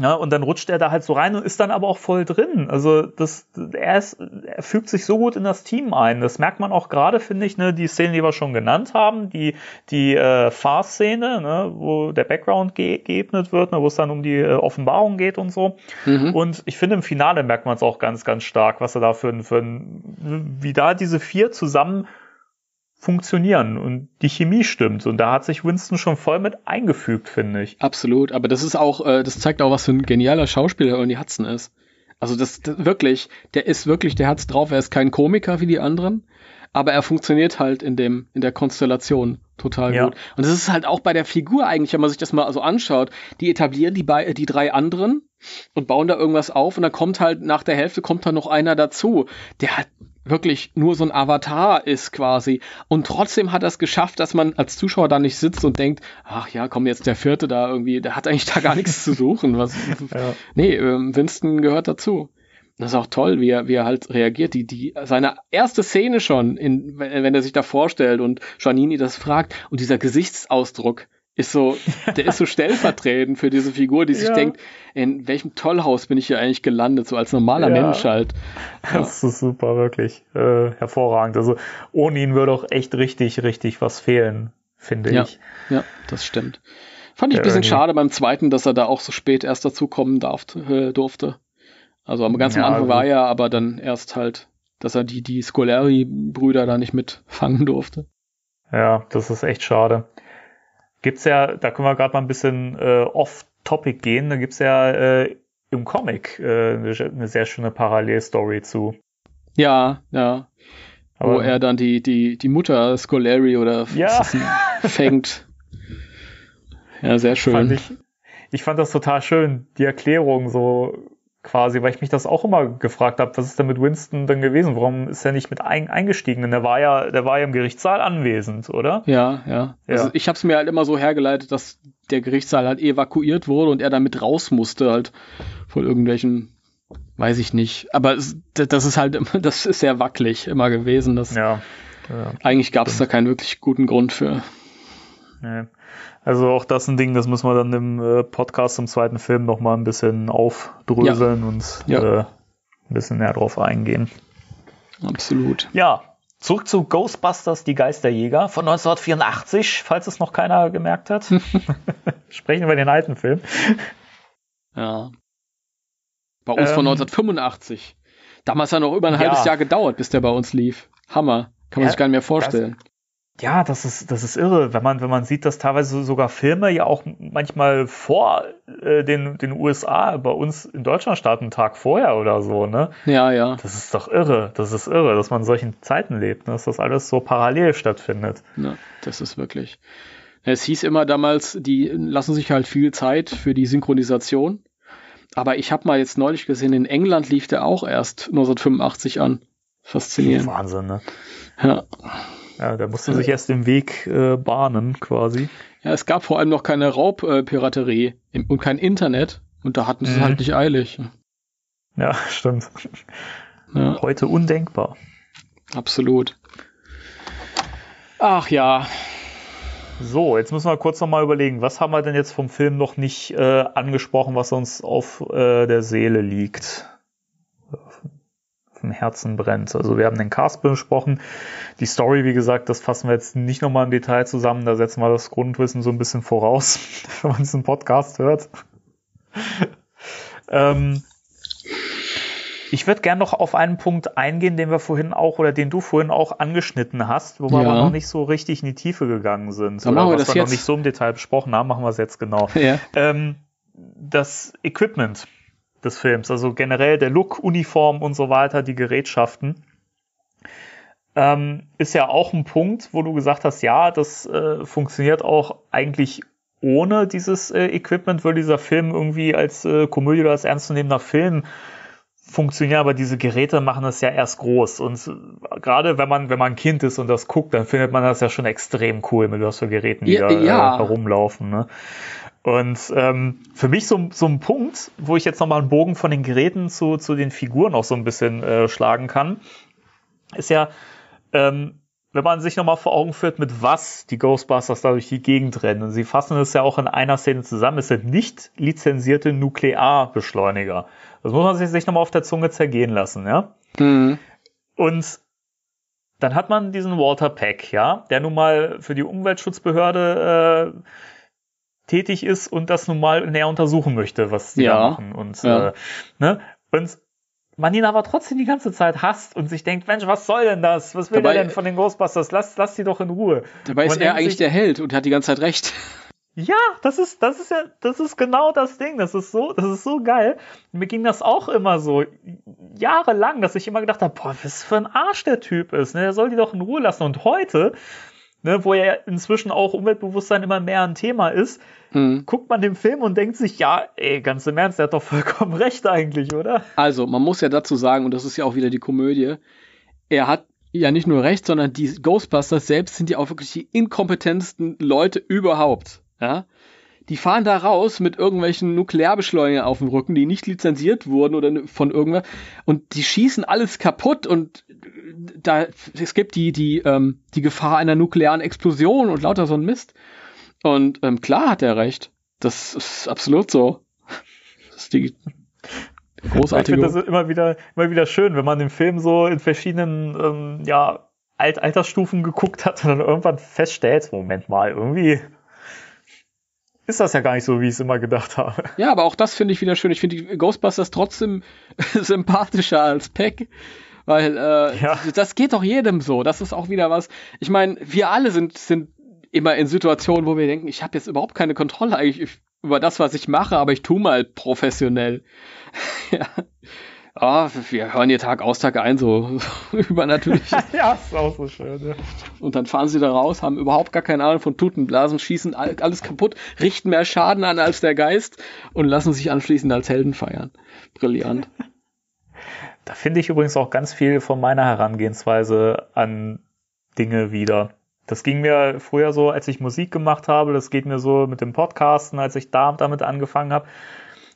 Speaker 3: ja, und dann rutscht er da halt so rein und ist dann aber auch voll drin. Also das, er, ist, er fügt sich so gut in das Team ein. Das merkt man auch gerade, finde ich, ne, die Szene, die wir schon genannt haben, die, die äh, Fahrszene, ne, wo der Background ge geebnet wird, ne, wo es dann um die äh, Offenbarung geht und so. Mhm. Und ich finde, im Finale merkt man es auch ganz, ganz stark, was er da für, für wie da diese vier zusammen funktionieren und die Chemie stimmt. Und da hat sich Winston schon voll mit eingefügt, finde ich.
Speaker 4: Absolut, aber das ist auch, äh, das zeigt auch, was für ein genialer Schauspieler Ernie Hudson ist. Also das, das wirklich, der ist wirklich, der hat's drauf, er ist kein Komiker wie die anderen, aber er funktioniert halt in dem, in der Konstellation total
Speaker 3: Ja.
Speaker 4: gut. Und das ist halt auch bei der Figur eigentlich, wenn man sich das mal so anschaut, die etablieren die, bei, die drei anderen und bauen da irgendwas auf und dann kommt halt nach der Hälfte kommt dann noch einer dazu, der halt wirklich nur so ein Avatar ist quasi. Und trotzdem hat er es geschafft, dass man als Zuschauer da nicht sitzt und denkt, ach ja, komm jetzt der vierte da irgendwie, der hat eigentlich <laughs> da gar nichts zu suchen. Was, <laughs>
Speaker 3: Ja.
Speaker 4: Nee, ähm, Winston gehört dazu. Das ist auch toll, wie er, wie er halt reagiert. Die, die, seine erste Szene schon, in, wenn wenn er sich da vorstellt und Janini das fragt und dieser Gesichtsausdruck ist so, der ist so <laughs> stellvertretend für diese Figur, die sich
Speaker 3: Ja.
Speaker 4: denkt, in welchem Tollhaus bin ich hier eigentlich gelandet, so als normaler
Speaker 3: Ja.
Speaker 4: Mensch halt. <laughs>
Speaker 3: Das ist super, wirklich. Äh, hervorragend. Also ohne ihn würde auch echt richtig, richtig was fehlen, finde
Speaker 4: Ja.
Speaker 3: ich.
Speaker 4: Ja, das stimmt. Fand ich ein bisschen schade beim zweiten, dass er da auch so spät erst dazukommen darf, äh, durfte. Also am ganz am
Speaker 3: Ja,
Speaker 4: Anfang
Speaker 3: gut.
Speaker 4: war er, aber dann erst halt, dass er die, die Scoleri-Brüder da nicht mitfangen durfte.
Speaker 3: Ja, das ist echt schade. Gibt's ja, da können wir gerade mal ein bisschen äh, off-topic gehen, da gibt's ja äh, im Comic äh, eine, sehr schöne Parallelstory zu.
Speaker 4: Ja, ja. wo
Speaker 3: Aber-
Speaker 4: er dann die, die, die Mutter Scoleri oder
Speaker 3: Ja.
Speaker 4: fängt. <laughs> Ja, sehr schön.
Speaker 3: fand ich, ich fand das total schön, die Erklärung so quasi, weil ich mich das auch immer gefragt habe, was ist denn mit Winston denn gewesen? Warum ist er nicht mit ein, eingestiegen? Denn der war ja, der war ja im Gerichtssaal anwesend, oder?
Speaker 4: Ja, ja.
Speaker 3: Ja.
Speaker 4: Also ich habe es mir halt immer so hergeleitet, dass der Gerichtssaal halt evakuiert wurde und er damit raus musste, halt von irgendwelchen, weiß ich nicht. Aber es, das ist halt, immer- <laughs> das ist sehr wackelig immer gewesen. Das,
Speaker 3: Ja. ja.
Speaker 4: eigentlich gab es da keinen wirklich guten Grund für.
Speaker 3: Nee. Also auch das ein Ding, das müssen wir dann im äh, Podcast zum zweiten Film noch mal ein bisschen aufdröseln und
Speaker 4: Ja.
Speaker 3: Äh, ein bisschen näher drauf eingehen.
Speaker 4: Absolut.
Speaker 3: Ja, zurück zu Ghostbusters, die Geisterjäger von 1984, falls es noch keiner gemerkt hat. <laughs> <laughs> Sprechen wir den alten Film.
Speaker 4: Ja. Bei uns
Speaker 3: Ähm,
Speaker 4: von 1985. Damals hat noch über ein
Speaker 3: Ja.
Speaker 4: halbes Jahr gedauert, bis der bei uns lief. Hammer. Kann man
Speaker 3: Ja,
Speaker 4: sich gar nicht mehr vorstellen.
Speaker 3: Ja, das ist, das ist irre, wenn man, wenn man sieht, dass teilweise sogar Filme ja auch manchmal vor äh, den, den USA bei uns in Deutschland starten, einen Tag vorher oder so, ne?
Speaker 4: Ja, ja.
Speaker 3: Das ist doch irre. Das ist irre, dass man in solchen Zeiten lebt, ne? dass das alles so parallel stattfindet.
Speaker 4: Ja, das ist wirklich. Es hieß immer damals, die lassen sich halt viel Zeit für die Synchronisation. Aber ich habe mal jetzt neulich gesehen, in England lief der auch erst 1985 an. Faszinierend.
Speaker 3: Wahnsinn, ne?
Speaker 4: Ja.
Speaker 3: Ja, da musste sich erst den Weg äh, bahnen, quasi.
Speaker 4: ja, es gab vor allem noch keine Raubpiraterie im- und kein Internet. Und da hatten sie es
Speaker 3: Mhm.
Speaker 4: halt nicht eilig.
Speaker 3: Ja, stimmt.
Speaker 4: Ja,
Speaker 3: Heute undenkbar.
Speaker 4: absolut. Ach ja,
Speaker 3: So, jetzt müssen wir kurz nochmal überlegen, was haben wir denn jetzt vom Film noch nicht äh, angesprochen, was uns auf äh, der Seele liegt? Dem Herzen brennt. Also wir haben den Cast besprochen. Die Story, wie gesagt, das fassen wir jetzt nicht nochmal im Detail zusammen. Da setzen wir das Grundwissen so ein bisschen voraus, <laughs> wenn man diesen Podcast hört. <laughs> ähm, ich würde gerne noch auf einen Punkt eingehen, den wir vorhin auch oder den du vorhin auch angeschnitten hast, wo wir
Speaker 4: Ja.
Speaker 3: aber noch nicht so richtig in die Tiefe gegangen sind.
Speaker 4: Dann machen wir
Speaker 3: was
Speaker 4: das
Speaker 3: wir
Speaker 4: jetzt.
Speaker 3: noch nicht so im Detail besprochen haben, machen wir es jetzt genau.
Speaker 4: ja.
Speaker 3: Ähm, das Equipment des Films, also generell der Look, Uniform und so weiter, die Gerätschaften, ähm, ist ja auch ein Punkt, wo du gesagt hast, ja, das äh, funktioniert auch eigentlich ohne dieses äh, Equipment, würde dieser Film irgendwie als äh, Komödie oder als ernstzunehmender Film funktionieren, aber diese Geräte machen es ja erst groß. Und äh, gerade wenn man, wenn man ein Kind ist und das guckt, dann findet man das ja schon extrem cool, mit was für Geräten die
Speaker 4: Ja,
Speaker 3: da
Speaker 4: ja.
Speaker 3: Äh, herumlaufen. Ne? Und ähm, für mich so, so ein Punkt, wo ich jetzt nochmal einen Bogen von den Geräten zu, zu den Figuren auch so ein bisschen äh, schlagen kann, ist ja, ähm, wenn man sich nochmal vor Augen führt, mit was die Ghostbusters da durch die Gegend rennen. Und sie fassen es ja auch in einer Szene zusammen. Es sind nicht lizenzierte Nuklearbeschleuniger. Das muss man sich, sich nochmal auf der Zunge zergehen lassen, ja.
Speaker 4: Mhm.
Speaker 3: Und dann hat man diesen Walter Peck, ja, der nun mal für die Umweltschutzbehörde äh, tätig ist und das nun mal näher untersuchen möchte, was die
Speaker 4: Ja,
Speaker 3: da machen. Und,
Speaker 4: ja.
Speaker 3: äh, ne? und man ihn aber trotzdem die ganze Zeit hasst und sich denkt, Mensch, was soll denn das? Was will
Speaker 4: Dabei-
Speaker 3: der denn von den Ghostbusters? Lass, lass die doch in Ruhe.
Speaker 4: Dabei ist er eigentlich
Speaker 3: sich-
Speaker 4: der Held und hat die ganze Zeit recht.
Speaker 3: Ja, das ist, das ist ja, das ist genau das Ding. Das ist so, das ist so geil. Mir ging das auch immer so jahrelang, dass ich immer gedacht habe, boah, was für ein Arsch der Typ ist. Ne? Der soll die doch in Ruhe lassen. Und heute, ne, wo ja inzwischen auch Umweltbewusstsein immer mehr ein Thema ist,
Speaker 4: Hm.
Speaker 3: guckt man den Film und denkt sich, ja, ey, ganz im Ernst, der hat doch vollkommen <laughs> recht eigentlich, oder?
Speaker 4: Also, man muss ja dazu sagen, und das ist ja auch wieder die Komödie, er hat ja nicht nur recht, sondern die Ghostbusters selbst sind ja auch wirklich die inkompetentesten Leute überhaupt. Ja? Die fahren da raus mit irgendwelchen Nuklearbeschleunigern auf dem Rücken, die nicht lizenziert wurden oder von irgendwer und die schießen alles kaputt und da es gibt die die ähm, die Gefahr einer nuklearen Explosion und lauter so ein Mist. Und ähm, klar hat er recht. Das ist absolut so. Das ist die
Speaker 3: Ich
Speaker 4: großartige.
Speaker 3: finde das immer wieder, immer wieder schön, wenn man den Film so in verschiedenen ähm, ja, Alt Altersstufen geguckt hat und dann irgendwann feststellt, Moment mal, irgendwie ist das ja gar nicht so, wie ich es immer gedacht habe.
Speaker 4: Ja, aber auch das finde ich wieder schön. Ich finde die Ghostbusters trotzdem <laughs> sympathischer als Peck. Weil äh,
Speaker 3: Ja.
Speaker 4: das geht doch jedem so. Das ist auch wieder was. Ich meine, wir alle sind, sind immer in Situationen, wo wir denken, ich habe jetzt überhaupt keine Kontrolle eigentlich über das, was ich mache, aber ich tue mal professionell. <laughs> ja. Ah, wir hören hier Tag aus, Tag ein, so <laughs> übernatürlich. <laughs>
Speaker 3: ja, ist auch so schön. Ja.
Speaker 4: Und dann fahren sie da raus, haben überhaupt gar keine Ahnung von Tutenblasen, schießen all- alles kaputt, richten mehr Schaden an als der Geist und lassen sich anschließend als Helden feiern. Brillant. <laughs>
Speaker 3: Da finde ich übrigens auch ganz viel von meiner Herangehensweise an Dinge wieder. Das ging mir früher so, als ich Musik gemacht habe, das geht mir so mit dem Podcasten, als ich da damit angefangen habe,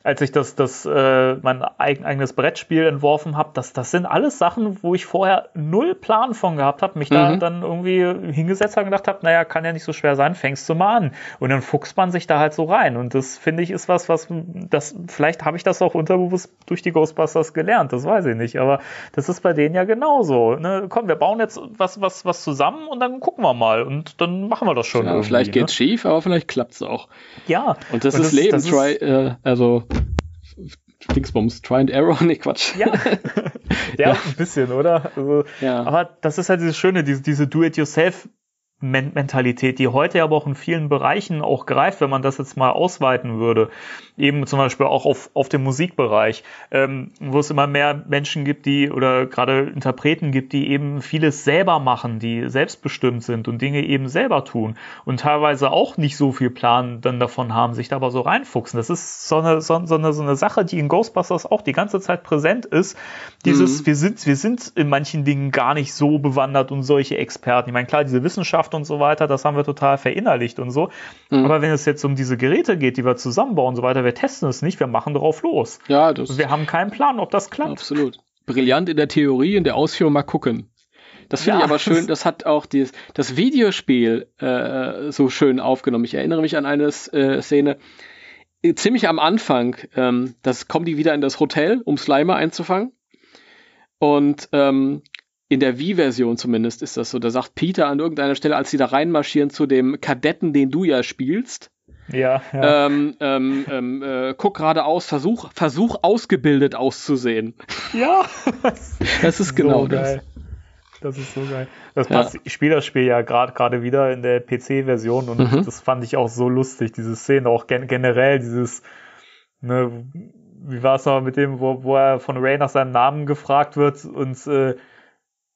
Speaker 3: als ich das, das äh, mein eigen, eigenes Brettspiel entworfen habe, das, das sind alles Sachen, wo ich vorher null Plan von gehabt habe, mich da
Speaker 4: Mhm.
Speaker 3: dann irgendwie hingesetzt habe und gedacht habe, naja, kann ja nicht so schwer sein, fängst du mal an. Und dann fuchst man sich da halt so rein. Und das finde ich ist was, was das, vielleicht habe ich das auch unterbewusst durch die Ghostbusters gelernt, das weiß ich nicht. Aber das ist bei denen ja genauso. Ne? Komm, wir bauen jetzt was, was, was zusammen und dann gucken wir mal. Und dann machen wir das schon.
Speaker 4: Ja, vielleicht
Speaker 3: ne?
Speaker 4: geht's schief, aber vielleicht klappt's auch.
Speaker 3: Ja.
Speaker 4: Und das
Speaker 3: Und
Speaker 4: ist
Speaker 3: das-
Speaker 4: Leben.
Speaker 3: das ist-
Speaker 4: try, äh, also Dingsbums, Try and Error, <laughs> nee, Quatsch.
Speaker 3: Ja, <laughs> ja,
Speaker 4: Ja.
Speaker 3: ein bisschen, oder? Also,
Speaker 4: Ja.
Speaker 3: Aber das ist halt dieses Schöne, diese, diese Do-it-yourself-Mentalität, die heute aber auch in vielen Bereichen auch greift, wenn man das jetzt mal ausweiten würde. Eben zum Beispiel auch auf, auf dem Musikbereich, ähm, wo es immer mehr Menschen gibt, die oder gerade Interpreten gibt, die eben vieles selber machen, die selbstbestimmt sind und Dinge eben selber tun und teilweise auch nicht so viel Plan dann davon haben, sich da aber so reinfuchsen. Das ist so eine, so, so eine, so eine Sache, die in Ghostbusters auch die ganze Zeit präsent ist. Dieses,
Speaker 4: Mhm.
Speaker 3: wir sind, wir sind in manchen Dingen gar nicht so bewandert und solche Experten. Ich meine, klar, diese Wissenschaft und so weiter, das haben wir total verinnerlicht und so.
Speaker 4: Mhm.
Speaker 3: Aber wenn es jetzt um diese Geräte geht, die wir zusammenbauen und so weiter, wir testen es nicht, wir machen drauf los.
Speaker 4: Ja, das
Speaker 3: wir haben keinen Plan, ob das klappt.
Speaker 4: absolut. Brillant in der Theorie, in der Ausführung mal gucken. Das finde
Speaker 3: Ja.
Speaker 4: ich aber schön, das hat auch dieses, das Videospiel äh, so schön aufgenommen. Ich erinnere mich an eine äh, Szene, äh, ziemlich am Anfang, ähm, das kommen die wieder in das Hotel, um Slimer einzufangen. Und ähm, in der Wii-Version zumindest ist das so. Da sagt Peter an irgendeiner Stelle, als sie da reinmarschieren zu dem Kadetten, den du ja spielst,
Speaker 3: Ja, ja.
Speaker 4: ähm, ähm, ähm, äh, guck geradeaus, versuch, versuch ausgebildet auszusehen.
Speaker 3: ja.
Speaker 4: Das ist genau
Speaker 3: so
Speaker 4: das.
Speaker 3: geil. Das ist so geil. Das
Speaker 4: Ja.
Speaker 3: passt, ich spiele das Spiel ja gerade gerade wieder in der PC-Version und
Speaker 4: Mhm.
Speaker 3: das fand ich auch so lustig, diese Szene, auch gen generell dieses, ne, wie war es noch mit dem, wo, wo er von Ray nach seinem Namen gefragt wird und äh,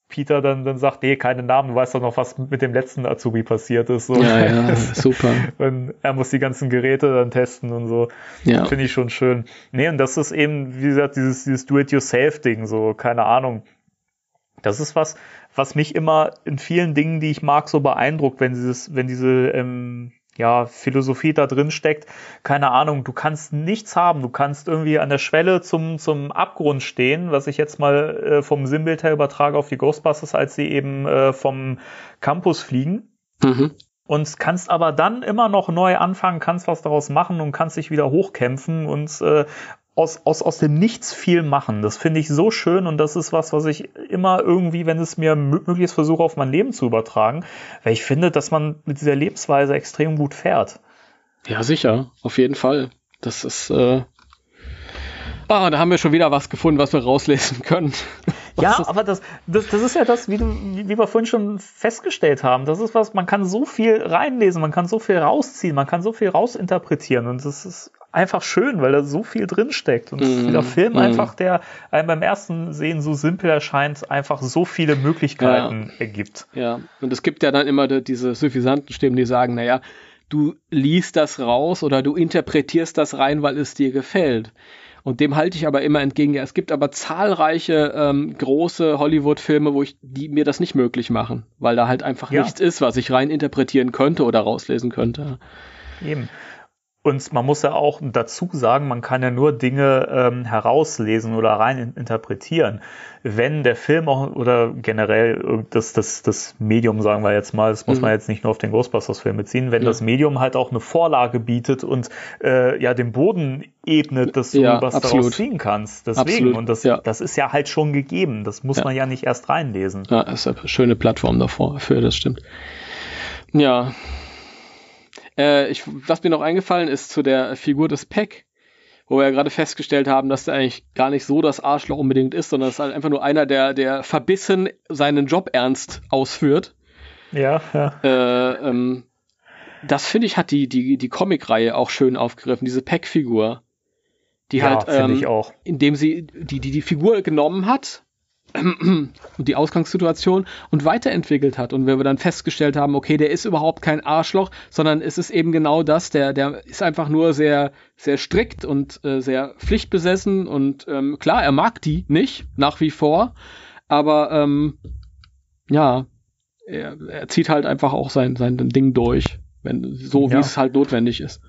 Speaker 3: Peter dann, dann sagt, nee, keine Namen, du weißt doch noch, was mit dem letzten Azubi passiert ist. So.
Speaker 4: Ja, ja, <laughs> super.
Speaker 3: Und er muss die ganzen Geräte dann testen und so.
Speaker 4: Ja.
Speaker 3: Finde ich schon schön. Nee, und das ist eben, wie gesagt, dieses, dieses Do-it-yourself-Ding, so, keine Ahnung. Das ist was, was mich immer in vielen Dingen, die ich mag, so beeindruckt, wenn dieses, wenn diese, ähm, ja, Philosophie da drin steckt. Keine Ahnung, du kannst nichts haben. Du kannst irgendwie an der Schwelle zum, zum Abgrund stehen, was ich jetzt mal äh, vom Sinnbild her übertrage auf die Ghostbusters, als sie eben äh, vom Campus fliegen
Speaker 4: Mhm.
Speaker 3: und kannst aber dann immer noch neu anfangen, kannst was daraus machen und kannst dich wieder hochkämpfen und äh, aus, aus, aus dem Nichts viel machen. Das finde ich so schön und das ist was, was ich immer irgendwie, wenn es mir mö- möglich ist, versuche auf mein Leben zu übertragen, weil ich finde, dass man mit dieser Lebensweise extrem gut fährt.
Speaker 4: Ja, sicher, auf jeden Fall. Das ist äh, Ah, da haben wir schon wieder was gefunden, was wir rauslesen können. <laughs>
Speaker 3: Ja, aber das, das, das ist ja das, wie, du, wie wir vorhin schon festgestellt haben. Das ist was, man kann so viel reinlesen, man kann so viel rausziehen, man kann so viel rausinterpretieren und das ist einfach schön, weil da so viel drinsteckt. Und
Speaker 4: Mhm.
Speaker 3: dieser Film
Speaker 4: Mhm.
Speaker 3: einfach, der einem beim ersten Sehen so simpel erscheint, einfach so viele Möglichkeiten ergibt.
Speaker 4: Ja, und es gibt ja dann immer die- diese suffisanten Stimmen, die sagen, naja, du liest das raus oder du interpretierst das rein, weil es dir gefällt. Und dem halte ich aber immer entgegen. Ja, es gibt aber zahlreiche ähm, große Hollywood-Filme, wo ich, die mir das nicht möglich machen, weil da halt einfach
Speaker 3: Ja.
Speaker 4: nichts ist, was ich rein interpretieren könnte oder rauslesen könnte.
Speaker 3: Eben. Und man muss ja auch dazu sagen, man kann ja nur Dinge ähm, herauslesen oder rein in- interpretieren. Wenn der Film auch oder generell das, das, das Medium, sagen wir jetzt mal, das muss
Speaker 4: Mhm.
Speaker 3: man jetzt nicht nur auf den Ghostbusters-Film beziehen, wenn
Speaker 4: Ja.
Speaker 3: das Medium halt auch eine Vorlage bietet und äh, ja den Boden ebnet, dass du
Speaker 4: Ja,
Speaker 3: was
Speaker 4: absolut.
Speaker 3: daraus ziehen kannst. Deswegen,
Speaker 4: Absolut,
Speaker 3: und das,
Speaker 4: ja.
Speaker 3: das ist ja halt schon gegeben. Das muss man ja nicht erst reinlesen.
Speaker 4: Ja, ist eine schöne Plattform davor, für das stimmt. Ja. Äh, ich, was mir noch eingefallen ist zu der Figur des Peck, wo wir ja gerade festgestellt haben, dass der eigentlich gar nicht so das Arschloch unbedingt ist, sondern es ist halt einfach nur einer, der, der verbissen seinen Job ernst ausführt.
Speaker 3: Ja, ja.
Speaker 4: Äh, ähm, das finde ich, hat die, die, die Comic-Reihe auch schön aufgegriffen, diese Peck-Figur. Die
Speaker 3: ja,
Speaker 4: halt, ähm,
Speaker 3: ich auch.
Speaker 4: indem sie die, die, die Figur genommen hat die Ausgangssituation und weiterentwickelt hat. Und wenn wir dann festgestellt haben, okay, der ist überhaupt kein Arschloch, sondern es ist eben genau das, der, der ist einfach nur sehr, sehr strikt und äh, sehr pflichtbesessen und ähm, klar, er mag die nicht, nach wie vor, aber ähm, ja, er, er zieht halt einfach auch sein, sein Ding durch, wenn, so wie
Speaker 3: Ja.
Speaker 4: es halt notwendig ist.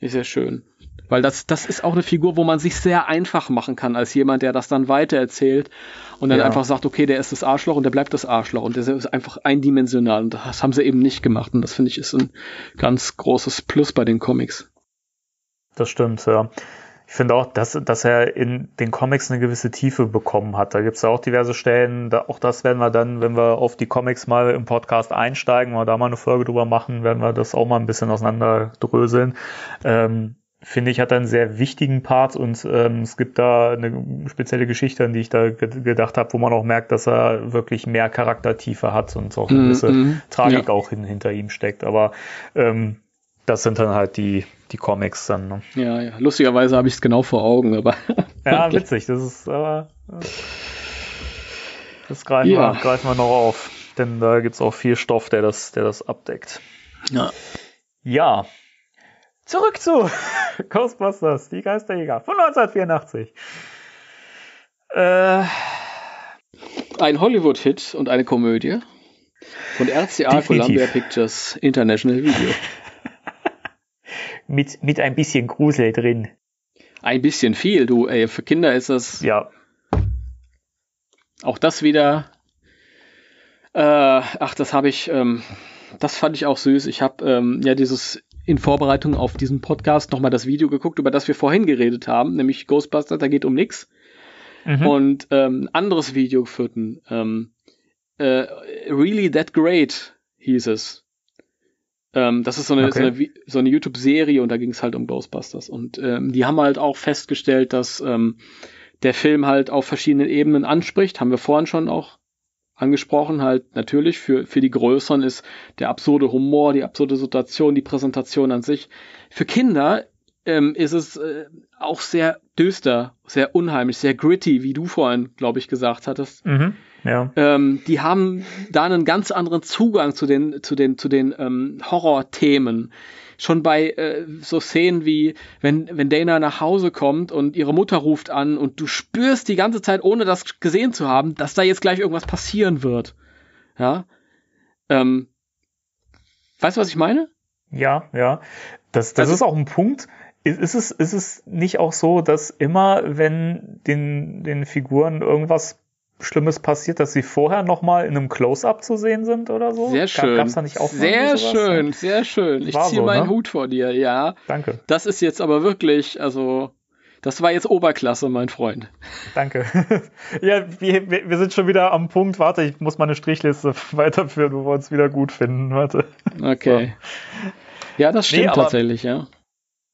Speaker 4: Ist sehr schön. Weil das, das ist auch eine Figur, wo man sich sehr einfach machen kann, als jemand, der das dann weitererzählt und dann
Speaker 3: Ja.
Speaker 4: einfach sagt, okay, der ist das Arschloch und der bleibt das Arschloch und der ist einfach eindimensional und das haben sie eben nicht gemacht und das finde ich ist ein ganz großes Plus bei den Comics.
Speaker 3: Das stimmt, ja. Ich finde auch, dass, dass er in den Comics eine gewisse Tiefe bekommen hat. Da gibt es ja auch diverse Stellen, da, auch das werden wir dann, wenn wir auf die Comics mal im Podcast einsteigen oder da mal eine Folge drüber machen, werden wir das auch mal ein bisschen auseinanderdröseln. Ähm, finde ich, hat einen sehr wichtigen Part und ähm, es gibt da eine spezielle Geschichte, an die ich da ge gedacht habe, wo man auch merkt, dass er wirklich mehr Charaktertiefe hat und auch eine
Speaker 4: Mhm,
Speaker 3: gewisse
Speaker 4: mhm.
Speaker 3: Tragik
Speaker 4: Ja.
Speaker 3: auch hin, hinter ihm steckt. Aber ähm, das sind dann halt die, die Comics dann. Ne?
Speaker 4: Ja, ja. Lustigerweise habe ich es genau vor Augen, aber <laughs>
Speaker 3: Ja, witzig. Das ist aber. äh, Das greifen,
Speaker 4: Ja.
Speaker 3: wir, greifen wir noch auf. Denn da gibt es auch viel Stoff, der das, der das abdeckt.
Speaker 4: ja.
Speaker 3: Ja. Zurück zu <laughs> Ghostbusters, die Geisterjäger von 1984. Äh,
Speaker 4: ein Hollywood-Hit und eine Komödie von RCA
Speaker 3: Definitiv.
Speaker 4: Columbia Pictures International Video. <laughs>
Speaker 3: mit, mit ein bisschen Grusel drin.
Speaker 4: Ein bisschen viel, du, ey, für Kinder ist das
Speaker 3: Ja,
Speaker 4: Auch das wieder. Äh, ach, das habe ich. Ähm, das fand ich auch süß. Ich habe ähm, ja dieses in Vorbereitung auf diesen Podcast nochmal das Video geguckt, über das wir vorhin geredet haben, nämlich Ghostbusters, da geht um nix.
Speaker 3: Mhm.
Speaker 4: Und ähm, ein anderes Video geführten. Ähm, äh, really That Great hieß es. Ähm, das ist so eine,
Speaker 3: Okay.
Speaker 4: so eine, so eine YouTube-Serie und da ging es halt um Ghostbusters. Und ähm, die haben halt auch festgestellt, dass ähm, der Film halt auf verschiedenen Ebenen anspricht. Haben wir vorhin schon auch angesprochen. Halt natürlich für, für die Größeren ist der absurde Humor, die absurde Situation, die Präsentation an sich. Für Kinder ähm, ist es äh, auch sehr düster, sehr unheimlich, sehr gritty, wie du vorhin, glaube ich, gesagt hattest.
Speaker 3: mhm. ja.
Speaker 4: Ähm, die haben da einen ganz anderen Zugang zu den, zu den, zu den ähm, Horrorthemen. Schon bei äh, so Szenen wie, wenn, wenn Dana nach Hause kommt und ihre Mutter ruft an und du spürst die ganze Zeit, ohne das gesehen zu haben, dass da jetzt gleich irgendwas passieren wird. Ja. Ähm, weißt du, was ich meine?
Speaker 3: Ja, ja. Das, das
Speaker 4: Also-
Speaker 3: ist auch ein Punkt. Ist, ist, es, ist es nicht auch so, dass immer, wenn den, den Figuren irgendwas Schlimmes passiert, dass sie vorher nochmal in einem Close-Up zu sehen sind oder so?
Speaker 4: Sehr
Speaker 3: Gab-
Speaker 4: schön.
Speaker 3: Gab's da nicht auch
Speaker 4: sehr schön, sehr schön. Ich
Speaker 3: War
Speaker 4: ziehe
Speaker 3: so,
Speaker 4: meinen
Speaker 3: ne?
Speaker 4: Hut vor dir, ja.
Speaker 3: Danke,
Speaker 4: Das ist jetzt aber wirklich, also, das war jetzt Oberklasse, mein Freund.
Speaker 3: danke. <laughs> ja, wir, wir sind schon wieder am Punkt. Warte, ich muss meine Strichliste <laughs> weiterführen, wo wir uns wieder gut finden. Warte.
Speaker 4: Okay. Ja, das stimmt
Speaker 3: Nee,
Speaker 4: tatsächlich, ja.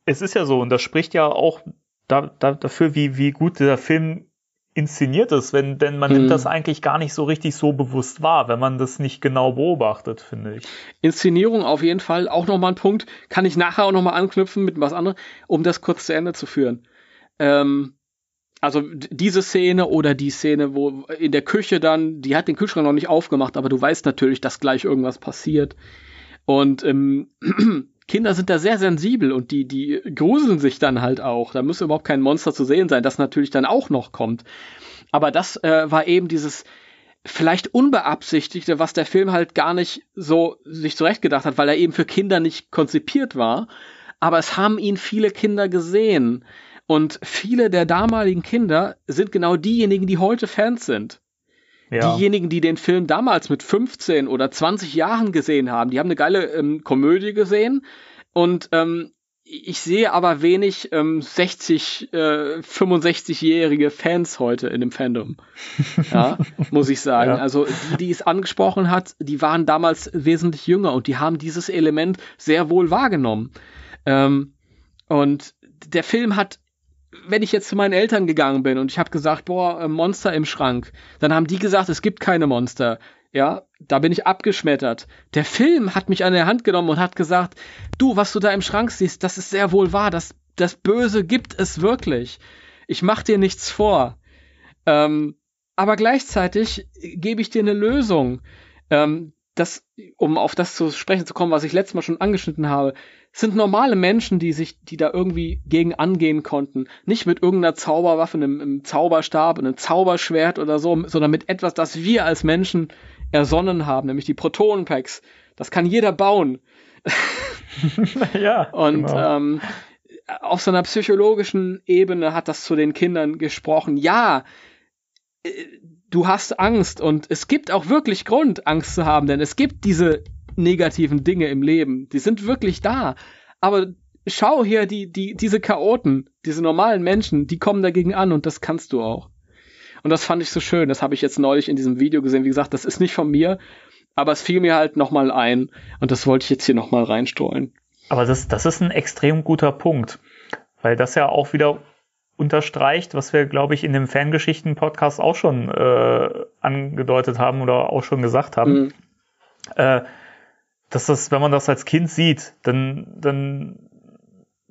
Speaker 3: Es ist ja so, und das spricht ja auch da, da, dafür, wie, wie gut der Film inszeniert ist, wenn, denn man mhm. nimmt das eigentlich gar nicht so richtig so bewusst wahr, wenn man das nicht genau beobachtet, finde ich.
Speaker 4: Inszenierung auf jeden Fall, auch nochmal ein Punkt, kann ich nachher auch nochmal anknüpfen mit was anderem, um das kurz zu Ende zu führen. Ähm, also diese Szene oder die Szene, wo in der Küche dann, die hat den Kühlschrank noch nicht aufgemacht, aber du weißt natürlich, dass gleich irgendwas passiert. Und ähm, <clears throat> Kinder sind da sehr sensibel und die, die gruseln sich dann halt auch. Da muss überhaupt kein Monster zu sehen sein, das natürlich dann auch noch kommt. Aber das äh, war eben dieses vielleicht unbeabsichtigte, was der Film halt gar nicht so sich zurechtgedacht hat, weil er eben für Kinder nicht konzipiert war. Aber es haben ihn viele Kinder gesehen. Und viele der damaligen Kinder sind genau diejenigen, die heute Fans sind. Ja. Diejenigen, die den Film damals mit 15 oder 20 Jahren gesehen haben, die haben eine geile ähm, Komödie gesehen und ähm, ich sehe aber wenig ähm, 60, äh, 65-jährige Fans heute in dem Fandom. <laughs> Ja, muss ich sagen. Ja. Also die, die es angesprochen hat, die waren damals wesentlich jünger und die haben dieses Element sehr wohl wahrgenommen. Ähm, und der Film hat wenn ich jetzt zu meinen Eltern gegangen bin und ich habe gesagt, boah, Monster im Schrank, dann haben die gesagt, es gibt keine Monster. Ja, da bin ich abgeschmettert. Der Film hat mich an der Hand genommen und hat gesagt, du, was du da im Schrank siehst, das ist sehr wohl wahr. Das, das Böse gibt es wirklich. Ich mach dir nichts vor. Ähm, aber gleichzeitig gebe ich dir eine Lösung. Ähm, das, um auf das zu sprechen zu kommen, was ich letztes Mal schon angeschnitten habe sind normale Menschen, die sich, die da irgendwie gegen angehen konnten. Nicht mit irgendeiner Zauberwaffe, einem, einem Zauberstab, einem Zauberschwert oder so, sondern mit etwas, das wir als Menschen ersonnen haben, nämlich die Protonenpacks. Das kann jeder bauen. <laughs>
Speaker 3: ja.
Speaker 4: Und genau. ähm, auf so einer psychologischen Ebene hat das zu den Kindern gesprochen. Ja, äh, du hast Angst und es gibt auch wirklich Grund, Angst zu haben, denn es gibt diese negativen Dinge im Leben. Die sind wirklich da. Aber schau hier, die, die, diese Chaoten, diese normalen Menschen, die kommen dagegen an und das kannst du auch. Und das fand ich so schön. Das habe ich jetzt neulich in diesem Video gesehen. Wie gesagt, das ist nicht von mir, aber es fiel mir halt nochmal ein und das wollte ich jetzt hier nochmal reinstreuen.
Speaker 3: Aber das, das ist ein extrem guter Punkt, weil das ja auch wieder unterstreicht, was wir, glaube ich, in dem Fangeschichten-Podcast auch schon äh, angedeutet haben oder auch schon gesagt haben. Mhm. Äh, dass das, wenn man das als Kind sieht, dann, dann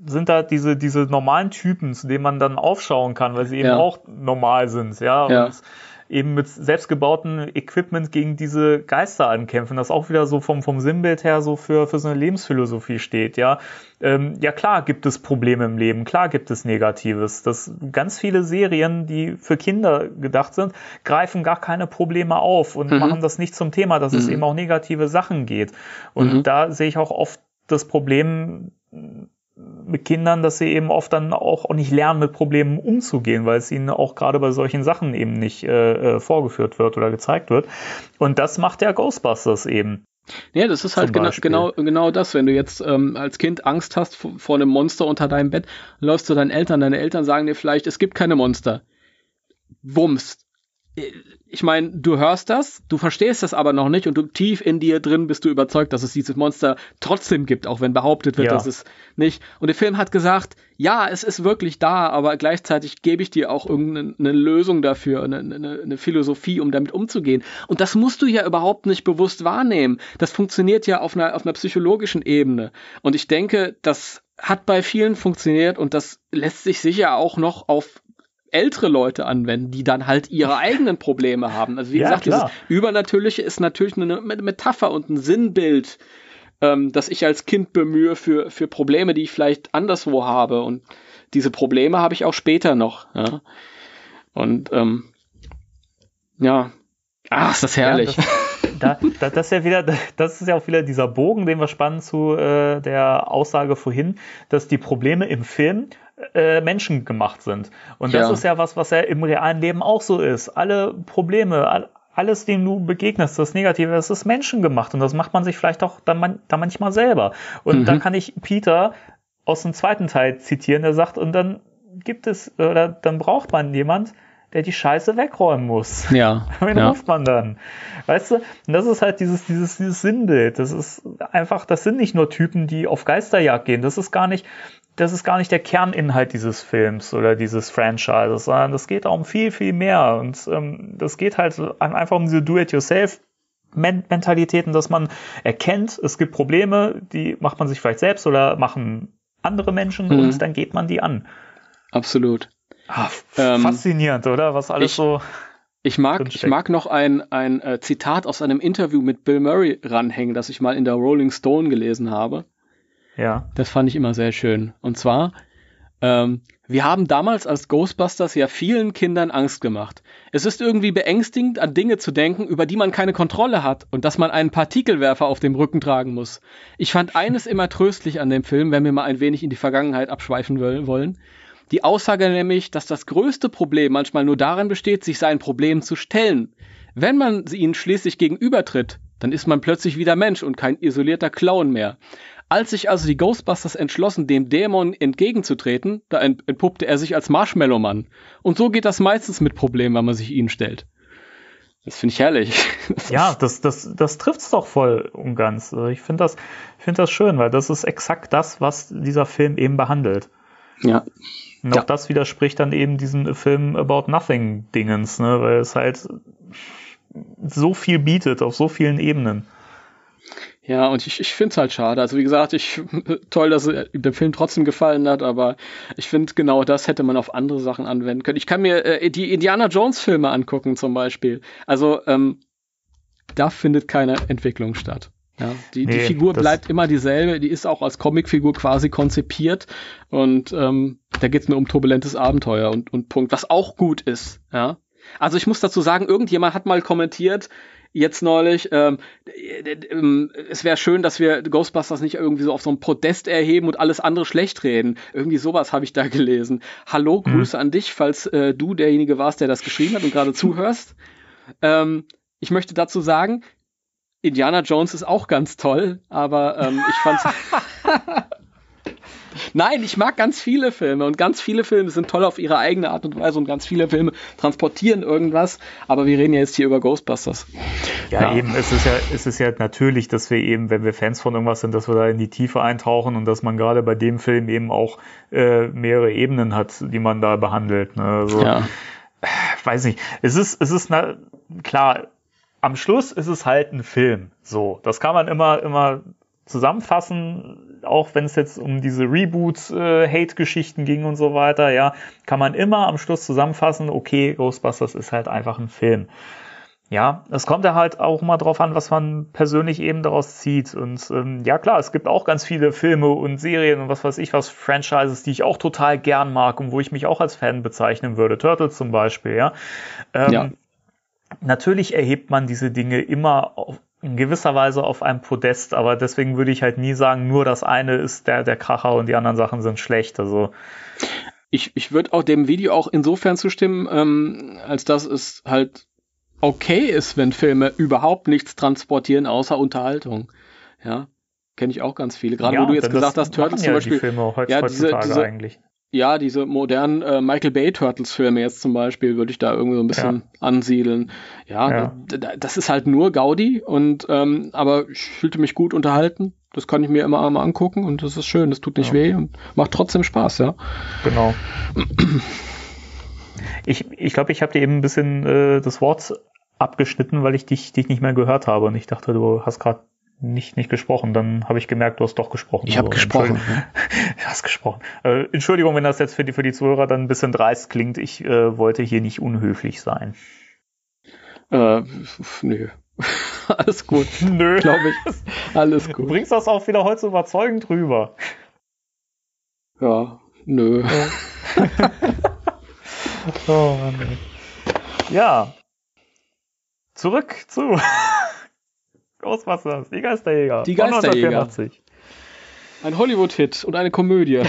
Speaker 3: sind da diese, diese normalen Typen, zu denen man dann aufschauen kann, weil sie eben ja. auch normal sind, ja. ja. Und eben mit selbstgebautem Equipment gegen diese Geister ankämpfen, das auch wieder so vom, vom Sinnbild her so für, für so eine Lebensphilosophie steht, ja. Ähm, ja klar gibt es Probleme im Leben, klar gibt es Negatives. Das, ganz viele Serien, die für Kinder gedacht sind, greifen gar keine Probleme auf und mhm. machen das nicht zum Thema, dass mhm. es eben auch negative Sachen geht. Und mhm. da sehe ich auch oft das Problem, mit Kindern, dass sie eben oft dann auch, nicht lernen, mit Problemen umzugehen, weil es ihnen auch gerade bei solchen Sachen eben nicht äh, äh, vorgeführt wird oder gezeigt wird. Und das macht ja Ghostbusters eben.
Speaker 4: Ja, das ist halt genau, genau, genau das. Wenn du jetzt ähm, als Kind Angst hast vor, vor einem Monster unter deinem Bett, läufst zu deinen Eltern, deine Eltern sagen dir vielleicht, es gibt keine Monster. Wumms ich meine, du hörst das, du verstehst das aber noch nicht und du tief in dir drin bist du überzeugt, dass es dieses Monster trotzdem gibt, auch wenn behauptet wird, ja. dass es nicht. Und der Film hat gesagt, ja, es ist wirklich da, aber gleichzeitig gebe ich dir auch irgendeine Lösung dafür, eine, eine, eine Philosophie, um damit umzugehen. Und das musst du ja überhaupt nicht bewusst wahrnehmen. Das funktioniert ja auf einer, auf einer psychologischen Ebene. Und ich denke, das hat bei vielen funktioniert und das lässt sich sicher auch noch auf ältere Leute anwenden, die dann halt ihre <laughs> eigenen Probleme haben. Also wie ja, gesagt, klar. dieses Übernatürliche ist natürlich eine Metapher und ein Sinnbild, ähm, das ich als Kind bemühe für, für Probleme, die ich vielleicht anderswo habe. Und diese Probleme habe ich auch später noch. Ja? Und ähm, ja, ach, ist das herrlich. Ja,
Speaker 3: das, da, da, das ist ja wieder, das ist ja auch wieder dieser Bogen, den wir spannen zu äh, der Aussage vorhin, dass die Probleme im Film äh, Menschen gemacht sind. Und das ja. ist ja was, was ja im realen Leben auch so ist. Alle Probleme, all, alles, dem du begegnest, das Negative, das ist menschengemacht und das macht man sich vielleicht auch dann, man, dann manchmal selber. Und mhm. dann kann ich Peter aus dem zweiten Teil zitieren, der sagt, und dann gibt es, oder dann braucht man jemand, der die Scheiße wegräumen muss.
Speaker 4: Ja. <laughs>
Speaker 3: Wen
Speaker 4: ja.
Speaker 3: ruft man dann? Weißt du? Und das ist halt dieses, dieses, dieses Sinnbild. Das ist einfach, das sind nicht nur Typen, die auf Geisterjagd gehen. Das ist gar nicht, das ist gar nicht der Kerninhalt dieses Films oder dieses Franchises, sondern das geht um viel, viel mehr. Und ähm, das geht halt einfach um diese Do-it-yourself Mentalitäten, dass man erkennt, es gibt Probleme, die macht man sich vielleicht selbst oder machen andere Menschen mhm. und dann geht man die an.
Speaker 4: Absolut.
Speaker 3: Ah, ähm, faszinierend, oder? Was alles
Speaker 4: ich,
Speaker 3: so.
Speaker 4: Ich mag, ich mag noch ein, ein äh, Zitat aus einem Interview mit Bill Murray ranhängen, das ich mal in der Rolling Stone gelesen habe.
Speaker 3: Ja.
Speaker 4: Das fand ich immer sehr schön. Und zwar, ähm, wir haben damals als Ghostbusters ja vielen Kindern Angst gemacht. Es ist irgendwie beängstigend, an Dinge zu denken, über die man keine Kontrolle hat und dass man einen Partikelwerfer auf dem Rücken tragen muss. Ich fand eines immer tröstlich an dem Film, wenn wir mal ein wenig in die Vergangenheit abschweifen wollen. Die Aussage nämlich, dass das größte Problem manchmal nur darin besteht, sich seinen Problemen zu stellen. Wenn man ihnen schließlich gegenübertritt, dann ist man plötzlich wieder Mensch und kein isolierter Clown mehr. Als sich also die Ghostbusters entschlossen, dem Dämon entgegenzutreten, da entpuppte er sich als Marshmallow-Mann. Und so geht das meistens mit Problemen, wenn man sich ihnen stellt. Das finde ich herrlich. <laughs>
Speaker 3: ja, das, das, das trifft's doch voll und ganz. Also ich finde das, find das schön, weil das ist exakt das, was dieser Film eben behandelt.
Speaker 4: Ja.
Speaker 3: Und auch ja. das widerspricht dann eben diesem Film About Nothing Dingens, ne, weil es halt so viel bietet auf so vielen Ebenen.
Speaker 4: Ja, und ich, ich finde es halt schade. Also wie gesagt, ich <laughs> toll, dass der Film trotzdem gefallen hat, aber ich finde genau das hätte man auf andere Sachen anwenden können. Ich kann mir äh, die Indiana Jones Filme angucken zum Beispiel. Also ähm, da findet keine Entwicklung statt. Ja, die, nee, die Figur bleibt immer dieselbe, die ist auch als Comicfigur quasi konzipiert und ähm, da geht es nur um turbulentes Abenteuer und, und Punkt, was auch gut ist. Ja, also ich muss dazu sagen, irgendjemand hat mal kommentiert, jetzt neulich, ähm, ähm, es wäre schön, dass wir Ghostbusters nicht irgendwie so auf so ein Podest erheben und alles andere schlecht reden. Irgendwie sowas habe ich da gelesen. Hallo, mhm. Grüße mhm. an dich, falls äh, du derjenige warst, der das geschrieben hat und gerade <laughs> zuhörst. Ähm, ich möchte dazu sagen, Indiana Jones ist auch ganz toll, aber ähm, ich fand's. <laughs> Nein, ich mag ganz viele Filme und ganz viele Filme sind toll auf ihre eigene Art und Weise und ganz viele Filme transportieren irgendwas, aber wir reden ja jetzt hier über Ghostbusters.
Speaker 3: Ja, ja, eben, es ist ja, es ist ja natürlich, dass wir eben, wenn wir Fans von irgendwas sind, dass wir da in die Tiefe eintauchen und dass man gerade bei dem Film eben auch äh, mehrere Ebenen hat, die man da behandelt. Ne? Also, ja. Weiß nicht. Es ist, es ist na, klar, am Schluss ist es halt ein Film. So, das kann man immer, immer zusammenfassen, auch wenn es jetzt um diese Reboot-Hate-Geschichten äh, ging und so weiter, ja, kann man immer am Schluss zusammenfassen, okay, Ghostbusters ist halt einfach ein Film. Ja, es kommt ja halt auch mal drauf an, was man persönlich eben daraus zieht. Und ähm, ja klar, es gibt auch ganz viele Filme und Serien und was weiß ich was, Franchises, die ich auch total gern mag und wo ich mich auch als Fan bezeichnen würde. Turtles zum Beispiel, ja. Ähm, ja. Natürlich erhebt man diese Dinge immer auf, in gewisser Weise auf einem Podest, aber deswegen würde ich halt nie sagen, nur das eine ist der, der Kracher und die anderen Sachen sind schlecht. Also
Speaker 4: ich, ich würde auch dem Video auch insofern zustimmen, ähm, als dass es halt okay ist, wenn Filme überhaupt nichts transportieren außer Unterhaltung. Ja, kenne ich auch ganz viele. Gerade ja, wo du jetzt gesagt hast, Turtles ja zum Beispiel.
Speaker 3: Die Filme ja, diese, diese, eigentlich
Speaker 4: ja, diese modernen äh, Michael Bay Turtles Filme jetzt zum Beispiel würde ich da irgendwie so ein bisschen ja. ansiedeln. Ja, ja. das ist halt nur Gaudi und ähm, aber ich fühlte mich gut unterhalten. Das kann ich mir immer einmal angucken und das ist schön. Das tut nicht ja. weh und macht trotzdem Spaß, ja.
Speaker 3: Genau. Ich glaube, ich, glaub, ich habe dir eben ein bisschen äh, das Wort abgeschnitten, weil ich dich, dich nicht mehr gehört habe und ich dachte, du hast gerade nicht, nicht gesprochen. Dann habe ich gemerkt, du hast doch gesprochen.
Speaker 4: Ich habe also, gesprochen.
Speaker 3: Hast gesprochen. Äh, Entschuldigung, wenn das jetzt für die, für die Zuhörer dann ein bisschen dreist klingt. Ich äh, wollte hier nicht unhöflich sein.
Speaker 4: Äh, nö. <laughs> Alles gut.
Speaker 3: Nö.
Speaker 4: Glaube ich. Alles gut.
Speaker 3: Du bringst das auch wieder heute so überzeugend rüber.
Speaker 4: Ja, nö. <laughs>
Speaker 3: oh Mann. Ja. Zurück zu <laughs> Ghostbusters, die Geisterjäger.
Speaker 4: Die Geisterjäger. Ein Hollywood-Hit und eine Komödie. <laughs>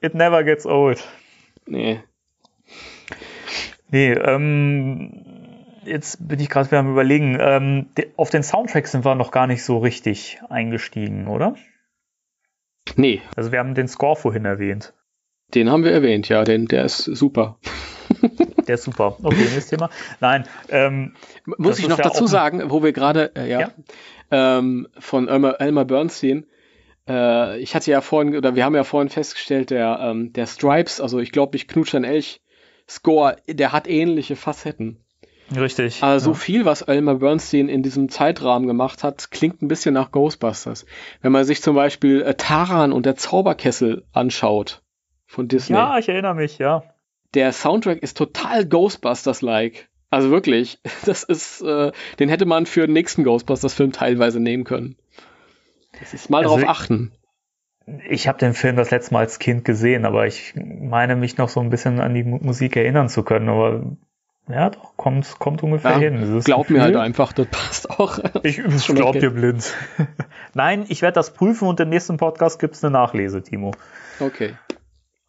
Speaker 3: It never gets old.
Speaker 4: Nee.
Speaker 3: Nee, ähm, jetzt bin ich gerade wieder am überlegen. Ähm, auf den Soundtrack sind wir noch gar nicht so richtig eingestiegen, oder?
Speaker 4: Nee.
Speaker 3: Also wir haben den Score vorhin erwähnt.
Speaker 4: Den haben wir erwähnt, ja, den, der ist super. <laughs>
Speaker 3: Der ist super. Okay, nächstes Thema. Nein. Ähm,
Speaker 4: Muss ich noch dazu sagen, wo wir gerade, äh, ja, ja, ähm, von Elmer, Elmer Bernstein. Äh, ich hatte ja vorhin, oder wir haben ja vorhin festgestellt, der, ähm, der Stripes, also ich glaube, ich knutsch ein Elch, Score, der hat ähnliche Facetten.
Speaker 3: Richtig.
Speaker 4: Also so viel, was Elmer Bernstein in diesem Zeitrahmen gemacht hat, klingt ein bisschen nach Ghostbusters. Wenn man sich zum Beispiel äh, Taran und der Zauberkessel anschaut von Disney.
Speaker 3: Ja, ich erinnere mich, ja.
Speaker 4: Der Soundtrack ist total Ghostbusters-like. Also wirklich, <laughs> das ist, äh, den hätte man für den nächsten Ghostbusters-Film teilweise nehmen können. Das ist mal
Speaker 3: Also
Speaker 4: drauf
Speaker 3: ich-
Speaker 4: achten.
Speaker 3: Ich habe den Film das letzte Mal als Kind gesehen, aber ich meine mich noch so ein bisschen an die Mu- Musik erinnern zu können. Aber ja, doch, kommt, kommt ungefähr
Speaker 4: Ja,
Speaker 3: hin.
Speaker 4: Glaub mir halt einfach, das passt auch. <laughs>
Speaker 3: Ich, glaub dir blind. <laughs> Nein, ich werde das prüfen und im nächsten Podcast gibt's eine Nachlese, Timo.
Speaker 4: Okay.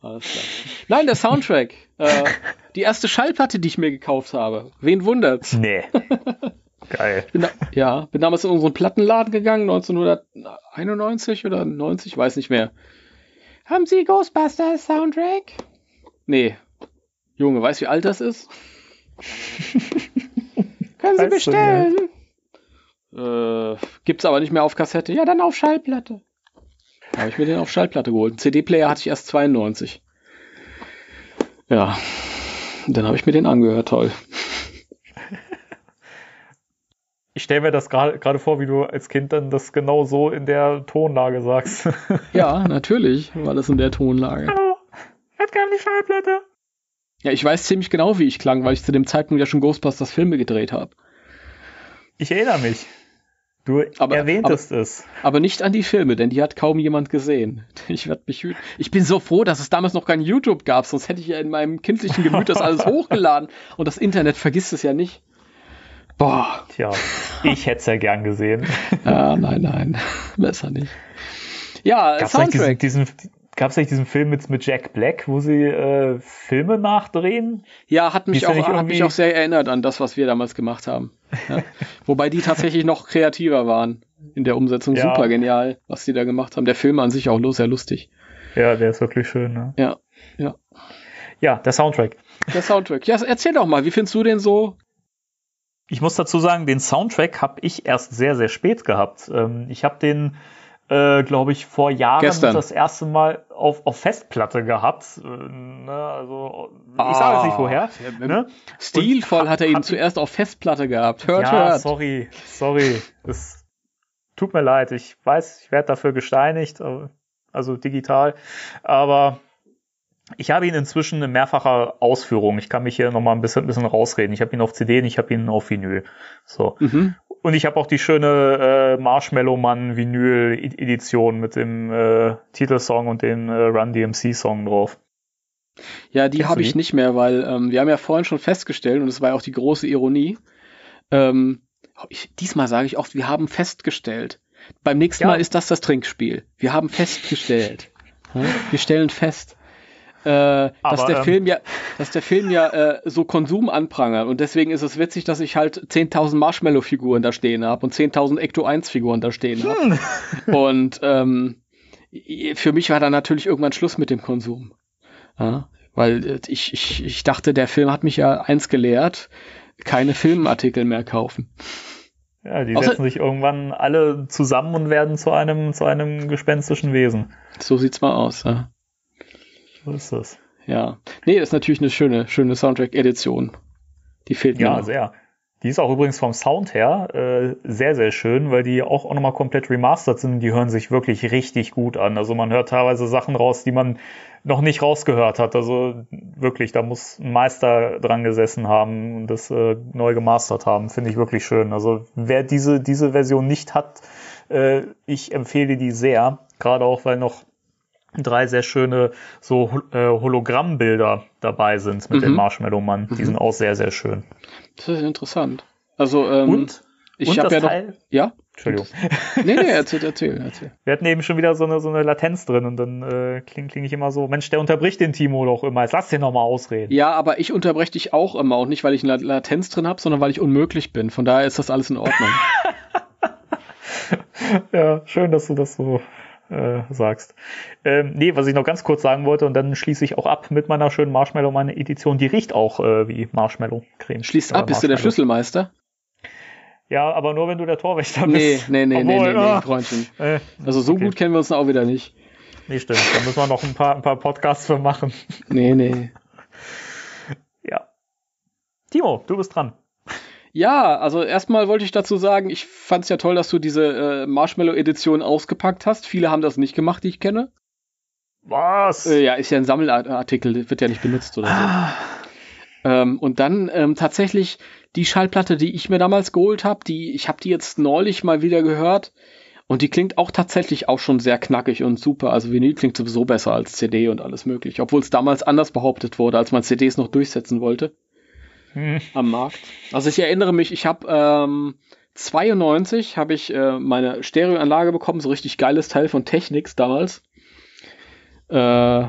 Speaker 4: Alles klar. Nein, der Soundtrack. äh, <laughs> die erste Schallplatte, die ich mir gekauft habe. Wen wundert's?
Speaker 3: Nee. <laughs> Geil.
Speaker 4: Bin da, ja, bin damals in unseren Plattenladen gegangen, 1991 oder 90, weiß nicht mehr. Haben Sie Ghostbusters Soundtrack? Nee. Junge, weißt du, wie alt das ist? <laughs> Können Sie
Speaker 3: Weißt
Speaker 4: bestellen. Äh, gibt's aber nicht mehr auf Kassette. Ja, dann auf Schallplatte. Da habe ich mir den auf Schallplatte geholt. CD-Player hatte ich erst 92. Ja. Dann habe ich mir den angehört, toll. <laughs>
Speaker 3: Ich stelle mir das gerade gerade vor, wie du als Kind dann das genau so in der Tonlage sagst. <laughs>
Speaker 4: Ja, natürlich war das in der Tonlage.
Speaker 3: Hallo, jetzt kam die Schallplatte.
Speaker 4: Ja, ich weiß ziemlich genau, wie ich klang, weil ich zu dem Zeitpunkt ja schon Ghostbusters Filme gedreht habe.
Speaker 3: Ich erinnere mich. Du
Speaker 4: Aber-
Speaker 3: erwähntest es.
Speaker 4: Aber nicht an die Filme, denn die hat kaum jemand gesehen. <laughs> Ich werd mich hü- Ich bin so froh, dass es damals noch kein YouTube gab, sonst hätte ich ja in meinem kindlichen Gemüt das alles <laughs> hochgeladen und das Internet vergisst es ja nicht. Boah.
Speaker 3: Tja, ich hätte es ja gern gesehen. <laughs>
Speaker 4: Ah, nein, nein. Besser nicht. Ja,
Speaker 3: Gab es nicht
Speaker 4: Soundtrack.
Speaker 3: diesen, diesen, gab's nicht diesen Film mit, mit Jack Black, wo sie äh, Filme nachdrehen?
Speaker 4: Ja, hat mich, auch,
Speaker 3: nicht
Speaker 4: hat mich
Speaker 3: irgendwie-
Speaker 4: auch sehr erinnert an das, was wir damals gemacht haben. Ja. <laughs> Wobei die tatsächlich noch kreativer waren in der Umsetzung.
Speaker 3: Ja.
Speaker 4: Super genial, was die da gemacht haben. Der Film an sich auch sehr lustig.
Speaker 3: Ja, der ist wirklich schön. Ne?
Speaker 4: Ja, ja.
Speaker 3: Ja, der Soundtrack.
Speaker 4: Der Soundtrack. Ja, erzähl doch mal, wie findest du den so?
Speaker 3: Ich muss dazu sagen, den Soundtrack habe ich erst sehr, sehr spät gehabt. Ähm, ich habe den, äh, glaube ich, vor Jahren
Speaker 4: Gestern.
Speaker 3: das erste Mal auf, auf Festplatte gehabt. Äh, ne, also, ich sage jetzt nicht woher.
Speaker 4: Ja,
Speaker 3: Ne?
Speaker 4: Stilvoll hat er ihn zuerst auf Festplatte gehabt. Hört,
Speaker 3: ja,
Speaker 4: hört.
Speaker 3: sorry, sorry. Es tut mir leid. Ich weiß, ich werde dafür gesteinigt, äh, also digital. Aber ich habe ihn inzwischen in mehrfacher Ausführung. Ich kann mich hier nochmal ein bisschen, ein bisschen rausreden. Ich habe ihn auf CD und ich habe ihn auf Vinyl. So.
Speaker 4: Mhm.
Speaker 3: Und ich habe auch die schöne äh, Marshmallow Man Vinyl Edition mit dem äh, Titelsong und dem äh, Run DMC Song drauf.
Speaker 4: Ja, die habe ich nicht mehr, weil ähm, wir haben ja vorhin schon festgestellt, und es war ja auch die große Ironie, ähm, ich, diesmal sage ich oft, wir haben festgestellt. Beim nächsten
Speaker 3: Ja.
Speaker 4: Mal ist das das Trinkspiel. Wir haben festgestellt. <laughs> Wir stellen fest, äh, dass der
Speaker 3: ähm,
Speaker 4: Film ja, dass der Film ja äh, so Konsum anprangert und deswegen ist es witzig, dass ich halt 10.000 Marshmallow-Figuren da stehen habe und 10.000 Ecto-1-Figuren da stehen habe. <laughs> Und ähm, für mich war dann natürlich irgendwann Schluss mit dem Konsum. Ja, weil äh, ich, ich, ich dachte, der Film hat mich ja eins gelehrt, keine Filmartikel mehr kaufen.
Speaker 3: Ja, die
Speaker 4: Außer-
Speaker 3: setzen sich irgendwann alle zusammen und werden zu einem, zu einem gespenstischen Wesen.
Speaker 4: So sieht's mal aus. Ja.
Speaker 3: So ist das.
Speaker 4: ja. Nee, das ist natürlich eine schöne, schöne Soundtrack-Edition. Die fehlt mir.
Speaker 3: Ja,
Speaker 4: noch.
Speaker 3: sehr. Die ist auch übrigens vom Sound her äh, sehr, sehr schön, weil die auch, auch nochmal komplett remastered sind. Die hören sich wirklich richtig gut an. Also man hört teilweise Sachen raus, die man noch nicht rausgehört hat. Also wirklich, da muss ein Meister dran gesessen haben und das äh, neu gemastert haben. Finde ich wirklich schön. Also wer diese, diese Version nicht hat, äh, ich empfehle die sehr. Gerade auch, weil noch drei sehr schöne so äh, Hologrammbilder dabei sind mit
Speaker 4: Mhm.
Speaker 3: dem Marshmallow Mann. Die
Speaker 4: Mhm.
Speaker 3: sind auch sehr, sehr schön.
Speaker 4: Das ist interessant. Also, ähm,
Speaker 3: Und,
Speaker 4: ich habe ja noch.
Speaker 3: Teil,
Speaker 4: Ja?
Speaker 3: Entschuldigung.
Speaker 4: Nee, nee, erzähl, erzähl, erzähl. <laughs>
Speaker 3: Wir hatten eben schon wieder so eine, so eine Latenz drin und dann äh, klinge kling ich immer so, Mensch, der unterbricht den Timo doch immer. Jetzt lass den noch mal ausreden.
Speaker 4: Ja, aber ich unterbreche dich auch immer und nicht, weil ich eine Latenz drin habe, sondern weil ich unmöglich bin. Von daher ist das alles in Ordnung. <laughs>
Speaker 3: Ja, schön, dass du das so äh, sagst. Ähm, nee, was ich noch ganz kurz sagen wollte und dann schließe ich auch ab mit meiner schönen Marshmallow, meine Edition, die riecht auch äh, wie Marshmallow-Creme.
Speaker 4: Schließt
Speaker 3: Oder
Speaker 4: ab, bist du der. Schlüsselmeister?
Speaker 3: Ja, aber nur wenn du der Torwächter
Speaker 4: Nee,
Speaker 3: bist.
Speaker 4: nee, nee, nee,
Speaker 3: Obwohl,
Speaker 4: nee, nee,
Speaker 3: ah,
Speaker 4: Freundchen.
Speaker 3: äh,
Speaker 4: Also so
Speaker 3: okay.
Speaker 4: gut kennen wir uns auch wieder nicht.
Speaker 3: Nee, stimmt. Da müssen wir noch ein paar, ein paar Podcasts für machen.
Speaker 4: Nee, nee.
Speaker 3: Ja. Timo, du bist dran.
Speaker 4: Ja, also erstmal wollte ich dazu sagen, ich fand es ja toll, dass du diese äh, Marshmallow-Edition ausgepackt hast. Viele haben das nicht gemacht, die ich kenne.
Speaker 3: Was?
Speaker 4: Äh, ja, ist ja ein Sammelartikel, wird ja nicht benutzt oder so.
Speaker 3: Ah,
Speaker 4: Ähm, und dann ähm, tatsächlich die Schallplatte, die ich mir damals geholt habe, die ich habe die jetzt neulich mal wieder gehört und die klingt auch tatsächlich auch schon sehr knackig und super. Also Vinyl klingt sowieso besser als CD und alles mögliche, obwohl es damals anders behauptet wurde, als man CDs noch durchsetzen wollte
Speaker 3: hm.
Speaker 4: am Markt. Also ich erinnere mich, ich habe ähm, 92 habe ich äh, meine Stereoanlage bekommen, so richtig geiles Teil von Technics damals. Äh,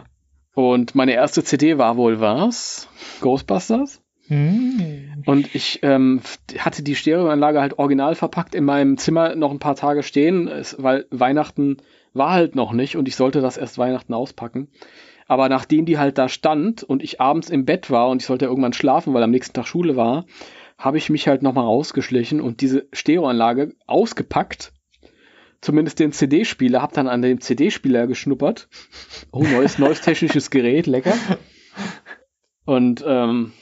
Speaker 4: und meine erste CD war wohl was? Ghostbusters?
Speaker 3: Hm.
Speaker 4: Und ich ähm, hatte die Stereoanlage halt original verpackt in meinem Zimmer noch ein paar Tage stehen, weil Weihnachten war halt noch nicht und ich sollte das erst Weihnachten auspacken. Aber nachdem die halt da stand und ich abends im Bett war und ich sollte irgendwann schlafen, weil am nächsten Tag Schule war, habe ich mich halt nochmal rausgeschlichen und diese Stereoanlage ausgepackt. Zumindest den CD-Spieler, habe dann an dem CD-Spieler geschnuppert. Oh, neues, neues technisches Gerät, lecker. Und ähm,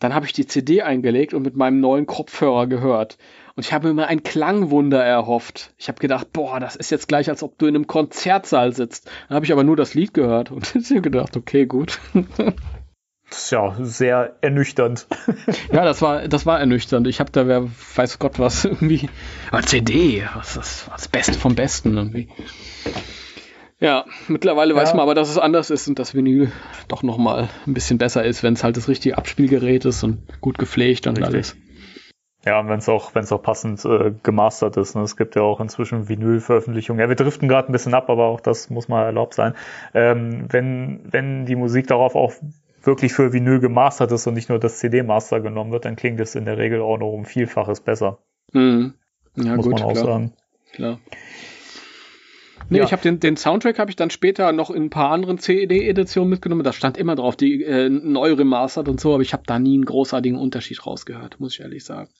Speaker 4: dann habe ich die CD eingelegt und mit meinem neuen Kopfhörer gehört. Und ich habe mir mal ein Klangwunder erhofft. Ich habe gedacht, boah, das ist jetzt gleich, als ob du in einem Konzertsaal sitzt. Dann habe ich aber nur das Lied gehört und <laughs> ich habe gedacht, okay, gut.
Speaker 3: Das ist ja sehr ernüchternd. <laughs>
Speaker 4: ja, das war, das war ernüchternd. Ich habe da, wer weiß Gott was, irgendwie. Aber CD, was ist das Beste vom Besten irgendwie. Ja, mittlerweile
Speaker 3: Ja.
Speaker 4: weiß man aber, dass es anders ist und dass Vinyl doch noch mal ein bisschen besser ist, wenn es halt das richtige Abspielgerät ist und gut gepflegt und
Speaker 3: Richtig.
Speaker 4: alles.
Speaker 3: Ja, wenn es auch, auch passend äh, gemastert ist. Ne? Es gibt ja auch inzwischen Vinyl-Veröffentlichungen. Ja, wir driften gerade ein bisschen ab, aber auch das muss mal erlaubt sein. Ähm, wenn, wenn die Musik darauf auch wirklich für Vinyl gemastert ist und nicht nur das CD-Master genommen wird, dann klingt es in der Regel auch noch um Vielfaches besser,
Speaker 4: Mhm. Ja,
Speaker 3: muss
Speaker 4: gut,
Speaker 3: man auch
Speaker 4: klar.
Speaker 3: sagen.
Speaker 4: klar. Nee,
Speaker 3: Ja.
Speaker 4: ich habe den, den Soundtrack habe ich dann später noch in ein paar anderen CD-Editionen mitgenommen. Da stand immer drauf, die äh, neu remastert und so, aber ich habe da nie einen großartigen Unterschied rausgehört, muss ich ehrlich sagen.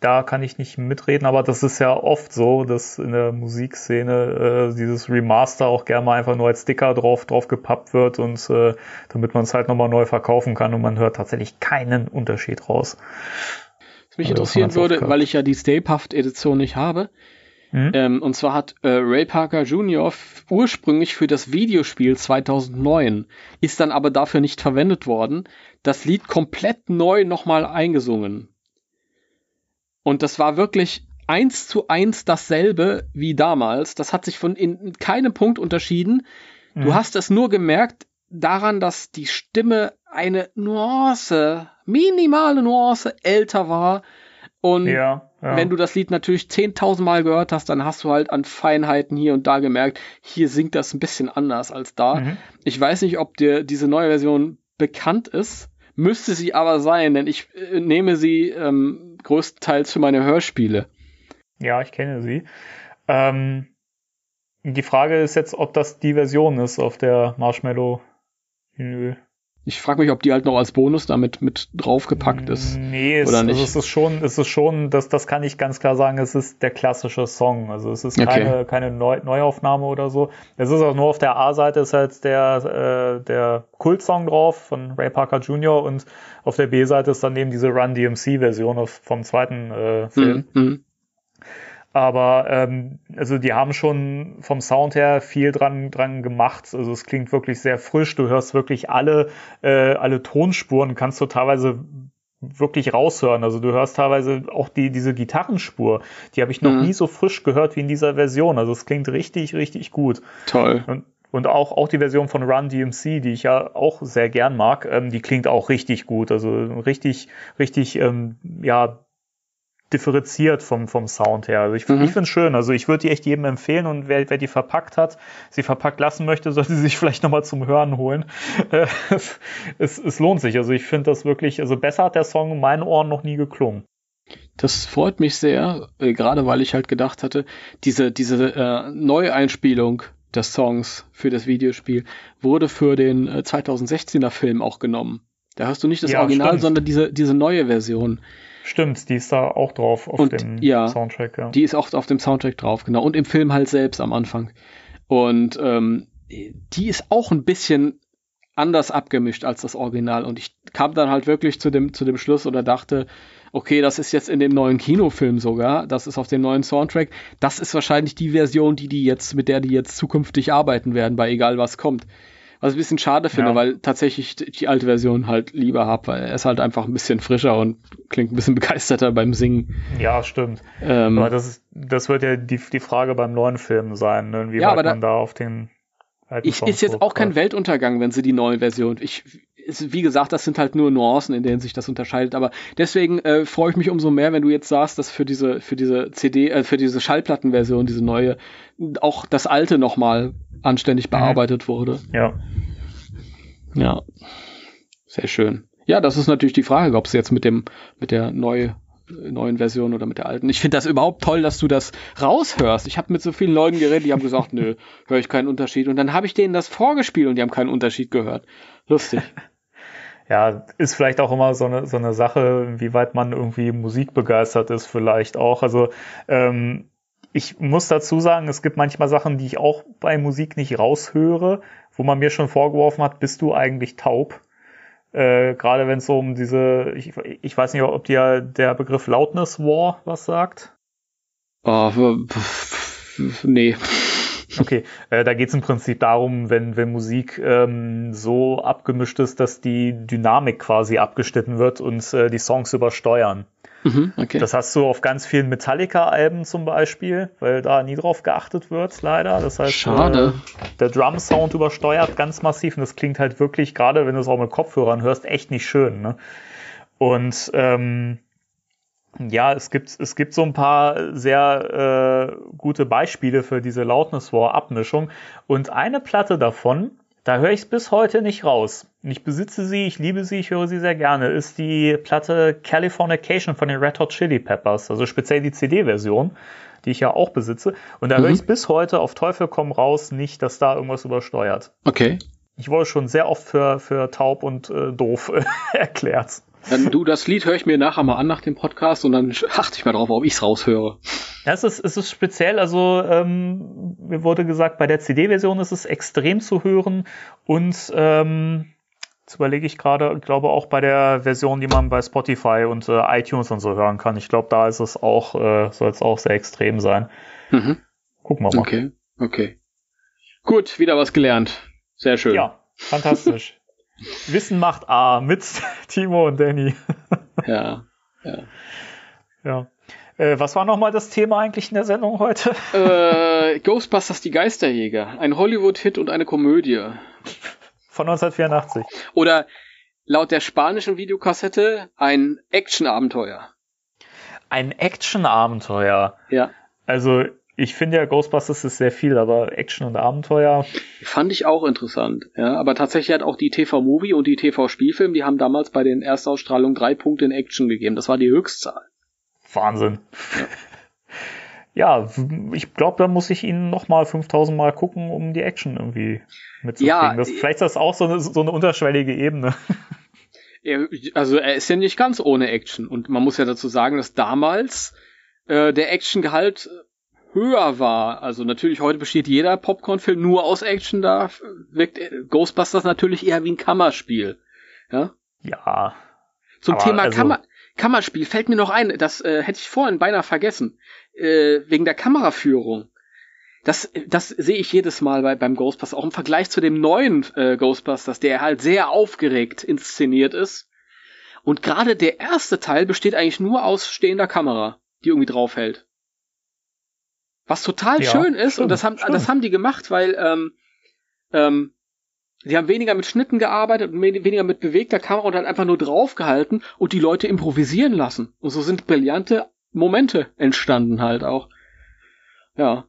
Speaker 3: Da kann ich nicht mitreden, aber das ist ja oft so, dass in der Musikszene äh, dieses Remaster auch gerne mal einfach nur als Sticker drauf, drauf gepappt wird und äh, damit man es halt nochmal neu verkaufen kann und man hört tatsächlich keinen Unterschied raus.
Speaker 4: Was mich
Speaker 3: Also,
Speaker 4: interessieren würde, weil ich ja die Stay Puft Edition nicht habe,
Speaker 3: Hm?
Speaker 4: ähm, und zwar hat äh, Ray Parker Jr. ursprünglich für das Videospiel 2009, ist dann aber dafür nicht verwendet worden, das Lied komplett neu nochmal eingesungen. Und das war wirklich eins zu eins dasselbe wie damals. Das hat sich von in keinem Punkt unterschieden. Du
Speaker 3: Mhm.
Speaker 4: hast es nur gemerkt daran, dass die Stimme eine Nuance, minimale Nuance älter war. Und
Speaker 3: ja, ja.
Speaker 4: wenn du das Lied natürlich 10.000 Mal gehört hast, dann hast du halt an Feinheiten hier und da gemerkt, hier singt das ein bisschen anders als da.
Speaker 3: Mhm.
Speaker 4: Ich weiß nicht, ob dir diese neue Version bekannt ist. Müsste sie aber sein, denn ich äh, nehme sie ähm, größtenteils für meine Hörspiele.
Speaker 3: Ja, ich kenne sie. Ähm, die Frage ist jetzt, ob das die Version ist auf der Marshmallow.
Speaker 4: Ich frage mich, ob die halt noch als Bonus damit mit draufgepackt ist.
Speaker 3: Nee, es,
Speaker 4: Oder nicht?
Speaker 3: Also es ist schon, es ist schon, das, das kann ich ganz klar sagen, es ist der klassische Song. Also es ist
Speaker 4: Okay.
Speaker 3: keine, keine Neu Neuaufnahme oder so. Es ist auch nur auf der A-Seite ist halt der, äh, der Kultsong drauf von Ray Parker Jr. und auf der B-Seite ist dann eben diese Run DMC-Version vom zweiten äh, Film.
Speaker 4: Mhm. Mhm.
Speaker 3: Aber ähm, also die haben schon vom Sound her viel dran dran gemacht. Also es klingt wirklich sehr frisch. Du hörst wirklich alle äh, alle Tonspuren, kannst du teilweise wirklich raushören. Also du hörst teilweise auch die diese Gitarrenspur. Die habe ich noch
Speaker 4: Mhm.
Speaker 3: nie so frisch gehört wie in dieser Version. Also es klingt richtig richtig gut.
Speaker 4: Toll.
Speaker 3: Und, und auch, auch die Version von Run DMC, die ich ja auch sehr gern mag, ähm, die klingt auch richtig gut. Also richtig, richtig, ähm, ja, differenziert vom, vom Sound her. Also ich,
Speaker 4: Mhm.
Speaker 3: ich finde es schön. Also ich würde die echt jedem empfehlen und wer, wer die verpackt hat, sie verpackt lassen möchte, <laughs> sollte sie sich vielleicht nochmal zum Hören holen. <laughs> Äh, es, es, es lohnt sich. Also ich finde das wirklich, also besser hat der Song in meinen Ohren noch nie geklungen.
Speaker 4: Das freut mich sehr, äh, gerade weil ich halt gedacht hatte, diese, diese äh, Neueinspielung des Songs für das Videospiel wurde für den äh, 2016er Film auch genommen. Da hörst du nicht das
Speaker 3: Ja,
Speaker 4: Original,
Speaker 3: stimmt.
Speaker 4: sondern diese, diese neue Version.
Speaker 3: Stimmt, die ist da auch drauf auf
Speaker 4: Und,
Speaker 3: dem
Speaker 4: ja,
Speaker 3: Soundtrack. Ja.
Speaker 4: Die ist auch auf dem Soundtrack drauf, genau. Und im Film halt selbst am Anfang. Und ähm, die ist auch ein bisschen anders abgemischt als das Original. Und ich kam dann halt wirklich zu dem, zu dem Schluss oder dachte, okay, das ist jetzt in dem neuen Kinofilm sogar, das ist auf dem neuen Soundtrack. Das ist wahrscheinlich die Version, die die jetzt, mit der die jetzt zukünftig arbeiten werden, bei egal was kommt. Was ich ein bisschen schade finde,
Speaker 3: Ja.
Speaker 4: weil tatsächlich die alte Version halt lieber hab, weil er ist halt einfach ein bisschen frischer und klingt ein bisschen <laughs> begeisterter beim Singen.
Speaker 3: ja, stimmt.
Speaker 4: Ähm,
Speaker 3: Aber das, ist, das wird ja die, die Frage beim neuen Film sein, ne? inwieweit
Speaker 4: Ja, aber da-
Speaker 3: man da auf den
Speaker 4: Ich,
Speaker 3: Song
Speaker 4: ist jetzt auch kein. Weltuntergang, wenn sie die neue Version. Ich, ist, wie gesagt, das sind halt nur Nuancen, in denen sich das unterscheidet. Aber deswegen äh, freue ich mich umso mehr, wenn du jetzt sagst, dass für diese, für diese CD, äh, für diese Schallplattenversion, diese neue, auch das alte nochmal anständig bearbeitet wurde.
Speaker 3: Ja.
Speaker 4: Ja. Sehr schön. Ja, das ist natürlich die Frage, ob es jetzt mit dem, mit der neue, neuen Version oder mit der alten. Ich finde das überhaupt toll, dass du das raushörst. Ich habe mit so vielen Leuten geredet, die haben gesagt, <laughs> nö, höre ich keinen Unterschied. Und dann habe ich denen das vorgespielt und die haben keinen Unterschied gehört. Lustig. <laughs>
Speaker 3: Ja, ist vielleicht auch immer so eine, so eine Sache, wie weit man irgendwie musikbegeistert ist, vielleicht auch. Also, ähm, ich muss dazu sagen, es gibt manchmal Sachen, die ich auch bei Musik nicht raushöre, wo man mir schon vorgeworfen hat, bist du eigentlich taub? Äh, Gerade wenn es so um diese, ich, ich weiß nicht, ob dir der Begriff Loudness War was sagt.
Speaker 4: Oh, nee. <laughs>
Speaker 3: Okay, äh, da geht es im Prinzip darum, wenn, wenn Musik ähm, so abgemischt ist, dass die Dynamik quasi abgeschnitten wird und äh, die Songs übersteuern.
Speaker 4: Mhm, okay.
Speaker 3: Das hast du auf ganz vielen Metallica-Alben zum Beispiel, weil da nie drauf geachtet wird, leider. Das heißt,
Speaker 4: Schade.
Speaker 3: Äh, der Drum-Sound übersteuert ganz massiv und das klingt halt wirklich, gerade wenn du es auch mit Kopfhörern hörst, echt nicht schön. Ne? Und ähm, ja, es gibt, es gibt so ein paar sehr äh, gute Beispiele für diese Loudness War Abmischung. Und eine Platte davon, da höre ich es bis heute nicht raus. Ich besitze sie, ich liebe sie, ich höre sie sehr gerne, ist die Platte Californication von den Red Hot Chili Peppers, also speziell die CD-Version, die ich ja auch besitze. Und da höre
Speaker 4: Mhm.
Speaker 3: ich es bis heute auf Teufel komm raus nicht, dass da irgendwas übersteuert.
Speaker 4: Okay.
Speaker 3: Ich wurde schon sehr oft für, für taub und äh, doof <laughs> erklärt.
Speaker 4: Dann du, das Lied höre ich mir nachher mal an nach dem Podcast und dann achte ich mal drauf, ob ich's raushöre.
Speaker 3: Ja, es ist, es ist speziell, also ähm, mir wurde gesagt, bei der CD-Version ist es extrem zu hören und ähm, jetzt überlege ich gerade, ich glaube auch bei der Version, die man bei Spotify und äh, iTunes und so hören kann. Ich glaube, da ist es auch, äh, soll es auch sehr extrem sein.
Speaker 4: Mhm.
Speaker 3: Gucken wir mal.
Speaker 4: Okay, okay. Gut, wieder was gelernt. Sehr schön.
Speaker 3: Ja, fantastisch. Wissen macht A mit <laughs> Timo und Danny.
Speaker 4: Ja. ja.
Speaker 3: Ja. Äh, was war nochmal das Thema eigentlich in der Sendung heute?
Speaker 4: Äh, Ghostbusters die Geisterjäger. Ein Hollywood-Hit und eine Komödie.
Speaker 3: Von 1984.
Speaker 4: Oder laut der spanischen Videokassette ein Action-Abenteuer.
Speaker 3: Ein Action-Abenteuer.
Speaker 4: Ja.
Speaker 3: Also, ich finde ja, Ghostbusters ist sehr viel, aber Action und Abenteuer.
Speaker 4: Fand ich auch interessant. Ja, aber tatsächlich hat auch die TV-Movie und die TV-Spielfilm, die haben damals bei den Erstausstrahlungen drei Punkte in Action gegeben. Das war die Höchstzahl.
Speaker 3: Wahnsinn. Ja, ich glaube, da muss ich ihn noch mal 5000 Mal gucken, um die Action irgendwie mitzukriegen.
Speaker 4: Ja,
Speaker 3: das, vielleicht ist das auch so eine, so eine unterschwellige Ebene. <laughs>
Speaker 4: Er, also er ist ja nicht ganz ohne Action. Und man muss ja dazu sagen, dass damals äh, der Actiongehalt höher war. Also natürlich heute besteht jeder Popcorn-Film nur aus Action. Da wirkt äh, Ghostbusters natürlich eher wie ein Kammerspiel. Ja.
Speaker 3: Ja.
Speaker 4: Zum Thema
Speaker 3: also-
Speaker 4: Kammer Kammerspiel fällt mir noch ein, das äh, hätte ich vorhin beinahe vergessen, äh, wegen der Kameraführung. Das, das sehe ich jedes Mal bei, beim Ghostbusters, auch im Vergleich zu dem neuen äh, Ghostbusters, der halt sehr aufgeregt inszeniert ist. Und gerade der erste Teil besteht eigentlich nur aus stehender Kamera, die irgendwie draufhält. Was total
Speaker 3: Ja,
Speaker 4: schön ist,
Speaker 3: stimmt,
Speaker 4: und das haben,
Speaker 3: stimmt.
Speaker 4: das haben die gemacht, weil ähm, ähm, die haben weniger mit Schnitten gearbeitet und we- weniger mit bewegter Kamera und halt einfach nur draufgehalten und die Leute improvisieren lassen. Und so sind brillante Momente entstanden halt auch. Ja.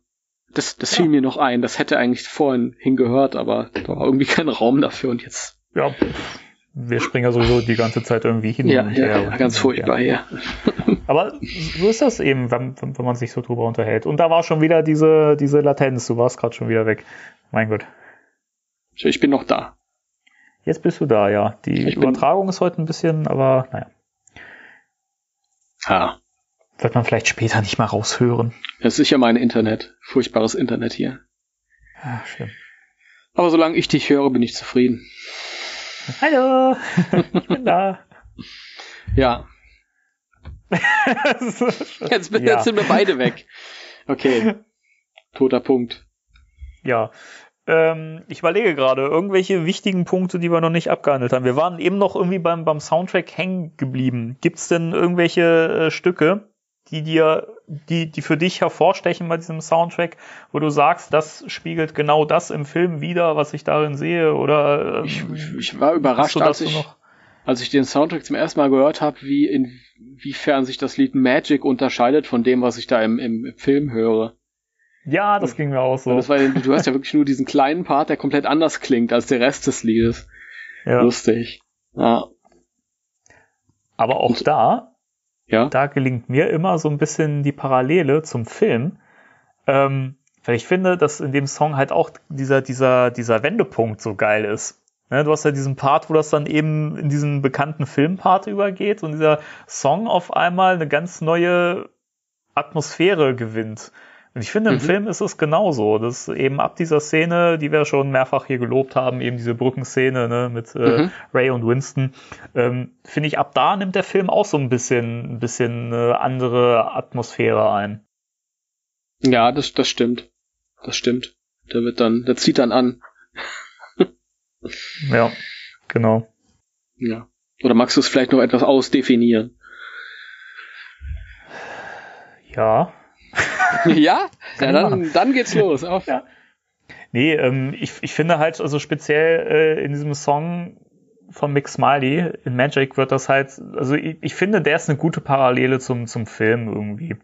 Speaker 4: Das, das fiel mir noch ein. Das hätte eigentlich vorhin hingehört, aber da war irgendwie kein Raum dafür und jetzt.
Speaker 3: Ja, wir springen ja sowieso die ganze Zeit irgendwie hin
Speaker 4: Ja,
Speaker 3: und
Speaker 4: ja,
Speaker 3: her.
Speaker 4: ja ganz furchtbar hier.
Speaker 3: Aber so ist das eben, wenn, wenn man sich so drüber unterhält. Und da war schon wieder diese, diese Latenz. Du warst gerade schon wieder weg. Mein Gott.
Speaker 4: Ich bin noch da.
Speaker 3: Jetzt bist du da, ja. Die
Speaker 4: Ich
Speaker 3: Übertragung ist heute ein bisschen, aber naja.
Speaker 4: Ha.
Speaker 3: Wird man vielleicht später nicht mal raushören.
Speaker 4: Das ist sicher mein Internet. Furchtbares Internet hier.
Speaker 3: Ja, schlimm.
Speaker 4: Aber solange ich dich höre, bin ich zufrieden.
Speaker 3: Hallo, ich bin da. <laughs>
Speaker 4: Ja. <laughs> Jetzt,
Speaker 3: Ja.
Speaker 4: jetzt sind wir beide weg. Okay. Toter Punkt.
Speaker 3: Ja. Ähm, ich überlege gerade, irgendwelche wichtigen Punkte, die wir noch nicht abgehandelt haben. Wir waren eben noch irgendwie beim, beim Soundtrack hängen geblieben. Gibt's denn irgendwelche äh, Stücke, die dir, die, die für dich hervorstechen bei diesem Soundtrack, wo du sagst, das spiegelt genau das im Film wider, was ich darin sehe? Oder ähm,
Speaker 4: Ich, ich, ich war überrascht, als ich, als ich den Soundtrack zum ersten Mal gehört habe, wie inwiefern sich das Lied Magic unterscheidet von dem, was ich da im, im Film höre.
Speaker 3: Ja, das ging mir auch so.
Speaker 4: Das war, du hast ja wirklich nur diesen kleinen Part, der komplett anders klingt als der Rest des Liedes.
Speaker 3: ja.
Speaker 4: Lustig. Ja.
Speaker 3: Aber auch da
Speaker 4: Ja.
Speaker 3: da gelingt mir immer so ein bisschen die Parallele zum Film. Ähm, weil ich finde, dass in dem Song halt auch dieser, dieser, dieser Wendepunkt so geil ist. Ne, du hast ja diesen Part, wo das dann eben in diesen bekannten Filmpart übergeht und dieser Song auf einmal eine ganz neue Atmosphäre gewinnt. Und ich finde, im
Speaker 4: Mhm.
Speaker 3: Film ist es genauso. dass eben ab dieser Szene, die wir schon mehrfach hier gelobt haben, eben diese Brückenszene ne, mit äh,
Speaker 4: Mhm.
Speaker 3: Ray und Winston, ähm, finde ich, ab da nimmt der Film auch so ein bisschen, ein bisschen eine andere Atmosphäre ein.
Speaker 4: Ja, das, das stimmt. Das stimmt. Der wird dann, der zieht dann an.
Speaker 3: Ja, genau.
Speaker 4: Ja. Oder magst du es vielleicht noch etwas ausdefinieren?
Speaker 3: Ja. <laughs>
Speaker 4: ja? <laughs> Ja, dann, dann geht's los. Auf.
Speaker 3: Ja. Nee, ähm, ich, ich finde halt, also speziell äh, in diesem Song von Mick Smiley, in Magic wird das halt, also ich, ich finde, der ist eine gute Parallele zum, zum Film irgendwie.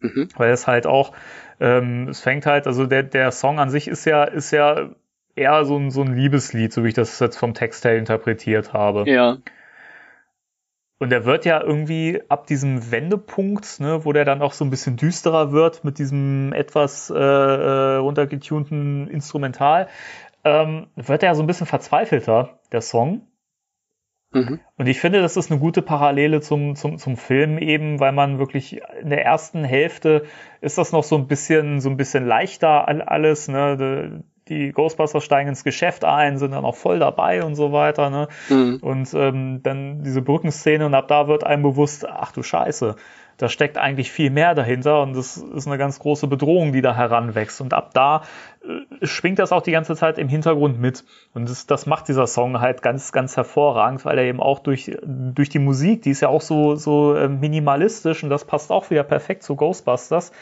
Speaker 4: Mhm.
Speaker 3: Weil es halt auch, ähm, es fängt halt, also der, der Song an sich ist ja, ist ja eher so ein, so ein Liebeslied, so wie ich das jetzt vom Text her interpretiert habe.
Speaker 4: Ja.
Speaker 3: Und er wird ja irgendwie ab diesem Wendepunkt, ne, wo der dann auch so ein bisschen düsterer wird mit diesem etwas äh, äh, runtergetunten Instrumental, ähm, wird er so ein bisschen verzweifelter, der Song.
Speaker 4: Mhm.
Speaker 3: Und ich finde, das ist eine gute Parallele zum, zum, zum Film eben, weil man wirklich in der ersten Hälfte ist das noch so ein bisschen, so ein bisschen leichter all- alles, ne? Die Ghostbusters steigen ins Geschäft ein, sind dann auch voll dabei und so weiter, ne?
Speaker 4: Mhm.
Speaker 3: Und ähm, dann diese Brückenszene und ab da wird einem bewusst, ach du Scheiße, da steckt eigentlich viel mehr dahinter und das ist eine ganz große Bedrohung, die da heranwächst. Und ab da äh, schwingt das auch die ganze Zeit im Hintergrund mit. Und das, das macht dieser Song halt ganz, ganz hervorragend, weil er eben auch durch, durch die Musik, die ist ja auch so, so äh, minimalistisch und das passt auch wieder perfekt zu Ghostbusters,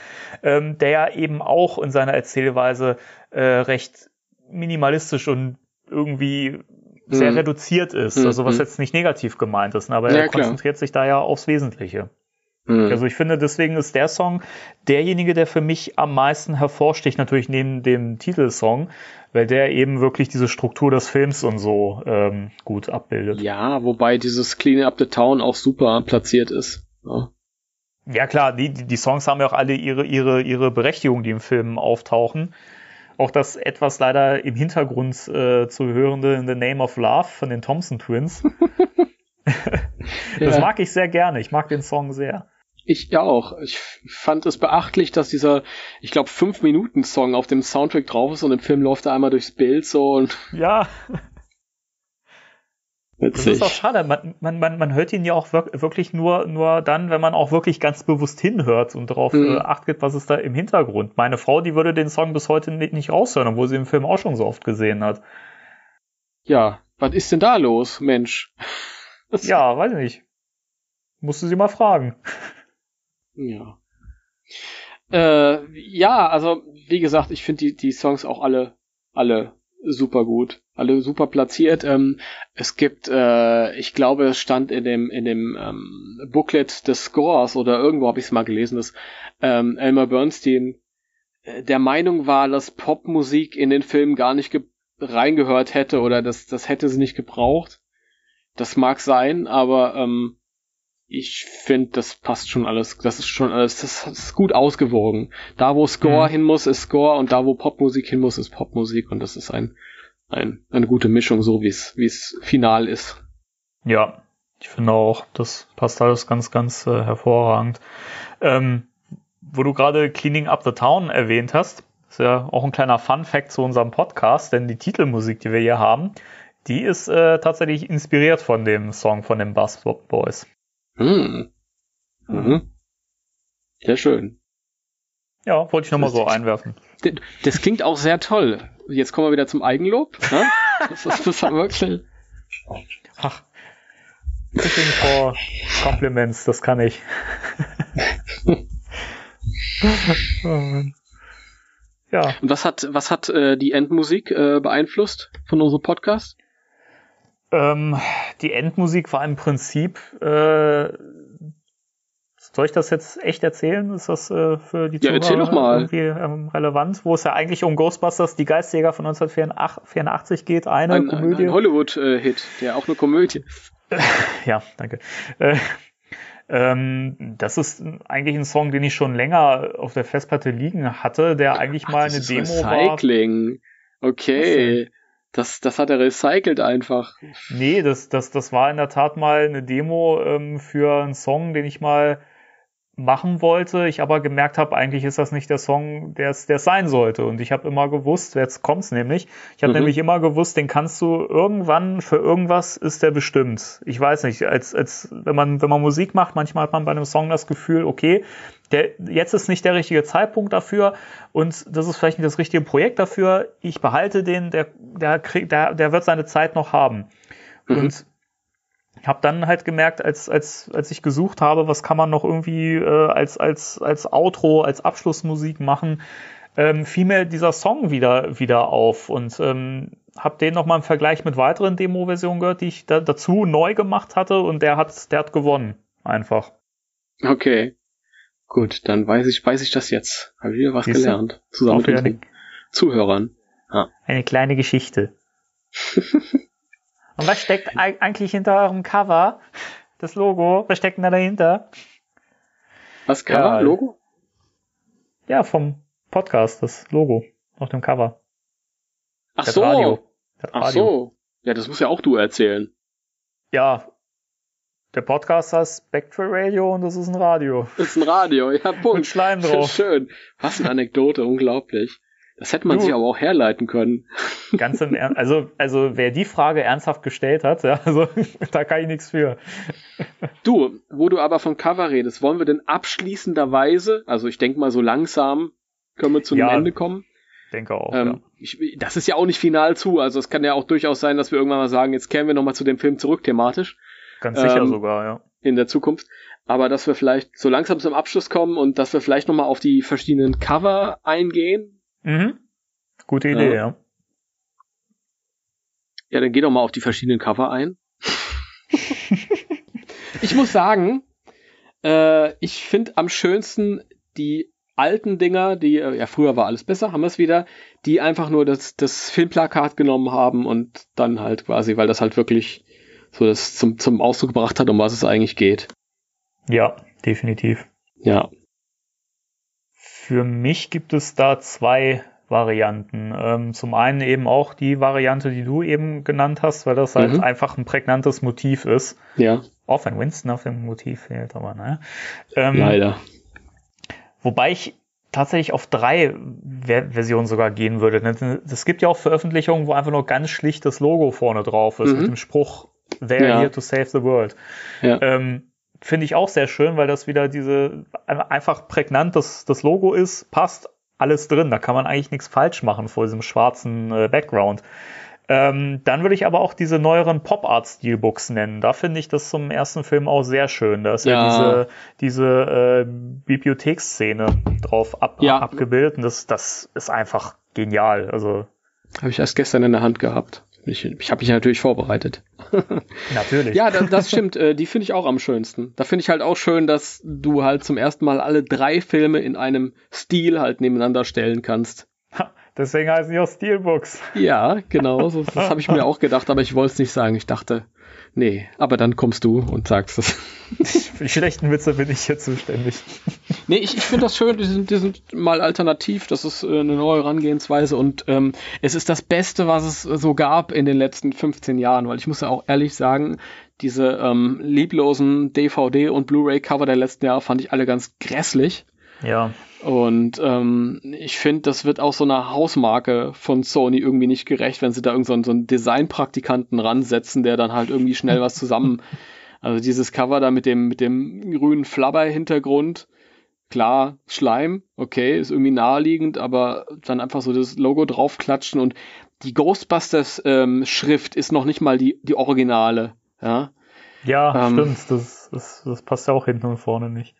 Speaker 3: ähm, der ja eben auch in seiner Erzählweise äh, recht minimalistisch und irgendwie sehr
Speaker 4: Mhm.
Speaker 3: reduziert ist.
Speaker 4: Mhm.
Speaker 3: Also was jetzt nicht negativ gemeint ist, ne, aber
Speaker 4: Ja,
Speaker 3: er
Speaker 4: klar.
Speaker 3: konzentriert sich da ja aufs Wesentliche.
Speaker 4: Mhm.
Speaker 3: Also ich finde, deswegen ist der Song derjenige, der für mich am meisten hervorsticht, natürlich neben dem Titelsong, weil der eben wirklich diese Struktur des Films und so ähm, gut abbildet.
Speaker 4: ja, wobei dieses Clean Up the Town auch super platziert ist. Ja.
Speaker 3: Ja klar, die, die die Songs haben ja auch alle ihre, ihre, ihre Berechtigung, die im Film auftauchen. Auch das etwas leider im Hintergrund äh, zu hörende In the Name of Love von den Thompson Twins. <laughs> <laughs> das
Speaker 4: Ja.
Speaker 3: mag ich sehr gerne. Ich mag den Song sehr.
Speaker 4: Ich ja auch. Ich fand es beachtlich, dass dieser, ich glaube, 5-Minuten-Song auf dem Soundtrack drauf ist und im Film läuft er einmal durchs Bild so und
Speaker 3: Ja, <laughs> das
Speaker 4: witzig.
Speaker 3: ist auch schade. Man, man, man, man hört ihn ja auch wirk wirklich nur, nur dann, wenn man auch wirklich ganz bewusst hinhört und darauf
Speaker 4: Mhm.
Speaker 3: äh, Acht gibt, was ist da im Hintergrund. Meine Frau, die würde den Song bis heute nicht, nicht raushören, obwohl sie im Film auch schon so oft gesehen hat.
Speaker 4: Ja, was ist denn da los, Mensch? <laughs> Das-
Speaker 3: Ja, weiß ich nicht. Musste sie mal fragen.
Speaker 4: Ja. Äh, ja, also wie gesagt, ich finde die, die Songs auch alle, alle super gut, alle super platziert. Ähm, es gibt, äh, ich glaube, es stand in dem in dem ähm, Booklet des Scores oder irgendwo habe ich es mal gelesen, dass ähm, Elmer Bernstein äh, der Meinung war, dass Popmusik in den Film gar nicht ge- reingehört hätte oder das das hätte sie nicht gebraucht. Das mag sein, aber ähm, ich finde, das passt schon alles. Das ist schon alles, das ist gut ausgewogen. Da, wo Score
Speaker 3: Mhm.
Speaker 4: hin muss, ist Score und da, wo Popmusik hin muss, ist Popmusik und das ist ein ein, eine gute Mischung, so wie es wie es final ist.
Speaker 3: Ja, ich finde auch, das passt alles ganz, ganz äh, hervorragend. Ähm, wo du gerade Cleaning Up the Town erwähnt hast, ist ja auch ein kleiner Fun Fact zu unserem Podcast, denn die Titelmusik, die wir hier haben, die ist äh, tatsächlich inspiriert von dem Song von den Buzz Boys.
Speaker 4: Hm. Mhm. Sehr schön.
Speaker 3: Ja, wollte ich nochmal so einwerfen.
Speaker 4: Das klingt auch sehr toll. Jetzt kommen wir wieder zum Eigenlob. Ne? Das ist das wirklich.
Speaker 3: Ach. Fishing for Compliments, das kann ich. <laughs>
Speaker 4: oh ja. Und was hat, was hat äh, die Endmusik äh, beeinflusst von unserem Podcast?
Speaker 3: Ähm, die Endmusik war im Prinzip äh, soll ich das jetzt echt erzählen? Ist das äh, für die
Speaker 4: Zuhörer ja, mal.
Speaker 3: irgendwie ähm, relevant? Wo es ja eigentlich um Ghostbusters, die Geistjäger von 1984 geht, eine
Speaker 4: ein,
Speaker 3: Komödie.
Speaker 4: Ein, ein Hollywood-Hit, der auch eine Komödie. <laughs>
Speaker 3: ja, danke. Äh, ähm, das ist eigentlich ein Song, den ich schon länger auf der Festplatte liegen hatte, der eigentlich Ach, mal eine Demo
Speaker 4: Recycling. war. Recycling. Okay. Das, das hat er recycelt einfach.
Speaker 3: Nee, das, das, das war in der Tat mal eine Demo ähm, für einen Song, den ich mal machen wollte, ich aber gemerkt habe, eigentlich ist das nicht der Song, der es sein sollte. Und ich habe immer gewusst, jetzt kommt's nämlich. Ich habe mhm. nämlich immer gewusst, den kannst du irgendwann für irgendwas ist der bestimmt. Ich weiß nicht, als als wenn man wenn man Musik macht, manchmal hat man bei einem Song das Gefühl, okay, der jetzt ist nicht der richtige Zeitpunkt dafür und das ist vielleicht nicht das richtige Projekt dafür. Ich behalte den, der der kriegt, der der wird seine Zeit noch haben. Mhm. Und habe dann halt gemerkt, als, als, als ich gesucht habe, was kann man noch irgendwie äh, als, als, als Outro, als Abschlussmusik machen, ähm, fiel mir dieser Song wieder, wieder auf und ähm, habe den nochmal im Vergleich mit weiteren Demo-Versionen gehört, die ich da, dazu neu gemacht hatte und der hat, der hat gewonnen. Einfach.
Speaker 4: Okay. Gut, dann weiß ich, weiß ich das jetzt. Habe wieder was Siehste? gelernt. Zusammen mit unseren Zuhörern.
Speaker 3: Ja. Eine kleine Geschichte. <laughs> Und was steckt eigentlich hinter eurem Cover? Das Logo, was steckt denn da dahinter?
Speaker 4: Was Cover? Ja, Logo?
Speaker 3: Ja, vom Podcast, das Logo auf dem Cover.
Speaker 4: Ach das so. Radio. Das Ach so. Ja, das muss ja auch du erzählen.
Speaker 3: Ja. Der Podcast heißt Spectral Radio und das ist ein Radio.
Speaker 4: Das ist ein Radio, ja, Punkt.
Speaker 3: Mit Schleim drauf.
Speaker 4: Schön. Was eine Anekdote, unglaublich. Das hätte man du, sich aber auch herleiten können.
Speaker 3: Ganz im Ernst, also, also wer die Frage ernsthaft gestellt hat, ja, also <laughs> da kann ich nichts für.
Speaker 4: Du, wo du aber von Cover redest, wollen wir denn abschließenderweise, also ich denke mal so langsam, können wir zu einem ja, Ende kommen?
Speaker 3: Denke auch. Ähm, ja.
Speaker 4: ich, das ist ja auch nicht final zu, also es kann ja auch durchaus sein, dass wir irgendwann mal sagen, jetzt kehren wir nochmal zu dem Film zurück thematisch.
Speaker 3: Ganz sicher ähm, sogar, ja.
Speaker 4: In der Zukunft. Aber dass wir vielleicht so langsam zum Abschluss kommen und dass wir vielleicht nochmal auf die verschiedenen Cover eingehen,
Speaker 3: Mhm. Gute Idee, ja. ja.
Speaker 4: Ja, dann geh doch mal auf die verschiedenen Cover ein. <laughs> ich muss sagen, äh, ich finde am schönsten die alten Dinger, die, äh, ja, früher war alles besser, haben wir es wieder, die einfach nur das, das Filmplakat genommen haben und dann halt quasi, weil das halt wirklich so das zum, zum Ausdruck gebracht hat, um was es eigentlich geht.
Speaker 3: Ja, definitiv.
Speaker 4: Ja.
Speaker 3: Für mich gibt es da zwei Varianten. Ähm, zum einen eben auch die Variante, die du eben genannt hast, weil das halt mhm. einfach ein prägnantes Motiv ist.
Speaker 4: Ja.
Speaker 3: Auch wenn Winston auf dem Motiv fehlt, aber naja. Ähm,
Speaker 4: Leider.
Speaker 3: Wobei ich tatsächlich auf drei Ver Versionen sogar gehen würde. Es gibt ja auch Veröffentlichungen, wo einfach nur ganz schlicht das Logo vorne drauf ist, mhm. mit dem Spruch They're ja. here to save the world. Ja. Ähm, finde ich auch sehr schön, weil das wieder diese einfach prägnant das, das Logo ist, passt alles drin. Da kann man eigentlich nichts falsch machen vor diesem schwarzen äh, Background. Ähm, dann würde ich aber auch diese neueren Pop-Art-Steelbooks nennen. Da finde ich das zum ersten Film auch sehr schön. Da ist ja, ja diese, diese äh, Bibliotheksszene drauf ab, ja. abgebildet und das, das ist einfach genial. Also
Speaker 4: habe ich erst gestern in der Hand gehabt. Ich, ich habe mich natürlich vorbereitet. <laughs>
Speaker 3: Natürlich.
Speaker 4: ja, das, das stimmt. Äh, die finde ich auch am schönsten. Da finde ich halt auch schön, dass du halt zum ersten Mal alle drei Filme in einem Stil halt nebeneinander stellen kannst.
Speaker 3: Deswegen heißen die auch Steelbooks.
Speaker 4: Ja, genau, so, das habe ich mir auch gedacht, aber ich wollte es nicht sagen. Ich dachte, nee, aber dann kommst du und sagst es.
Speaker 3: Für die schlechten Witze bin ich hier zuständig.
Speaker 4: Nee, ich, ich finde das schön, die sind, die sind mal alternativ, das ist äh, eine neue Herangehensweise und ähm, es ist das Beste, was es so gab in den letzten 15 Jahren, weil ich muss ja auch ehrlich sagen, diese ähm, lieblosen DVD- und Blu-ray-Cover der letzten Jahre fand ich alle ganz grässlich.
Speaker 3: Ja.
Speaker 4: Und ähm, ich finde, das wird auch so einer Hausmarke von Sony irgendwie nicht gerecht, wenn sie da irgendeinen so, so einen Designpraktikanten ransetzen, der dann halt irgendwie schnell was zusammen. <laughs> Also dieses Cover da mit dem, mit dem grünen Flabber-Hintergrund. Klar, Schleim, okay, ist irgendwie naheliegend, aber dann einfach so das Logo draufklatschen und die Ghostbusters-Schrift ähm, ist noch nicht mal die, die Originale. Ja,
Speaker 3: ja ähm, stimmt. Das, das, das passt ja auch hinten und vorne nicht.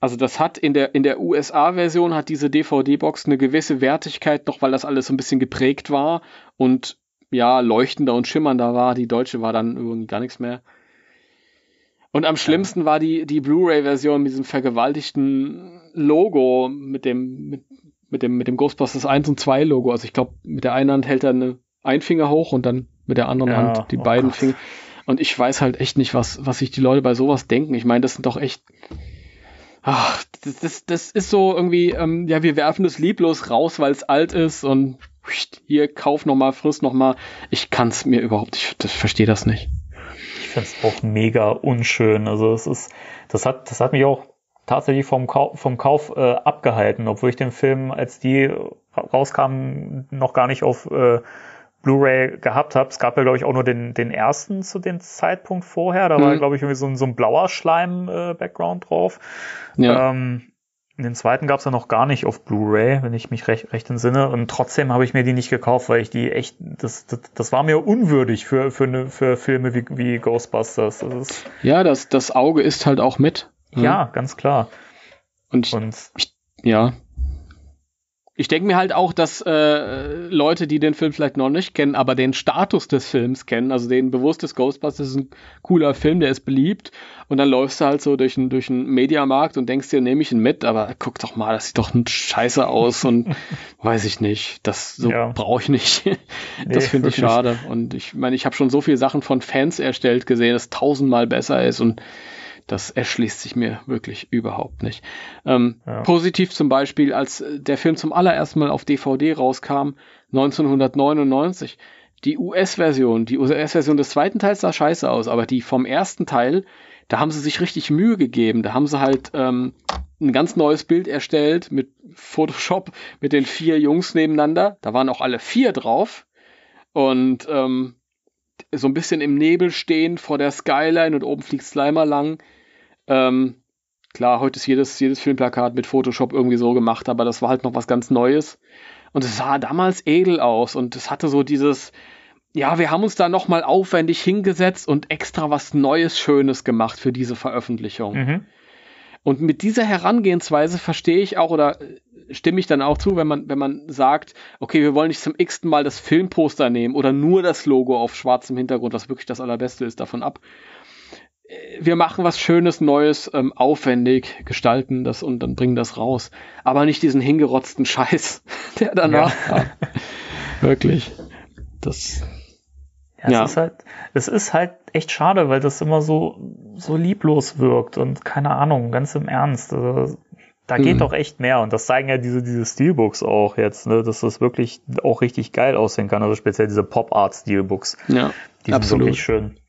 Speaker 4: Also das hat in der, in der USA-Version hat diese DVD-Box eine gewisse Wertigkeit noch, weil das alles so ein bisschen geprägt war und ja, leuchtender und schimmernder war. Die deutsche war dann irgendwie gar nichts mehr. Und am schlimmsten war die, die Blu-ray-Version mit diesem vergewaltigten Logo, mit dem, mit, mit dem, mit dem Ghostbusters 1 und 2 Logo. Also ich glaube, mit der einen Hand hält er eine, ein Finger hoch und dann mit der anderen ja, Hand die oh beiden Gott. Finger. Und ich weiß halt echt nicht, was, was sich die Leute bei sowas denken. Ich meine, das sind doch echt, ach, das, das, das ist so irgendwie, ähm, ja, wir werfen das lieblos raus, weil es alt ist und hier, kauf noch mal, friss noch mal. Ich kann es mir überhaupt, ich, ich verstehe das nicht.
Speaker 3: Ich finde es auch mega unschön. Also es ist, das hat, das hat mich auch tatsächlich vom Kauf, vom Kauf äh, abgehalten, obwohl ich den Film, als die rauskamen, noch gar nicht auf äh, Blu-ray gehabt habe. Es gab ja, glaube ich, auch nur den, den ersten zu dem Zeitpunkt vorher. Da mhm. war, glaube ich, irgendwie so ein, so ein blauer Schleim-Background äh, drauf. Ja. Ähm, den zweiten gab es ja noch gar nicht auf Blu-ray, wenn ich mich recht, recht entsinne. Und trotzdem habe ich mir die nicht gekauft, weil ich die echt, das, das, das war mir unwürdig für, für, eine, für Filme wie, wie Ghostbusters. Das ist,
Speaker 4: ja, das, das Auge ist halt auch mit.
Speaker 3: Ja, ja ganz klar.
Speaker 4: Und, ich, Und ich, ja, ich denke mir halt auch, dass äh, Leute, die den Film vielleicht noch nicht kennen, aber den Status des Films kennen, also den bewusstes Ghostbusters ist ein cooler Film, der ist beliebt und dann läufst du halt so durch einen durch einen Mediamarkt und denkst dir, nehme ich ihn mit, aber guck doch mal, das sieht doch ein Scheiße aus und <laughs> weiß ich nicht, das so ja. brauche ich nicht. <laughs> das nee, finde ich schade und ich meine, ich habe schon so viele Sachen von Fans erstellt gesehen, das tausendmal besser ist und das erschließt sich mir wirklich überhaupt nicht. Ähm, ja. Positiv zum Beispiel, als der Film zum allerersten Mal auf DVD rauskam, 1999, die US-Version, die US-Version des zweiten Teils sah scheiße aus, aber die vom ersten Teil, da haben sie sich richtig Mühe gegeben. Da haben sie halt ähm, ein ganz neues Bild erstellt mit Photoshop, mit den vier Jungs nebeneinander. Da waren auch alle vier drauf. Und ähm, so ein bisschen im Nebel stehen vor der Skyline und oben fliegt Slimer lang. Ähm, klar, heute ist jedes, jedes Filmplakat mit Photoshop irgendwie so gemacht, aber das war halt noch was ganz Neues. Und es sah damals edel aus und es hatte so dieses, ja, wir haben uns da nochmal aufwendig hingesetzt und extra was Neues, Schönes gemacht für diese Veröffentlichung. Mhm. Und mit dieser Herangehensweise verstehe ich auch oder äh, stimme ich dann auch zu, wenn man, wenn man sagt, okay, wir wollen nicht zum x-ten Mal das Filmposter nehmen oder nur das Logo auf schwarzem Hintergrund, was wirklich das allerbeste ist, davon ab, wir machen was Schönes, Neues, ähm, aufwendig, gestalten das und dann bringen das raus. Aber nicht diesen hingerotzten <laughs> Scheiß, der danach ja. war. Wirklich. Das.
Speaker 3: Ja, ja. Es, ist halt, es ist halt echt schade, weil das immer so, so lieblos wirkt und keine Ahnung, ganz im Ernst. Also, da geht mhm. doch echt mehr und das zeigen ja diese, diese Steelbooks auch jetzt, ne, dass das wirklich auch richtig geil aussehen kann. Also speziell diese Pop-Art Steelbooks.
Speaker 4: Ja,
Speaker 3: die sind absolut. wirklich schön.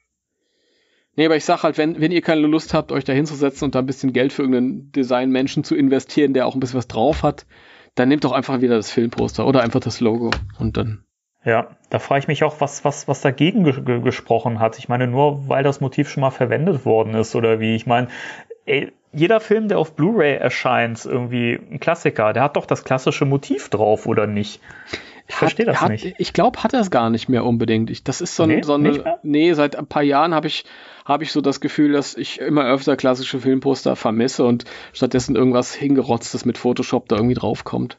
Speaker 4: Nee, aber ich sag halt, wenn, wenn ihr keine Lust habt, euch da hinzusetzen und da ein bisschen Geld für irgendeinen Designmenschen zu investieren, der auch ein bisschen was drauf hat, dann nehmt doch einfach wieder das Filmposter oder einfach das Logo und dann.
Speaker 3: Ja, da frage ich mich auch, was, was, was dagegen ge gesprochen hat. Ich meine, nur weil das Motiv schon mal verwendet worden ist oder wie. Ich meine, ey, jeder Film, der auf Blu-ray erscheint, irgendwie ein Klassiker, der hat doch das klassische Motiv drauf, oder nicht?
Speaker 4: Ich verstehe das hat, nicht. Ich glaube, hat er es gar nicht mehr unbedingt. Ich, das ist so, nee, so eine. Nee, seit ein paar Jahren habe ich, hab ich so das Gefühl, dass ich immer öfter klassische Filmposter vermisse und stattdessen irgendwas hingerotztes mit Photoshop da irgendwie draufkommt.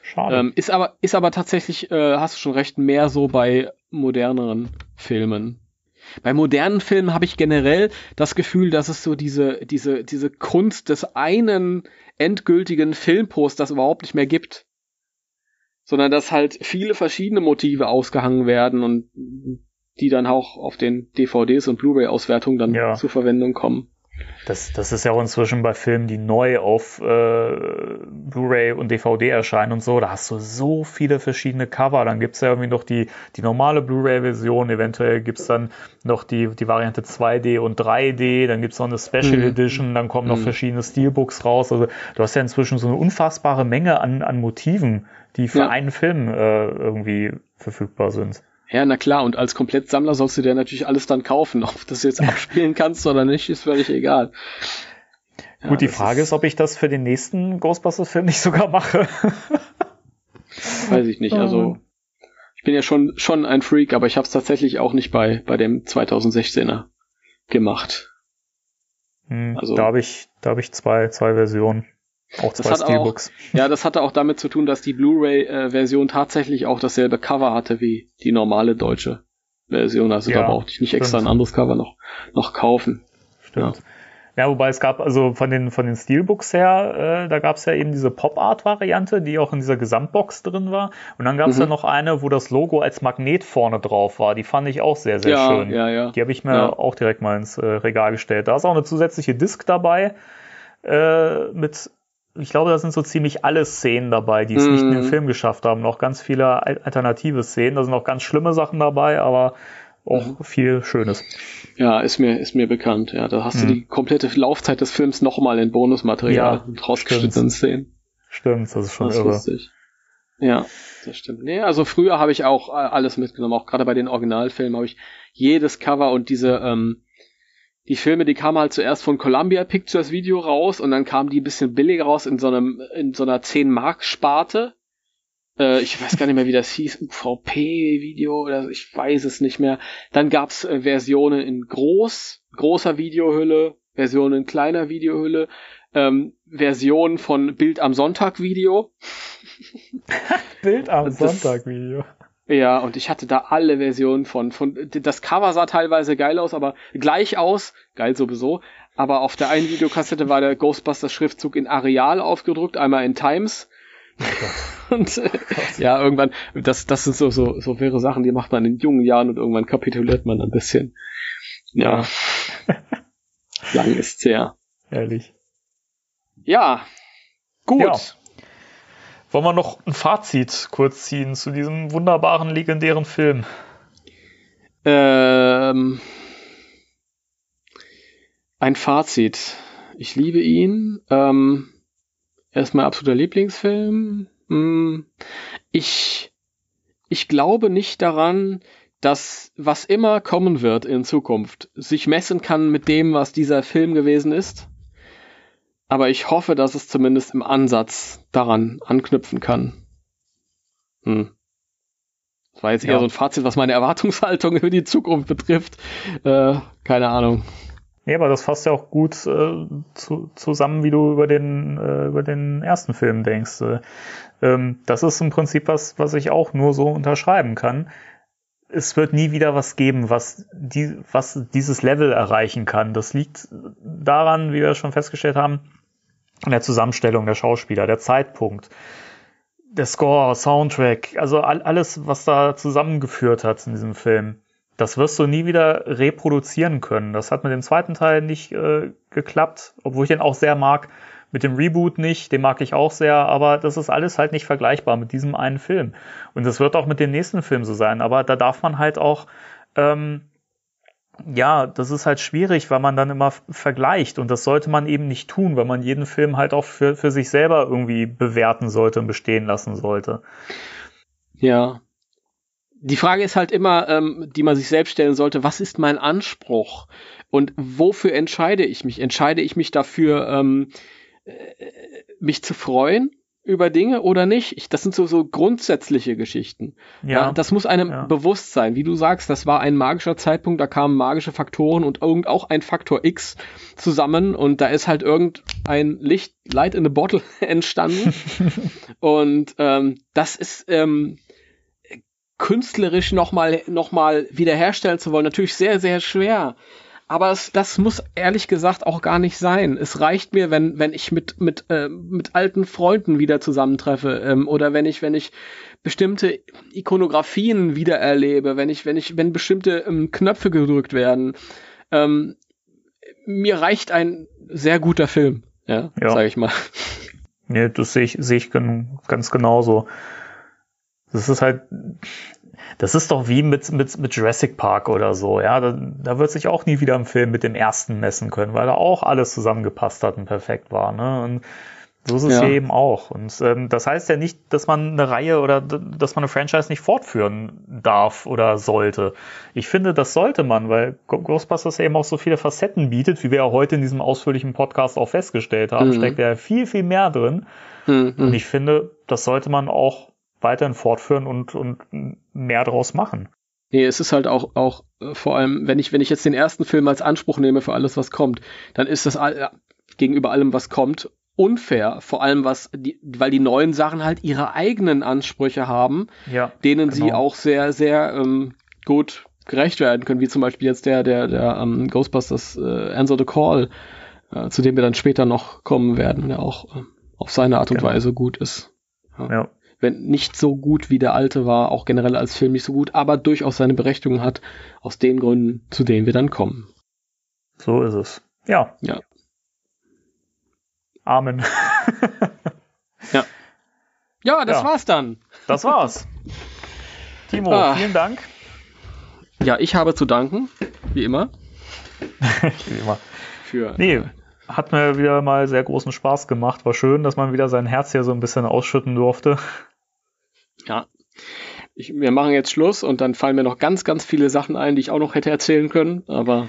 Speaker 4: Schade. Ähm, ist, aber, ist aber tatsächlich, äh, hast du schon recht, mehr so bei moderneren Filmen. Bei modernen Filmen habe ich generell das Gefühl, dass es so diese, diese, diese Kunst des einen endgültigen Filmposters überhaupt nicht mehr gibt sondern dass halt viele verschiedene Motive ausgehangen werden und die dann auch auf den DVDs und Blu-ray-Auswertungen dann
Speaker 3: Ja.
Speaker 4: zur Verwendung kommen.
Speaker 3: Das, das ist ja auch inzwischen bei Filmen, die neu auf äh, Blu-ray und DVD erscheinen und so. Da hast du so viele verschiedene Cover. Dann gibt's ja irgendwie noch die, die normale Blu-ray-Version. Eventuell gibt's dann noch die, die Variante 2D und 3D. Dann gibt's noch eine Special
Speaker 4: Mhm.
Speaker 3: Edition. Dann kommen noch
Speaker 4: Mhm.
Speaker 3: verschiedene Steelbooks raus. Also du hast ja inzwischen so eine unfassbare Menge an, an Motiven, die für
Speaker 4: Ja.
Speaker 3: einen Film äh, irgendwie verfügbar sind.
Speaker 4: Ja, na klar, und als Komplettsammler sollst du dir natürlich alles dann kaufen. <laughs> Ob du das jetzt abspielen kannst oder nicht, ist völlig egal. Ja,
Speaker 3: Gut, die Frage ist, ob ich das für den nächsten Ghostbusters-Film nicht sogar mache.
Speaker 4: Weiß ich nicht. Also, ich bin ja schon, schon ein Freak, aber ich habe es tatsächlich auch nicht bei, bei dem 2016er gemacht.
Speaker 3: Hm,
Speaker 4: Also-
Speaker 3: da habe ich, da habe ich zwei, zwei Versionen. Auch
Speaker 4: Das
Speaker 3: zwei
Speaker 4: hat auch-
Speaker 3: Steelbooks.
Speaker 4: Ja, das hatte auch damit zu tun, dass die Blu-ray-Version tatsächlich auch dasselbe Cover hatte wie die normale deutsche Version. Also
Speaker 3: Ja,
Speaker 4: da brauchte ich nicht extra
Speaker 3: stimmt.
Speaker 4: ein anderes Cover noch, noch kaufen.
Speaker 3: Stimmt. Ja. wobei es gab also von den, von den Steelbooks her, äh, da gab es ja eben diese Pop-Art-Variante, die auch in dieser Gesamtbox drin war. Und dann gab es
Speaker 4: Mhm.
Speaker 3: ja noch eine, wo das Logo als Magnet vorne drauf war. Die fand ich auch sehr, sehr
Speaker 4: ja,
Speaker 3: schön.
Speaker 4: ja, ja.
Speaker 3: Die habe ich mir
Speaker 4: Ja.
Speaker 3: auch direkt mal ins äh, Regal gestellt. Da ist auch eine zusätzliche Disc dabei äh, mit, ich glaube, da sind so ziemlich alle Szenen dabei, die es nicht in den
Speaker 4: Mhm.
Speaker 3: Film geschafft haben. Noch ganz viele al- alternative Szenen. Da sind auch ganz schlimme Sachen dabei, aber auch
Speaker 4: Mhm.
Speaker 3: viel Schönes.
Speaker 4: Ja, ist mir, ist mir bekannt. Ja, da hast
Speaker 3: Mhm.
Speaker 4: du die komplette Laufzeit des Films nochmal in Bonusmaterial
Speaker 3: Ja,
Speaker 4: rausgeschnittenen Szenen.
Speaker 3: Stimmt, das ist schon
Speaker 4: Das ist
Speaker 3: irre.
Speaker 4: lustig. Ja, das stimmt. Nee, also früher habe ich auch äh, alles mitgenommen, auch gerade bei den Originalfilmen habe ich jedes Cover und diese, ähm, die Filme, die kamen halt zuerst von Columbia Pictures Video raus und dann kamen die ein bisschen billiger raus in so einem, in so einer 10-Mark-Sparte. Äh, ich weiß gar nicht mehr, wie das hieß, UVP-Video oder ich weiß es nicht mehr. Dann gab's äh, Versionen in groß, großer Videohülle, Versionen in kleiner Videohülle, ähm, Versionen von Bild am Sonntag Video. <laughs>
Speaker 3: Bild am
Speaker 4: Das-
Speaker 3: Sonntag-Video.
Speaker 4: Ja, und ich hatte da alle Versionen von, von, das Cover sah teilweise geil aus, aber gleich aus, geil sowieso, aber auf der einen Videokassette war der Ghostbusters Schriftzug in Areal aufgedruckt, einmal in Times. <laughs> und äh, ja, irgendwann, das, das sind so, so, so wäre Sachen, die macht man in jungen Jahren und irgendwann kapituliert man ein bisschen. Ja. <laughs> Lang ist's her.
Speaker 3: Ehrlich.
Speaker 4: Ja. Gut.
Speaker 3: Ja. Wollen wir noch ein Fazit kurz ziehen zu diesem wunderbaren, legendären Film?
Speaker 4: Ähm, ein Fazit. Ich liebe ihn. Ähm, er ist mein absoluter Lieblingsfilm. Hm, ich, ich glaube nicht daran, dass was immer kommen wird in Zukunft, sich messen kann mit dem, was dieser Film gewesen ist. Aber ich hoffe, dass es zumindest im Ansatz daran anknüpfen kann. Hm. Das war jetzt eher
Speaker 3: Ja.
Speaker 4: so ein Fazit, was meine Erwartungshaltung <laughs> über die Zukunft betrifft. Äh, keine Ahnung.
Speaker 3: Ja, aber das fasst ja auch gut äh, zu, zusammen, wie du über den, äh, über den ersten Film denkst. Äh, ähm, das ist im Prinzip was, was ich auch nur so unterschreiben kann. Es wird nie wieder was geben, was, die, was dieses Level erreichen kann. Das liegt daran, wie wir schon festgestellt haben, an der Zusammenstellung der Schauspieler, der Zeitpunkt, der Score, Soundtrack, also all, alles, was da zusammengeführt hat in diesem Film. Das wirst du nie wieder reproduzieren können. Das hat mit dem zweiten Teil nicht äh, geklappt, obwohl ich den auch sehr mag. Mit dem Reboot nicht, den mag ich auch sehr, aber das ist alles halt nicht vergleichbar mit diesem einen Film. Und das wird auch mit dem nächsten Film so sein, aber da darf man halt auch, ähm, ja, das ist halt schwierig, weil man dann immer vergleicht und das sollte man eben nicht tun, weil man jeden Film halt auch für, für sich selber irgendwie bewerten sollte und bestehen lassen sollte.
Speaker 4: Ja. Die Frage ist halt immer, ähm, die man sich selbst stellen sollte, was ist mein Anspruch? Und wofür entscheide ich mich? Entscheide ich mich dafür, ähm, äh, mich zu freuen über Dinge oder nicht? Ich, das sind so, so grundsätzliche Geschichten. Ja, das muss einem
Speaker 3: Ja.
Speaker 4: bewusst sein. Wie du sagst, das war ein magischer Zeitpunkt, da kamen magische Faktoren und irgend auch ein Faktor X zusammen und da ist halt irgendein Licht, Light in a Bottle <laughs> entstanden. <laughs> und ähm, das ist ähm, künstlerisch nochmal noch mal wiederherstellen zu wollen, natürlich sehr, sehr schwer. Aber es, das muss ehrlich gesagt auch gar nicht sein. Es reicht mir, wenn, wenn ich mit, mit, äh, mit alten Freunden wieder zusammentreffe ähm, oder wenn ich, wenn ich bestimmte Ikonografien wiedererlebe, wenn ich, wenn ich, wenn bestimmte ähm, Knöpfe gedrückt werden. Ähm, mir reicht ein sehr guter Film, ja, ja. sage ich mal.
Speaker 3: Nee, das sehe ich, sehe ich ganz genauso. Das ist halt, das ist doch wie mit, mit, mit Jurassic Park oder so, ja. Da, da wird sich auch nie wieder im Film mit dem ersten messen können, weil da auch alles zusammengepasst hat und perfekt war, ne? Und so ist es ja. hier eben auch. Und ähm, das heißt ja nicht, dass man eine Reihe oder dass man eine Franchise nicht fortführen darf oder sollte. Ich finde, das sollte man, weil Ghostbusters eben auch so viele Facetten bietet, wie wir ja heute in diesem ausführlichen Podcast auch festgestellt haben, mhm. steckt ja viel, viel mehr drin. Mhm. Und ich finde, das sollte man auch weiterhin fortführen und, und mehr draus machen.
Speaker 4: Nee, es ist halt auch, auch äh, vor allem, wenn ich, wenn ich jetzt den ersten Film als Anspruch nehme für alles, was kommt, dann ist das all, ja, gegenüber allem, was kommt, unfair. Vor allem, was die, weil die neuen Sachen halt ihre eigenen Ansprüche haben,
Speaker 3: ja,
Speaker 4: denen genau. sie auch sehr, sehr ähm, gut gerecht werden können, wie zum Beispiel jetzt der, der, der ähm, Ghostbusters äh, Answer the Call, äh, zu dem wir dann später noch kommen werden, der auch äh, auf seine Art und genau. Weise gut ist.
Speaker 3: Ja. ja
Speaker 4: wenn nicht so gut wie der alte war, auch generell als Film nicht so gut, aber durchaus seine Berechtigung hat, aus den Gründen, zu denen wir dann kommen.
Speaker 3: So ist es. Ja.
Speaker 4: Ja.
Speaker 3: Amen. <laughs>
Speaker 4: ja. Ja, das ja. war's dann.
Speaker 3: Das war's. Timo, ah. vielen Dank.
Speaker 4: Ja, ich habe zu danken, wie immer. <laughs>
Speaker 3: wie immer. Für, nee, äh, hat mir wieder mal sehr großen Spaß gemacht. War schön, dass man wieder sein Herz hier so ein bisschen ausschütten durfte.
Speaker 4: Ja. Ich, wir machen jetzt Schluss und dann fallen mir noch ganz, ganz viele Sachen ein, die ich auch noch hätte erzählen können, aber.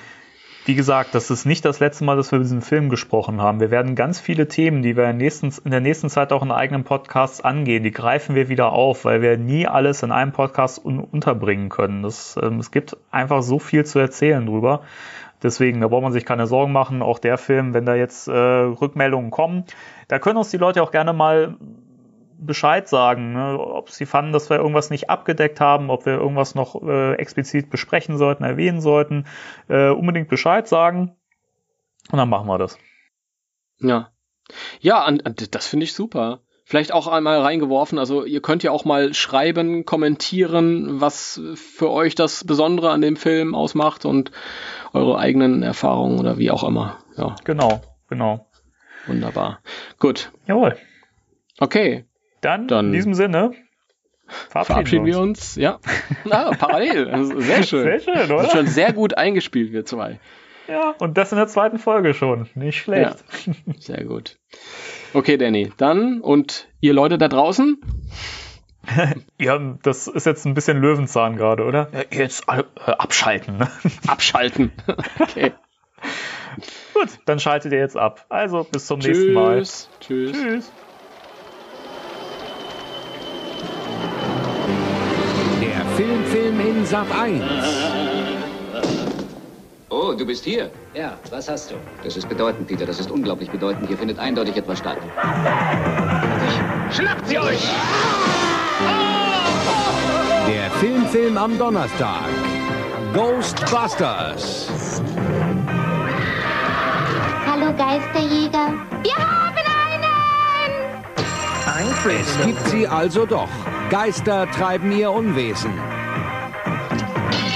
Speaker 3: Wie gesagt, das ist nicht das letzte Mal, dass wir über diesen Film gesprochen haben. Wir werden ganz viele Themen, die wir in, nächsten, in der nächsten Zeit auch in eigenen Podcasts angehen, die greifen wir wieder auf, weil wir nie alles in einem Podcast un unterbringen können. Das, ähm, es gibt einfach so viel zu erzählen drüber. Deswegen, da braucht man sich keine Sorgen machen. Auch der Film, wenn da jetzt äh, Rückmeldungen kommen, da können uns die Leute auch gerne mal Bescheid sagen, ne? ob sie fanden, dass wir irgendwas nicht abgedeckt haben, ob wir irgendwas noch äh, explizit besprechen sollten, erwähnen sollten, äh, unbedingt Bescheid sagen und dann machen wir das.
Speaker 4: Ja. Ja, das finde ich super. Vielleicht auch einmal reingeworfen, also ihr könnt ja auch mal schreiben, kommentieren, was für euch das Besondere an dem Film ausmacht und eure eigenen Erfahrungen oder wie auch immer. Ja.
Speaker 3: Genau, genau.
Speaker 4: Wunderbar. Gut.
Speaker 3: Jawohl.
Speaker 4: Okay.
Speaker 3: Dann, Dann in diesem Sinne
Speaker 4: verabschieden, verabschieden wir, uns. Ja, ah, parallel. <laughs> Sehr schön. Sehr schön, oder? Schon sehr gut eingespielt, wir zwei.
Speaker 3: Ja, und das in der zweiten Folge schon. Nicht schlecht.
Speaker 4: Ja, sehr gut. Okay, Danny. Dann und ihr Leute da draußen? <laughs>
Speaker 3: ja, das ist jetzt ein bisschen Löwenzahn gerade, oder?
Speaker 4: Jetzt äh, abschalten. Ne? Abschalten. <laughs> okay.
Speaker 3: Gut, dann schaltet ihr jetzt ab. Also bis zum Tschüss. nächsten Mal.
Speaker 4: Tschüss. Tschüss.
Speaker 5: In Sat 1.
Speaker 6: Oh, du bist hier?
Speaker 7: Ja, was hast du?
Speaker 6: Das ist bedeutend, Peter. Das ist unglaublich bedeutend. Hier findet eindeutig etwas statt.
Speaker 5: Schnappt sie euch! Der Filmfilm am Donnerstag. Ghostbusters.
Speaker 8: Hallo Geisterjäger. Wir haben einen!
Speaker 5: Es gibt sie also doch. Geister treiben ihr Unwesen.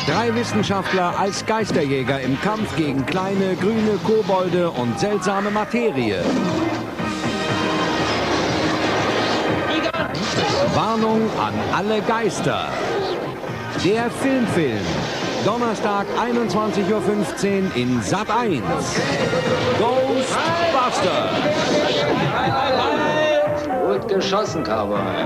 Speaker 5: Drei Wissenschaftler als Geisterjäger im Kampf gegen kleine grüne Kobolde und seltsame Materie. Warnung an alle Geister. Der Filmfilm. Donnerstag 21.15 Uhr in Sat 1. Ghostbusters.
Speaker 6: Gut geschossen, Cowboy.